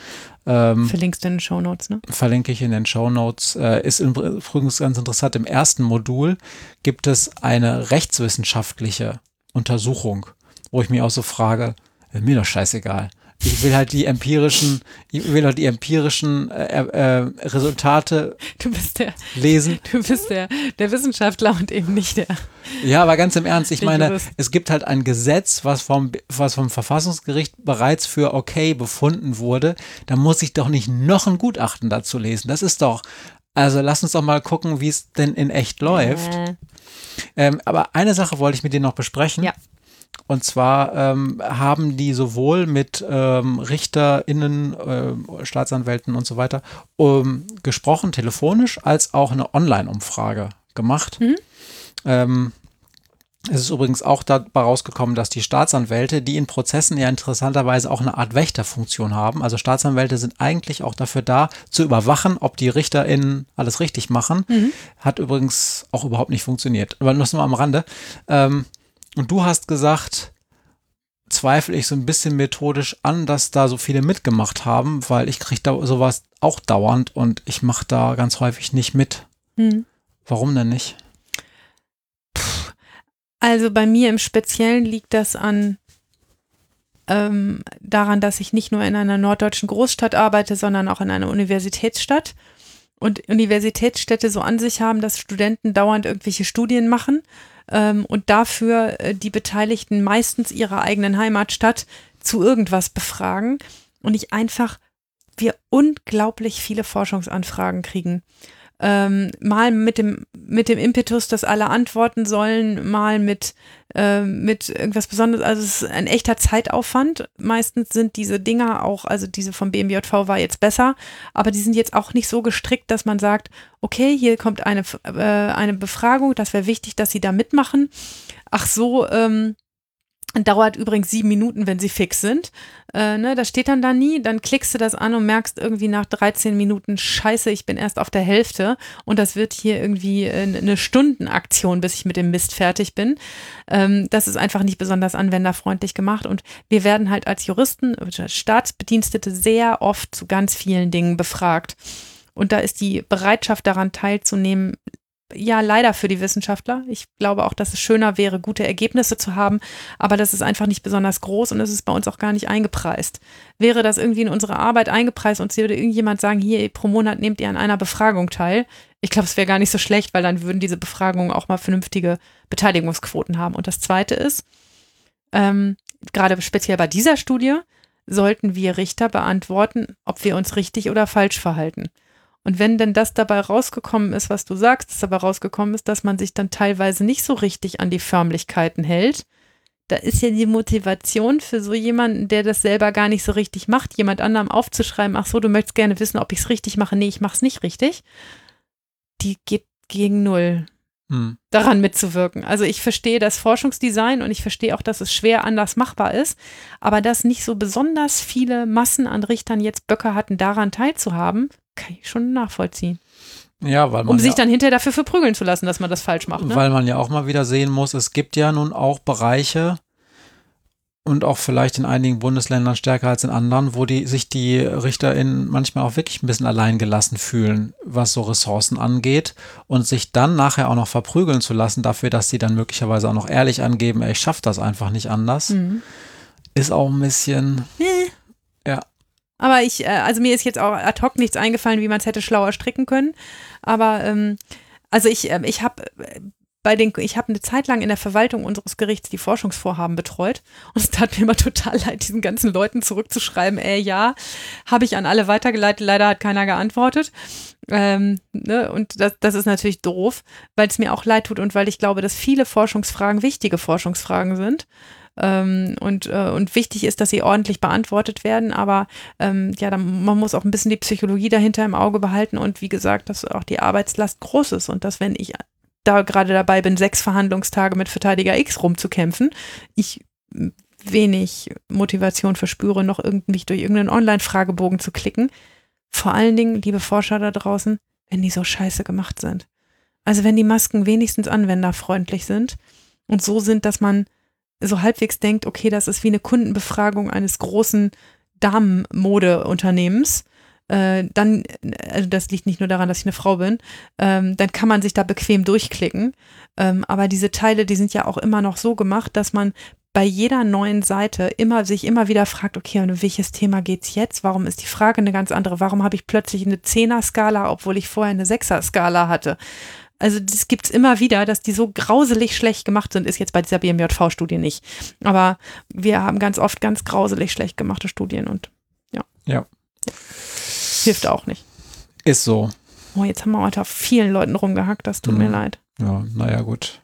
Ähm, Verlinkst du in den Shownotes, ne? verlinke ich in den Show Notes. Äh, ist übrigens ganz interessant. Im ersten Modul gibt es eine rechtswissenschaftliche Untersuchung, wo ich mich auch so frage, mir doch scheißegal. Ich will halt die empirischen, ich will halt die empirischen äh, äh, Resultate Du bist der, lesen. du bist der, der Wissenschaftler und eben nicht der. Ja, aber ganz im Ernst, ich meine, es gibt halt ein Gesetz, was vom, was vom Verfassungsgericht bereits für okay befunden wurde. Da muss ich doch nicht noch ein Gutachten dazu lesen. Das ist doch, also lass uns doch mal gucken, wie es denn in echt läuft. Äh, Ähm, aber eine Sache wollte ich mit dir noch besprechen. Ja. Und zwar ähm, haben die sowohl mit ähm, RichterInnen, äh, Staatsanwälten und so weiter ähm, gesprochen, telefonisch, als auch eine Online-Umfrage gemacht. Mhm. Ähm, es ist übrigens auch dabei rausgekommen, dass die Staatsanwälte, die in Prozessen ja interessanterweise auch eine Art Wächterfunktion haben, also Staatsanwälte sind eigentlich auch dafür da, zu überwachen, ob die RichterInnen alles richtig machen, mhm. hat übrigens auch überhaupt nicht funktioniert. Aber nur mal am Rande. Und du hast gesagt, zweifle ich so ein bisschen methodisch an, dass da so viele mitgemacht haben, weil ich kriege da sowas auch dauernd und ich mache da ganz häufig nicht mit. Hm. Warum denn nicht? Also bei mir im Speziellen liegt das an ähm, daran, dass ich nicht nur in einer norddeutschen Großstadt arbeite, sondern auch in einer Universitätsstadt. Und Universitätsstädte so an sich haben, dass Studenten dauernd irgendwelche Studien machen ähm, und dafür äh, die Beteiligten meistens ihrer eigenen Heimatstadt zu irgendwas befragen und ich einfach wir unglaublich viele Forschungsanfragen kriegen. Ähm, mal mit dem, mit dem Impetus, dass alle antworten sollen, mal mit, äh, mit irgendwas Besonderes. Also es ist ein echter Zeitaufwand. Meistens sind diese Dinger auch, also diese vom BMJV war jetzt besser, aber die sind jetzt auch nicht so gestrickt, dass man sagt, okay, hier kommt eine, äh, eine Befragung, das wäre wichtig, dass Sie da mitmachen. Ach so, ähm, Dauert übrigens sieben Minuten, wenn sie fix sind. Äh, ne, das steht dann da nie. Dann klickst du das an und merkst irgendwie nach 13 Minuten, scheiße, ich bin erst auf der Hälfte. Und das wird hier irgendwie eine Stundenaktion, bis ich mit dem Mist fertig bin. Ähm, das ist einfach nicht besonders anwenderfreundlich gemacht. Und wir werden halt als Juristen, Staatsbedienstete sehr oft zu ganz vielen Dingen befragt. Und da ist die Bereitschaft daran teilzunehmen ja leider für die Wissenschaftler. Ich glaube auch, dass es schöner wäre, gute Ergebnisse zu haben, aber das ist einfach nicht besonders groß und es ist bei uns auch gar nicht eingepreist. Wäre das irgendwie in unsere Arbeit eingepreist und würde irgendjemand sagen, hier pro Monat nehmt ihr an einer Befragung teil, ich glaube, es wäre gar nicht so schlecht, weil dann würden diese Befragungen auch mal vernünftige Beteiligungsquoten haben. Und das Zweite ist, ähm, gerade speziell bei dieser Studie, sollten wir Richter beantworten, ob wir uns richtig oder falsch verhalten. Und wenn denn das dabei rausgekommen ist, was du sagst, dass dabei rausgekommen ist, dass man sich dann teilweise nicht so richtig an die Förmlichkeiten hält, da ist ja die Motivation für so jemanden, der das selber gar nicht so richtig macht, jemand anderem aufzuschreiben, ach so, du möchtest gerne wissen, ob ich es richtig mache. Nee, ich mache es nicht richtig. Die geht gegen null hm. daran mitzuwirken. Also ich verstehe das Forschungsdesign und ich verstehe auch, dass es schwer anders machbar ist, aber dass nicht so besonders viele Massen an Richtern jetzt Böcke hatten, daran teilzuhaben, kann ich schon nachvollziehen. Ja, weil man um sich ja, dann hinterher dafür verprügeln zu lassen, dass man das falsch macht. Ne? Weil man ja auch mal wieder sehen muss, es gibt ja nun auch Bereiche und auch vielleicht in einigen Bundesländern stärker als in anderen, wo die sich die RichterInnen manchmal auch wirklich ein bisschen allein gelassen fühlen, was so Ressourcen angeht und sich dann nachher auch noch verprügeln zu lassen dafür, dass sie dann möglicherweise auch noch ehrlich angeben, ey, ich schaffe das einfach nicht anders, mhm. ist auch ein bisschen. Ja. Aber ich, äh, also mir ist jetzt auch ad hoc nichts eingefallen, wie man es hätte schlauer stricken können. Aber ähm, also ich, äh, ich habe bei den, ich habe eine Zeit lang in der Verwaltung unseres Gerichts die Forschungsvorhaben betreut und es tat mir immer total leid, diesen ganzen Leuten zurückzuschreiben, äh, ja, habe ich an alle weitergeleitet, leider hat keiner geantwortet. Ähm, ne? Und das, das ist natürlich doof, weil es mir auch leid tut und weil ich glaube, dass viele Forschungsfragen wichtige Forschungsfragen sind. Ähm, und, äh, und wichtig ist, dass sie ordentlich beantwortet werden. Aber ähm, ja, dann, man muss auch ein bisschen die Psychologie dahinter im Auge behalten und wie gesagt, dass auch die Arbeitslast groß ist und dass, wenn ich da gerade dabei bin, sechs Verhandlungstage mit Verteidiger X rumzukämpfen, ich wenig Motivation verspüre, noch irgendwie durch irgendeinen Online-Fragebogen zu klicken. Vor allen Dingen, liebe Forscher da draußen, wenn die so scheiße gemacht sind. Also wenn die Masken wenigstens anwenderfreundlich sind und so sind, dass man so halbwegs denkt, okay, das ist wie eine Kundenbefragung eines großen Damenmodeunternehmens, äh, dann, also das liegt nicht nur daran, dass ich eine Frau bin, ähm, dann kann man sich da bequem durchklicken. Ähm, aber diese Teile, die sind ja auch immer noch so gemacht, dass man bei jeder neuen Seite immer sich immer wieder fragt, okay, um welches Thema geht's jetzt? Warum ist die Frage eine ganz andere? Warum habe ich plötzlich eine Zehner-Skala, obwohl ich vorher eine Sechser-Skala hatte? Also das gibt es immer wieder, dass die so grauselig schlecht gemacht sind, ist jetzt bei dieser BMJV-Studie nicht. Aber wir haben ganz oft ganz grauselig schlecht gemachte Studien und ja. Ja. Hilft auch nicht. Ist so. Oh, jetzt haben wir heute auf vielen Leuten rumgehackt, das tut mhm. mir leid. Ja, naja, gut.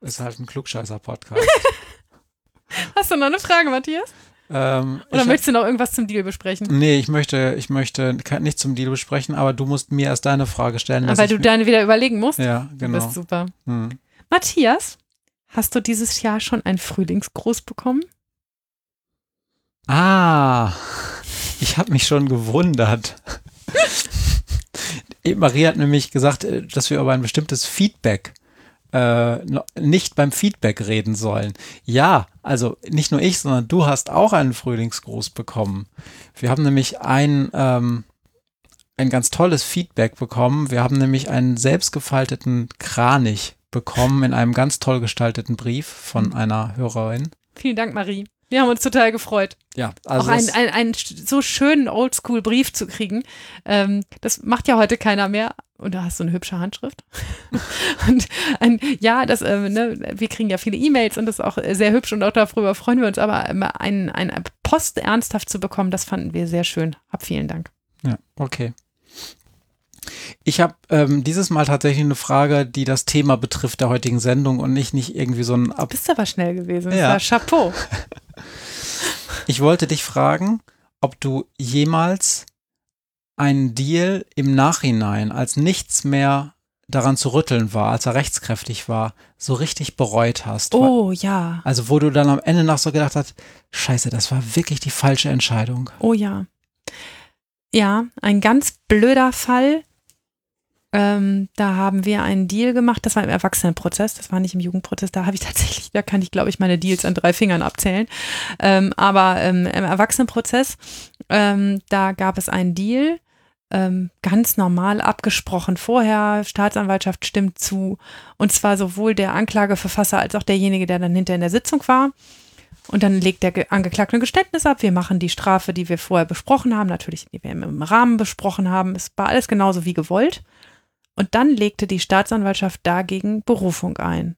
Ist halt ein Klugscheißer-Podcast. *laughs* Hast du noch eine Frage, Matthias? Ähm, Oder möchtest du noch irgendwas zum Deal besprechen? Nee, ich möchte, ich möchte nicht zum Deal besprechen, aber du musst mir erst deine Frage stellen. dass Weil ich du deine wieder überlegen musst? Ja, Du genau. bist super. Hm. Matthias, hast du dieses Jahr schon einen Frühlingsgruß bekommen? Ah, ich habe mich schon gewundert. *laughs* Marie hat nämlich gesagt, äh, dass wir über ein bestimmtes Feedback äh, nicht beim Feedback reden sollen. Ja, also nicht nur ich, sondern du hast auch einen Frühlingsgruß bekommen. Wir haben nämlich ein, ähm, ein ganz tolles Feedback bekommen. Wir haben nämlich einen selbstgefalteten Kranich bekommen in einem ganz toll gestalteten Brief von einer Hörerin. Vielen Dank, Marie. Wir haben uns total gefreut. Ja, also auch einen, einen, einen so schönen Oldschool-Brief zu kriegen. Ähm, das macht ja heute keiner mehr. Und da hast du eine hübsche Handschrift. *laughs* und ein, ja, das, ähm, ne, wir kriegen ja viele E-Mails und das ist auch äh, sehr hübsch und auch darüber freuen wir uns. Aber ähm, ein, ein Post ernsthaft zu bekommen, das fanden wir sehr schön. Hab vielen Dank. Ja, okay. Ich habe ähm, dieses Mal tatsächlich eine Frage, die das Thema betrifft der heutigen Sendung und nicht, nicht irgendwie so ein Ab. Bist aber schnell gewesen. Das Ja. war Chapeau. *laughs* Ich wollte dich fragen, ob du jemals einen Deal im Nachhinein, als nichts mehr daran zu rütteln war, als er rechtskräftig war, so richtig bereut hast. Oh ja. Also wo du dann am Ende noch so gedacht hast, scheiße, das war wirklich die falsche Entscheidung. Oh ja. Ja, ein ganz blöder Fall. Ähm, da haben wir einen Deal gemacht. Das war im Erwachsenenprozess, das war nicht im Jugendprozess. Da habe ich *laughs* tatsächlich, da kann ich, glaube ich, meine Deals an drei Fingern abzählen. Ähm, aber ähm, im Erwachsenenprozess, ähm, da gab es einen Deal, ähm, ganz normal abgesprochen vorher. Staatsanwaltschaft stimmt zu. Und zwar sowohl der Anklageverfasser als auch derjenige, der dann hinter in der Sitzung war. Und dann legt der Ge- Angeklagte ein Geständnis ab. Wir machen die Strafe, die wir vorher besprochen haben, natürlich, die wir im Rahmen besprochen haben. Es war alles genauso wie gewollt. Und dann legte die Staatsanwaltschaft dagegen Berufung ein.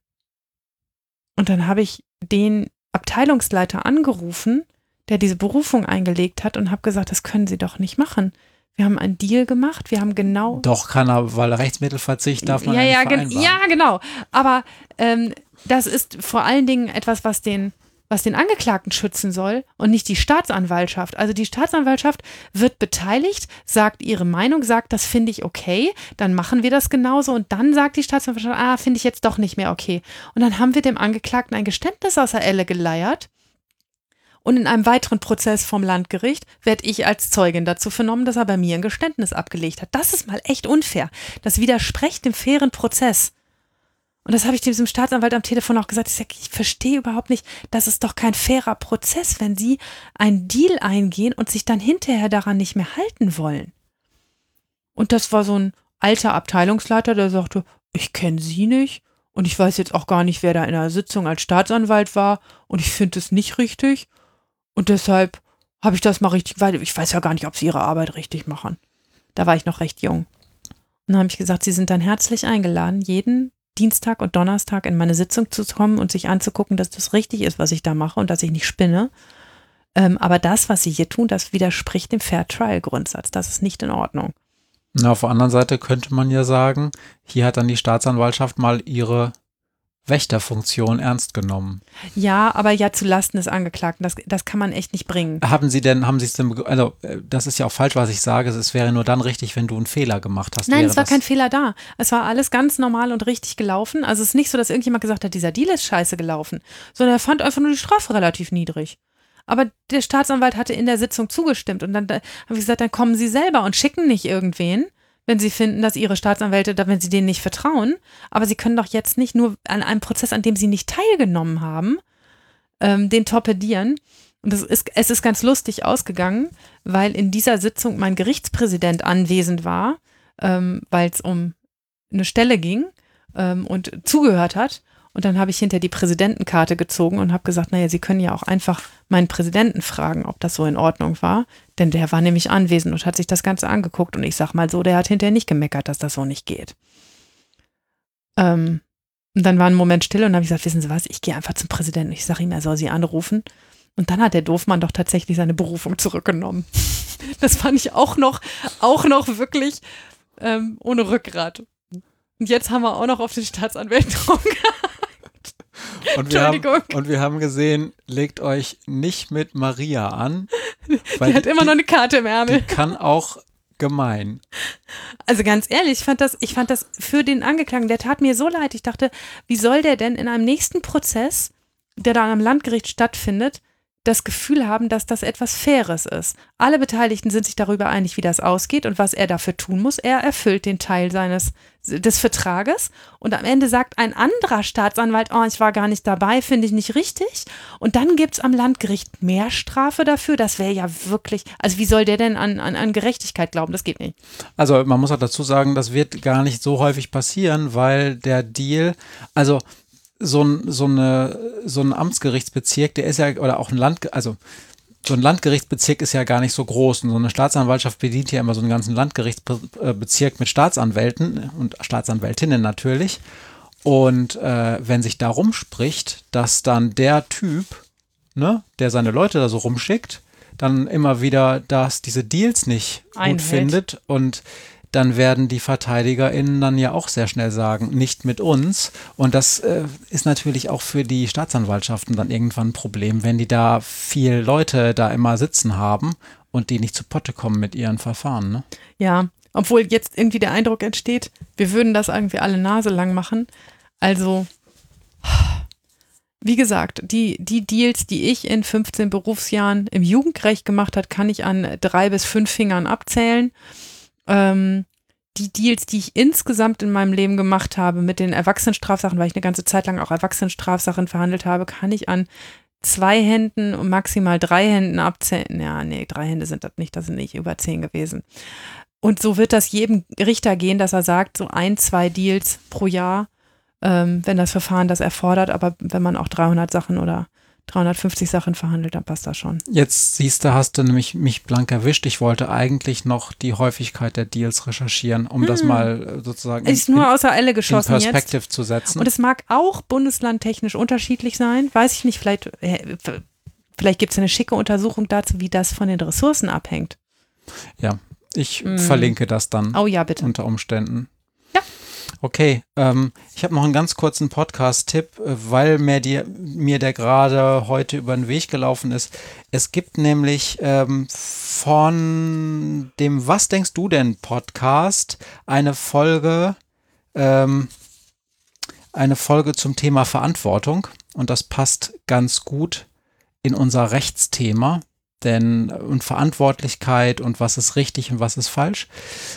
Und dann habe ich den Abteilungsleiter angerufen, der diese Berufung eingelegt hat und habe gesagt, das können Sie doch nicht machen. Wir haben einen Deal gemacht, wir haben genau Doch kann er, weil Rechtsmittelverzicht darf man ja, ja, ja, nicht gen ja, genau. Aber ähm, das ist vor allen Dingen etwas, was den, was den Angeklagten schützen soll und nicht die Staatsanwaltschaft. Also die Staatsanwaltschaft wird beteiligt, sagt ihre Meinung, sagt, das finde ich okay, dann machen wir das genauso und dann sagt die Staatsanwaltschaft, ah, finde ich jetzt doch nicht mehr okay. Und dann haben wir dem Angeklagten ein Geständnis aus der Elle geleiert. Und in einem weiteren Prozess vom Landgericht werde ich als Zeugin dazu vernommen, dass er bei mir ein Geständnis abgelegt hat. Das ist mal echt unfair. Das widerspricht dem fairen Prozess. Und das habe ich diesem Staatsanwalt am Telefon auch gesagt. Ich sage, ich verstehe überhaupt nicht, das ist doch kein fairer Prozess, wenn Sie einen Deal eingehen und sich dann hinterher daran nicht mehr halten wollen. Und das war so ein alter Abteilungsleiter, der sagte, ich kenne Sie nicht und ich weiß jetzt auch gar nicht, wer da in der Sitzung als Staatsanwalt war und ich finde es nicht richtig. Und deshalb habe ich das mal richtig, weil ich weiß ja gar nicht, ob Sie Ihre Arbeit richtig machen. Da war ich noch recht jung. Und dann habe ich gesagt, Sie sind dann herzlich eingeladen, jeden Dienstag und Donnerstag in meine Sitzung zu kommen und sich anzugucken, dass das richtig ist, was ich da mache und dass ich nicht spinne. Ähm, aber das, was Sie hier tun, das widerspricht dem Fair Trial Grundsatz. Das ist nicht in Ordnung. Na, auf der anderen Seite könnte man ja sagen, hier hat dann die Staatsanwaltschaft mal ihre Wächterfunktion ernst genommen. Ja, aber ja zu Lasten des Angeklagten. Das, das kann man echt nicht bringen. Haben Sie denn, haben Sie es denn, also äh, das ist ja auch falsch, was ich sage, es wäre nur dann richtig, wenn du einen Fehler gemacht hast. Nein, es war kein Fehler da. Es war alles ganz normal und richtig gelaufen. Also es ist nicht so, dass irgendjemand gesagt hat, dieser Deal ist scheiße gelaufen, sondern er fand einfach nur die Strafe relativ niedrig. Aber der Staatsanwalt hatte in der Sitzung zugestimmt und dann da, habe ich gesagt, dann kommen Sie selber und schicken nicht irgendwen, wenn Sie finden, dass Ihre Staatsanwälte, wenn Sie denen nicht vertrauen. Aber Sie können doch jetzt nicht nur an einem Prozess, an dem Sie nicht teilgenommen haben, ähm, den torpedieren. Und das ist, es ist ganz lustig ausgegangen, weil in dieser Sitzung mein Gerichtspräsident anwesend war, ähm, weil es um eine Stelle ging ähm, und zugehört hat. Und dann habe ich hinter die Präsidentenkarte gezogen und habe gesagt, naja, Sie können ja auch einfach meinen Präsidenten fragen, ob das so in Ordnung war. Denn der war nämlich anwesend und hat sich das Ganze angeguckt. Und ich sag mal so, der hat hinterher nicht gemeckert, dass das so nicht geht. Ähm, und dann war ein Moment still und habe ich gesagt, wissen Sie was, ich gehe einfach zum Präsidenten. Ich sage ihm, er soll Sie anrufen. Und dann hat der Doofmann doch tatsächlich seine Berufung zurückgenommen. *laughs* Das fand ich auch noch, auch noch wirklich ähm, ohne Rückgrat. Und jetzt haben wir auch noch auf den Staatsanwalt *laughs* rumgehabt. *laughs* Und wir, haben, und wir haben gesehen, legt euch nicht mit Maria an. *laughs* Die hat immer noch eine Karte im die Ärmel. kann auch gemein. Also ganz ehrlich, ich fand das, ich fand das für den Angeklagten, der tat mir so leid. Ich dachte, wie soll der denn in einem nächsten Prozess, der dann am Landgericht stattfindet, das Gefühl haben, dass das etwas Faires ist. Alle Beteiligten sind sich darüber einig, wie das ausgeht und was er dafür tun muss. Er erfüllt den Teil seines des Vertrages und am Ende sagt ein anderer Staatsanwalt, oh, ich war gar nicht dabei, finde ich nicht richtig. Und dann gibt es am Landgericht mehr Strafe dafür. Das wäre ja wirklich, also wie soll der denn an, an, an Gerechtigkeit glauben? Das geht nicht. Also man muss auch dazu sagen, das wird gar nicht so häufig passieren, weil der Deal, also so ein, so eine, so ein Amtsgerichtsbezirk, der ist ja, oder auch ein Land, also so ein Landgerichtsbezirk ist ja gar nicht so groß. Und so eine Staatsanwaltschaft bedient ja immer so einen ganzen Landgerichtsbezirk mit Staatsanwälten und Staatsanwältinnen natürlich. Und äh, wenn sich da rumspricht, dass dann der Typ, ne, der seine Leute da so rumschickt, dann immer wieder das, diese Deals nicht gut Einhält. findet und dann werden die VerteidigerInnen dann ja auch sehr schnell sagen, nicht mit uns. Und das äh, ist natürlich auch für die Staatsanwaltschaften dann irgendwann ein Problem, wenn die da viel Leute da immer sitzen haben und die nicht zu Potte kommen mit ihren Verfahren. Ne? Ja, obwohl jetzt irgendwie der Eindruck entsteht, wir würden das irgendwie alle Nase lang machen. Also, wie gesagt, die, die Deals, die ich in 15 Berufsjahren im Jugendrecht gemacht hat, kann ich an drei bis fünf Fingern abzählen. Ähm, die Deals, die ich insgesamt in meinem Leben gemacht habe mit den Erwachsenenstrafsachen, weil ich eine ganze Zeit lang auch Erwachsenenstrafsachen verhandelt habe, kann ich an zwei Händen und maximal drei Händen abzählen. Ja, nee, drei Hände sind das nicht, das sind nicht über zehn gewesen. Und so wird das jedem Richter gehen, dass er sagt, so ein, zwei Deals pro Jahr, ähm, wenn das Verfahren das erfordert. Aber wenn man auch 300 Sachen oder 350 Sachen verhandelt, dann passt das schon. Jetzt siehst du, hast du nämlich mich blank erwischt. Ich wollte eigentlich noch die Häufigkeit der Deals recherchieren, um das mal äh, sozusagen Ist in, nur außer Elle in geschossen jetzt. Perspektive zu setzen. Und es mag auch bundeslandtechnisch unterschiedlich sein. Weiß ich nicht, vielleicht, äh, vielleicht gibt es eine schicke Untersuchung dazu, wie das von den Ressourcen abhängt. ja, ich Mm. verlinke das dann. Oh ja, bitte. unter Umständen. Ja. Okay, ähm, ich habe noch einen ganz kurzen Podcast-Tipp, äh, weil mir, die, mir der gerade heute über den Weg gelaufen ist. Es gibt nämlich ähm, von dem Was denkst du denn Podcast eine Folge, ähm, eine Folge zum Thema Verantwortung und das passt ganz gut in unser Rechtsthema. Denn und Verantwortlichkeit und was ist richtig und was ist falsch.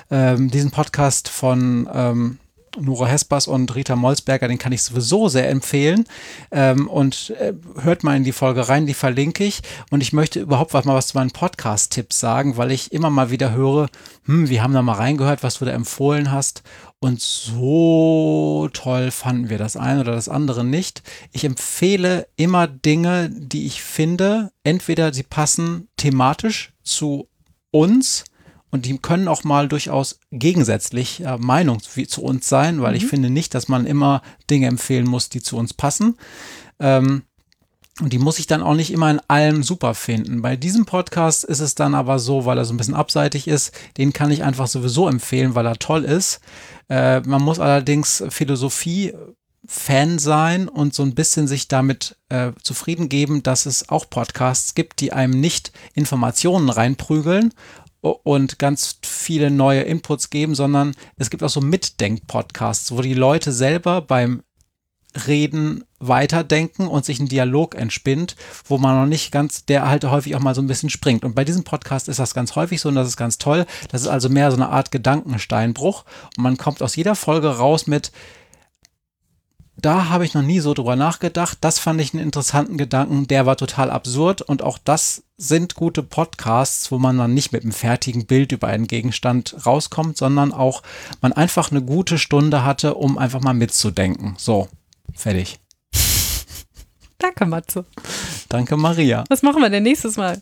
Ähm, diesen Podcast von ähm, Nora Hespers und Rita Molsberger, den kann ich sowieso sehr empfehlen. Ähm, und äh, hört mal in die Folge rein, die verlinke ich. Und ich möchte überhaupt mal was zu meinen Podcast-Tipps sagen, weil ich immer mal wieder höre, hm, wir haben da mal reingehört, was du da empfohlen hast. Und so toll fanden wir das eine oder das andere nicht. Ich empfehle immer Dinge, die ich finde, entweder sie passen thematisch zu uns und die können auch mal durchaus gegensätzlich äh, Meinung zu uns sein, weil ich finde nicht, dass man immer Dinge empfehlen muss, die zu uns passen. Ähm, und die muss ich dann auch nicht immer in allem super finden. Bei diesem Podcast ist es dann aber so, weil er so ein bisschen abseitig ist, den kann ich einfach sowieso empfehlen, weil er toll ist. Äh, man muss allerdings Philosophie Fan sein und so ein bisschen sich damit äh, zufrieden geben, dass es auch Podcasts gibt, die einem nicht Informationen reinprügeln und ganz viele neue Inputs geben, sondern es gibt auch so Mitdenk-Podcasts, wo die Leute selber beim Reden weiterdenken und sich ein Dialog entspinnt, wo man noch nicht ganz, der halt häufig auch mal so ein bisschen springt. Und bei diesem Podcast ist das ganz häufig so und das ist ganz toll. Das ist also mehr so eine Art Gedankensteinbruch und man kommt aus jeder Folge raus mit, da habe ich noch nie so drüber nachgedacht. Das fand ich einen interessanten Gedanken. Der war total absurd. Und auch das sind gute Podcasts, wo man dann nicht mit einem fertigen Bild über einen Gegenstand rauskommt, sondern auch man einfach eine gute Stunde hatte, um einfach mal mitzudenken. So, fertig. *laughs* Danke, Matze. Danke, Maria. Was machen wir denn nächstes Mal?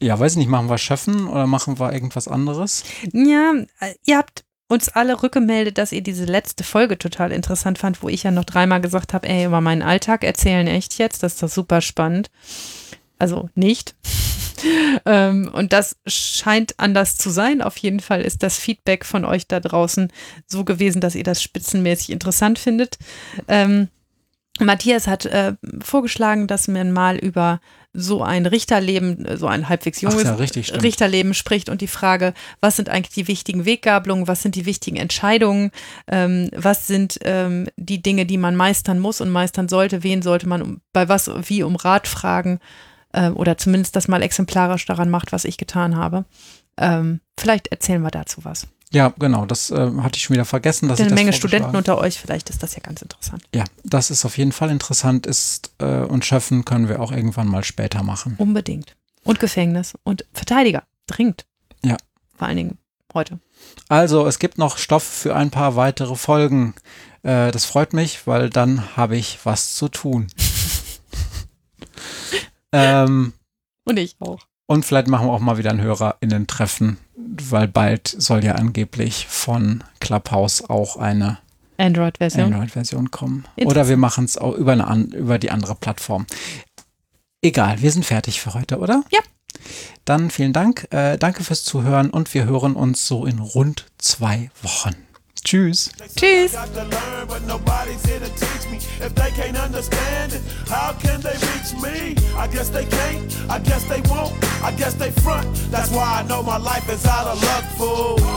Ja, weiß ich nicht, machen wir Schöffen oder machen wir irgendwas anderes? Ja, äh, ihr habt uns alle rückgemeldet, dass ihr diese letzte Folge total interessant fand, wo ich ja noch dreimal gesagt habe, ey, über meinen Alltag erzählen echt jetzt, das ist doch super spannend. Also nicht. *laughs* ähm, und das scheint anders zu sein. Auf jeden Fall ist das Feedback von euch da draußen so gewesen, dass ihr das spitzenmäßig interessant findet. Ähm, Matthias hat äh, vorgeschlagen, dass man mal über so ein Richterleben, so ein halbwegs junges ja, richtig. Richterleben spricht und die Frage, was sind eigentlich die wichtigen Weggabelungen, was sind die wichtigen Entscheidungen, ähm, was sind ähm, die Dinge, die man meistern muss und meistern sollte, wen sollte man um, bei was wie um Rat fragen äh, oder zumindest das mal exemplarisch daran macht, was ich getan habe. Ähm, vielleicht erzählen wir dazu was. Ja, genau, das äh, hatte ich schon wieder vergessen. Dass ich eine Menge Studenten unter euch, vielleicht ist das ja ganz interessant. Ja, das ist auf jeden Fall interessant ist äh, und Schöffen können wir auch irgendwann mal später machen. Unbedingt. Und Gefängnis und Verteidiger. Dringend. Ja. Vor allen Dingen heute. Also, es gibt noch Stoff für ein paar weitere Folgen. Äh, das freut mich, weil dann habe ich was zu tun. *laughs* ähm, Und ich auch. Und vielleicht machen wir auch mal wieder ein HörerInnen-Treffen, weil bald soll ja angeblich von Clubhouse auch eine Android-Version. Android-Version kommen. Oder wir machen es auch über, eine, über die andere Plattform. Egal, wir sind fertig für heute, oder? Ja. Dann vielen Dank. Äh, danke fürs Zuhören und wir hören uns so in rund zwei Wochen. Tschüss. Tschüss. got to learn, but nobody's here to teach me. If they can't understand it, how can they reach me? I guess they can't, I guess they won't, I guess they front. That's why I know my life is out of luck, fool.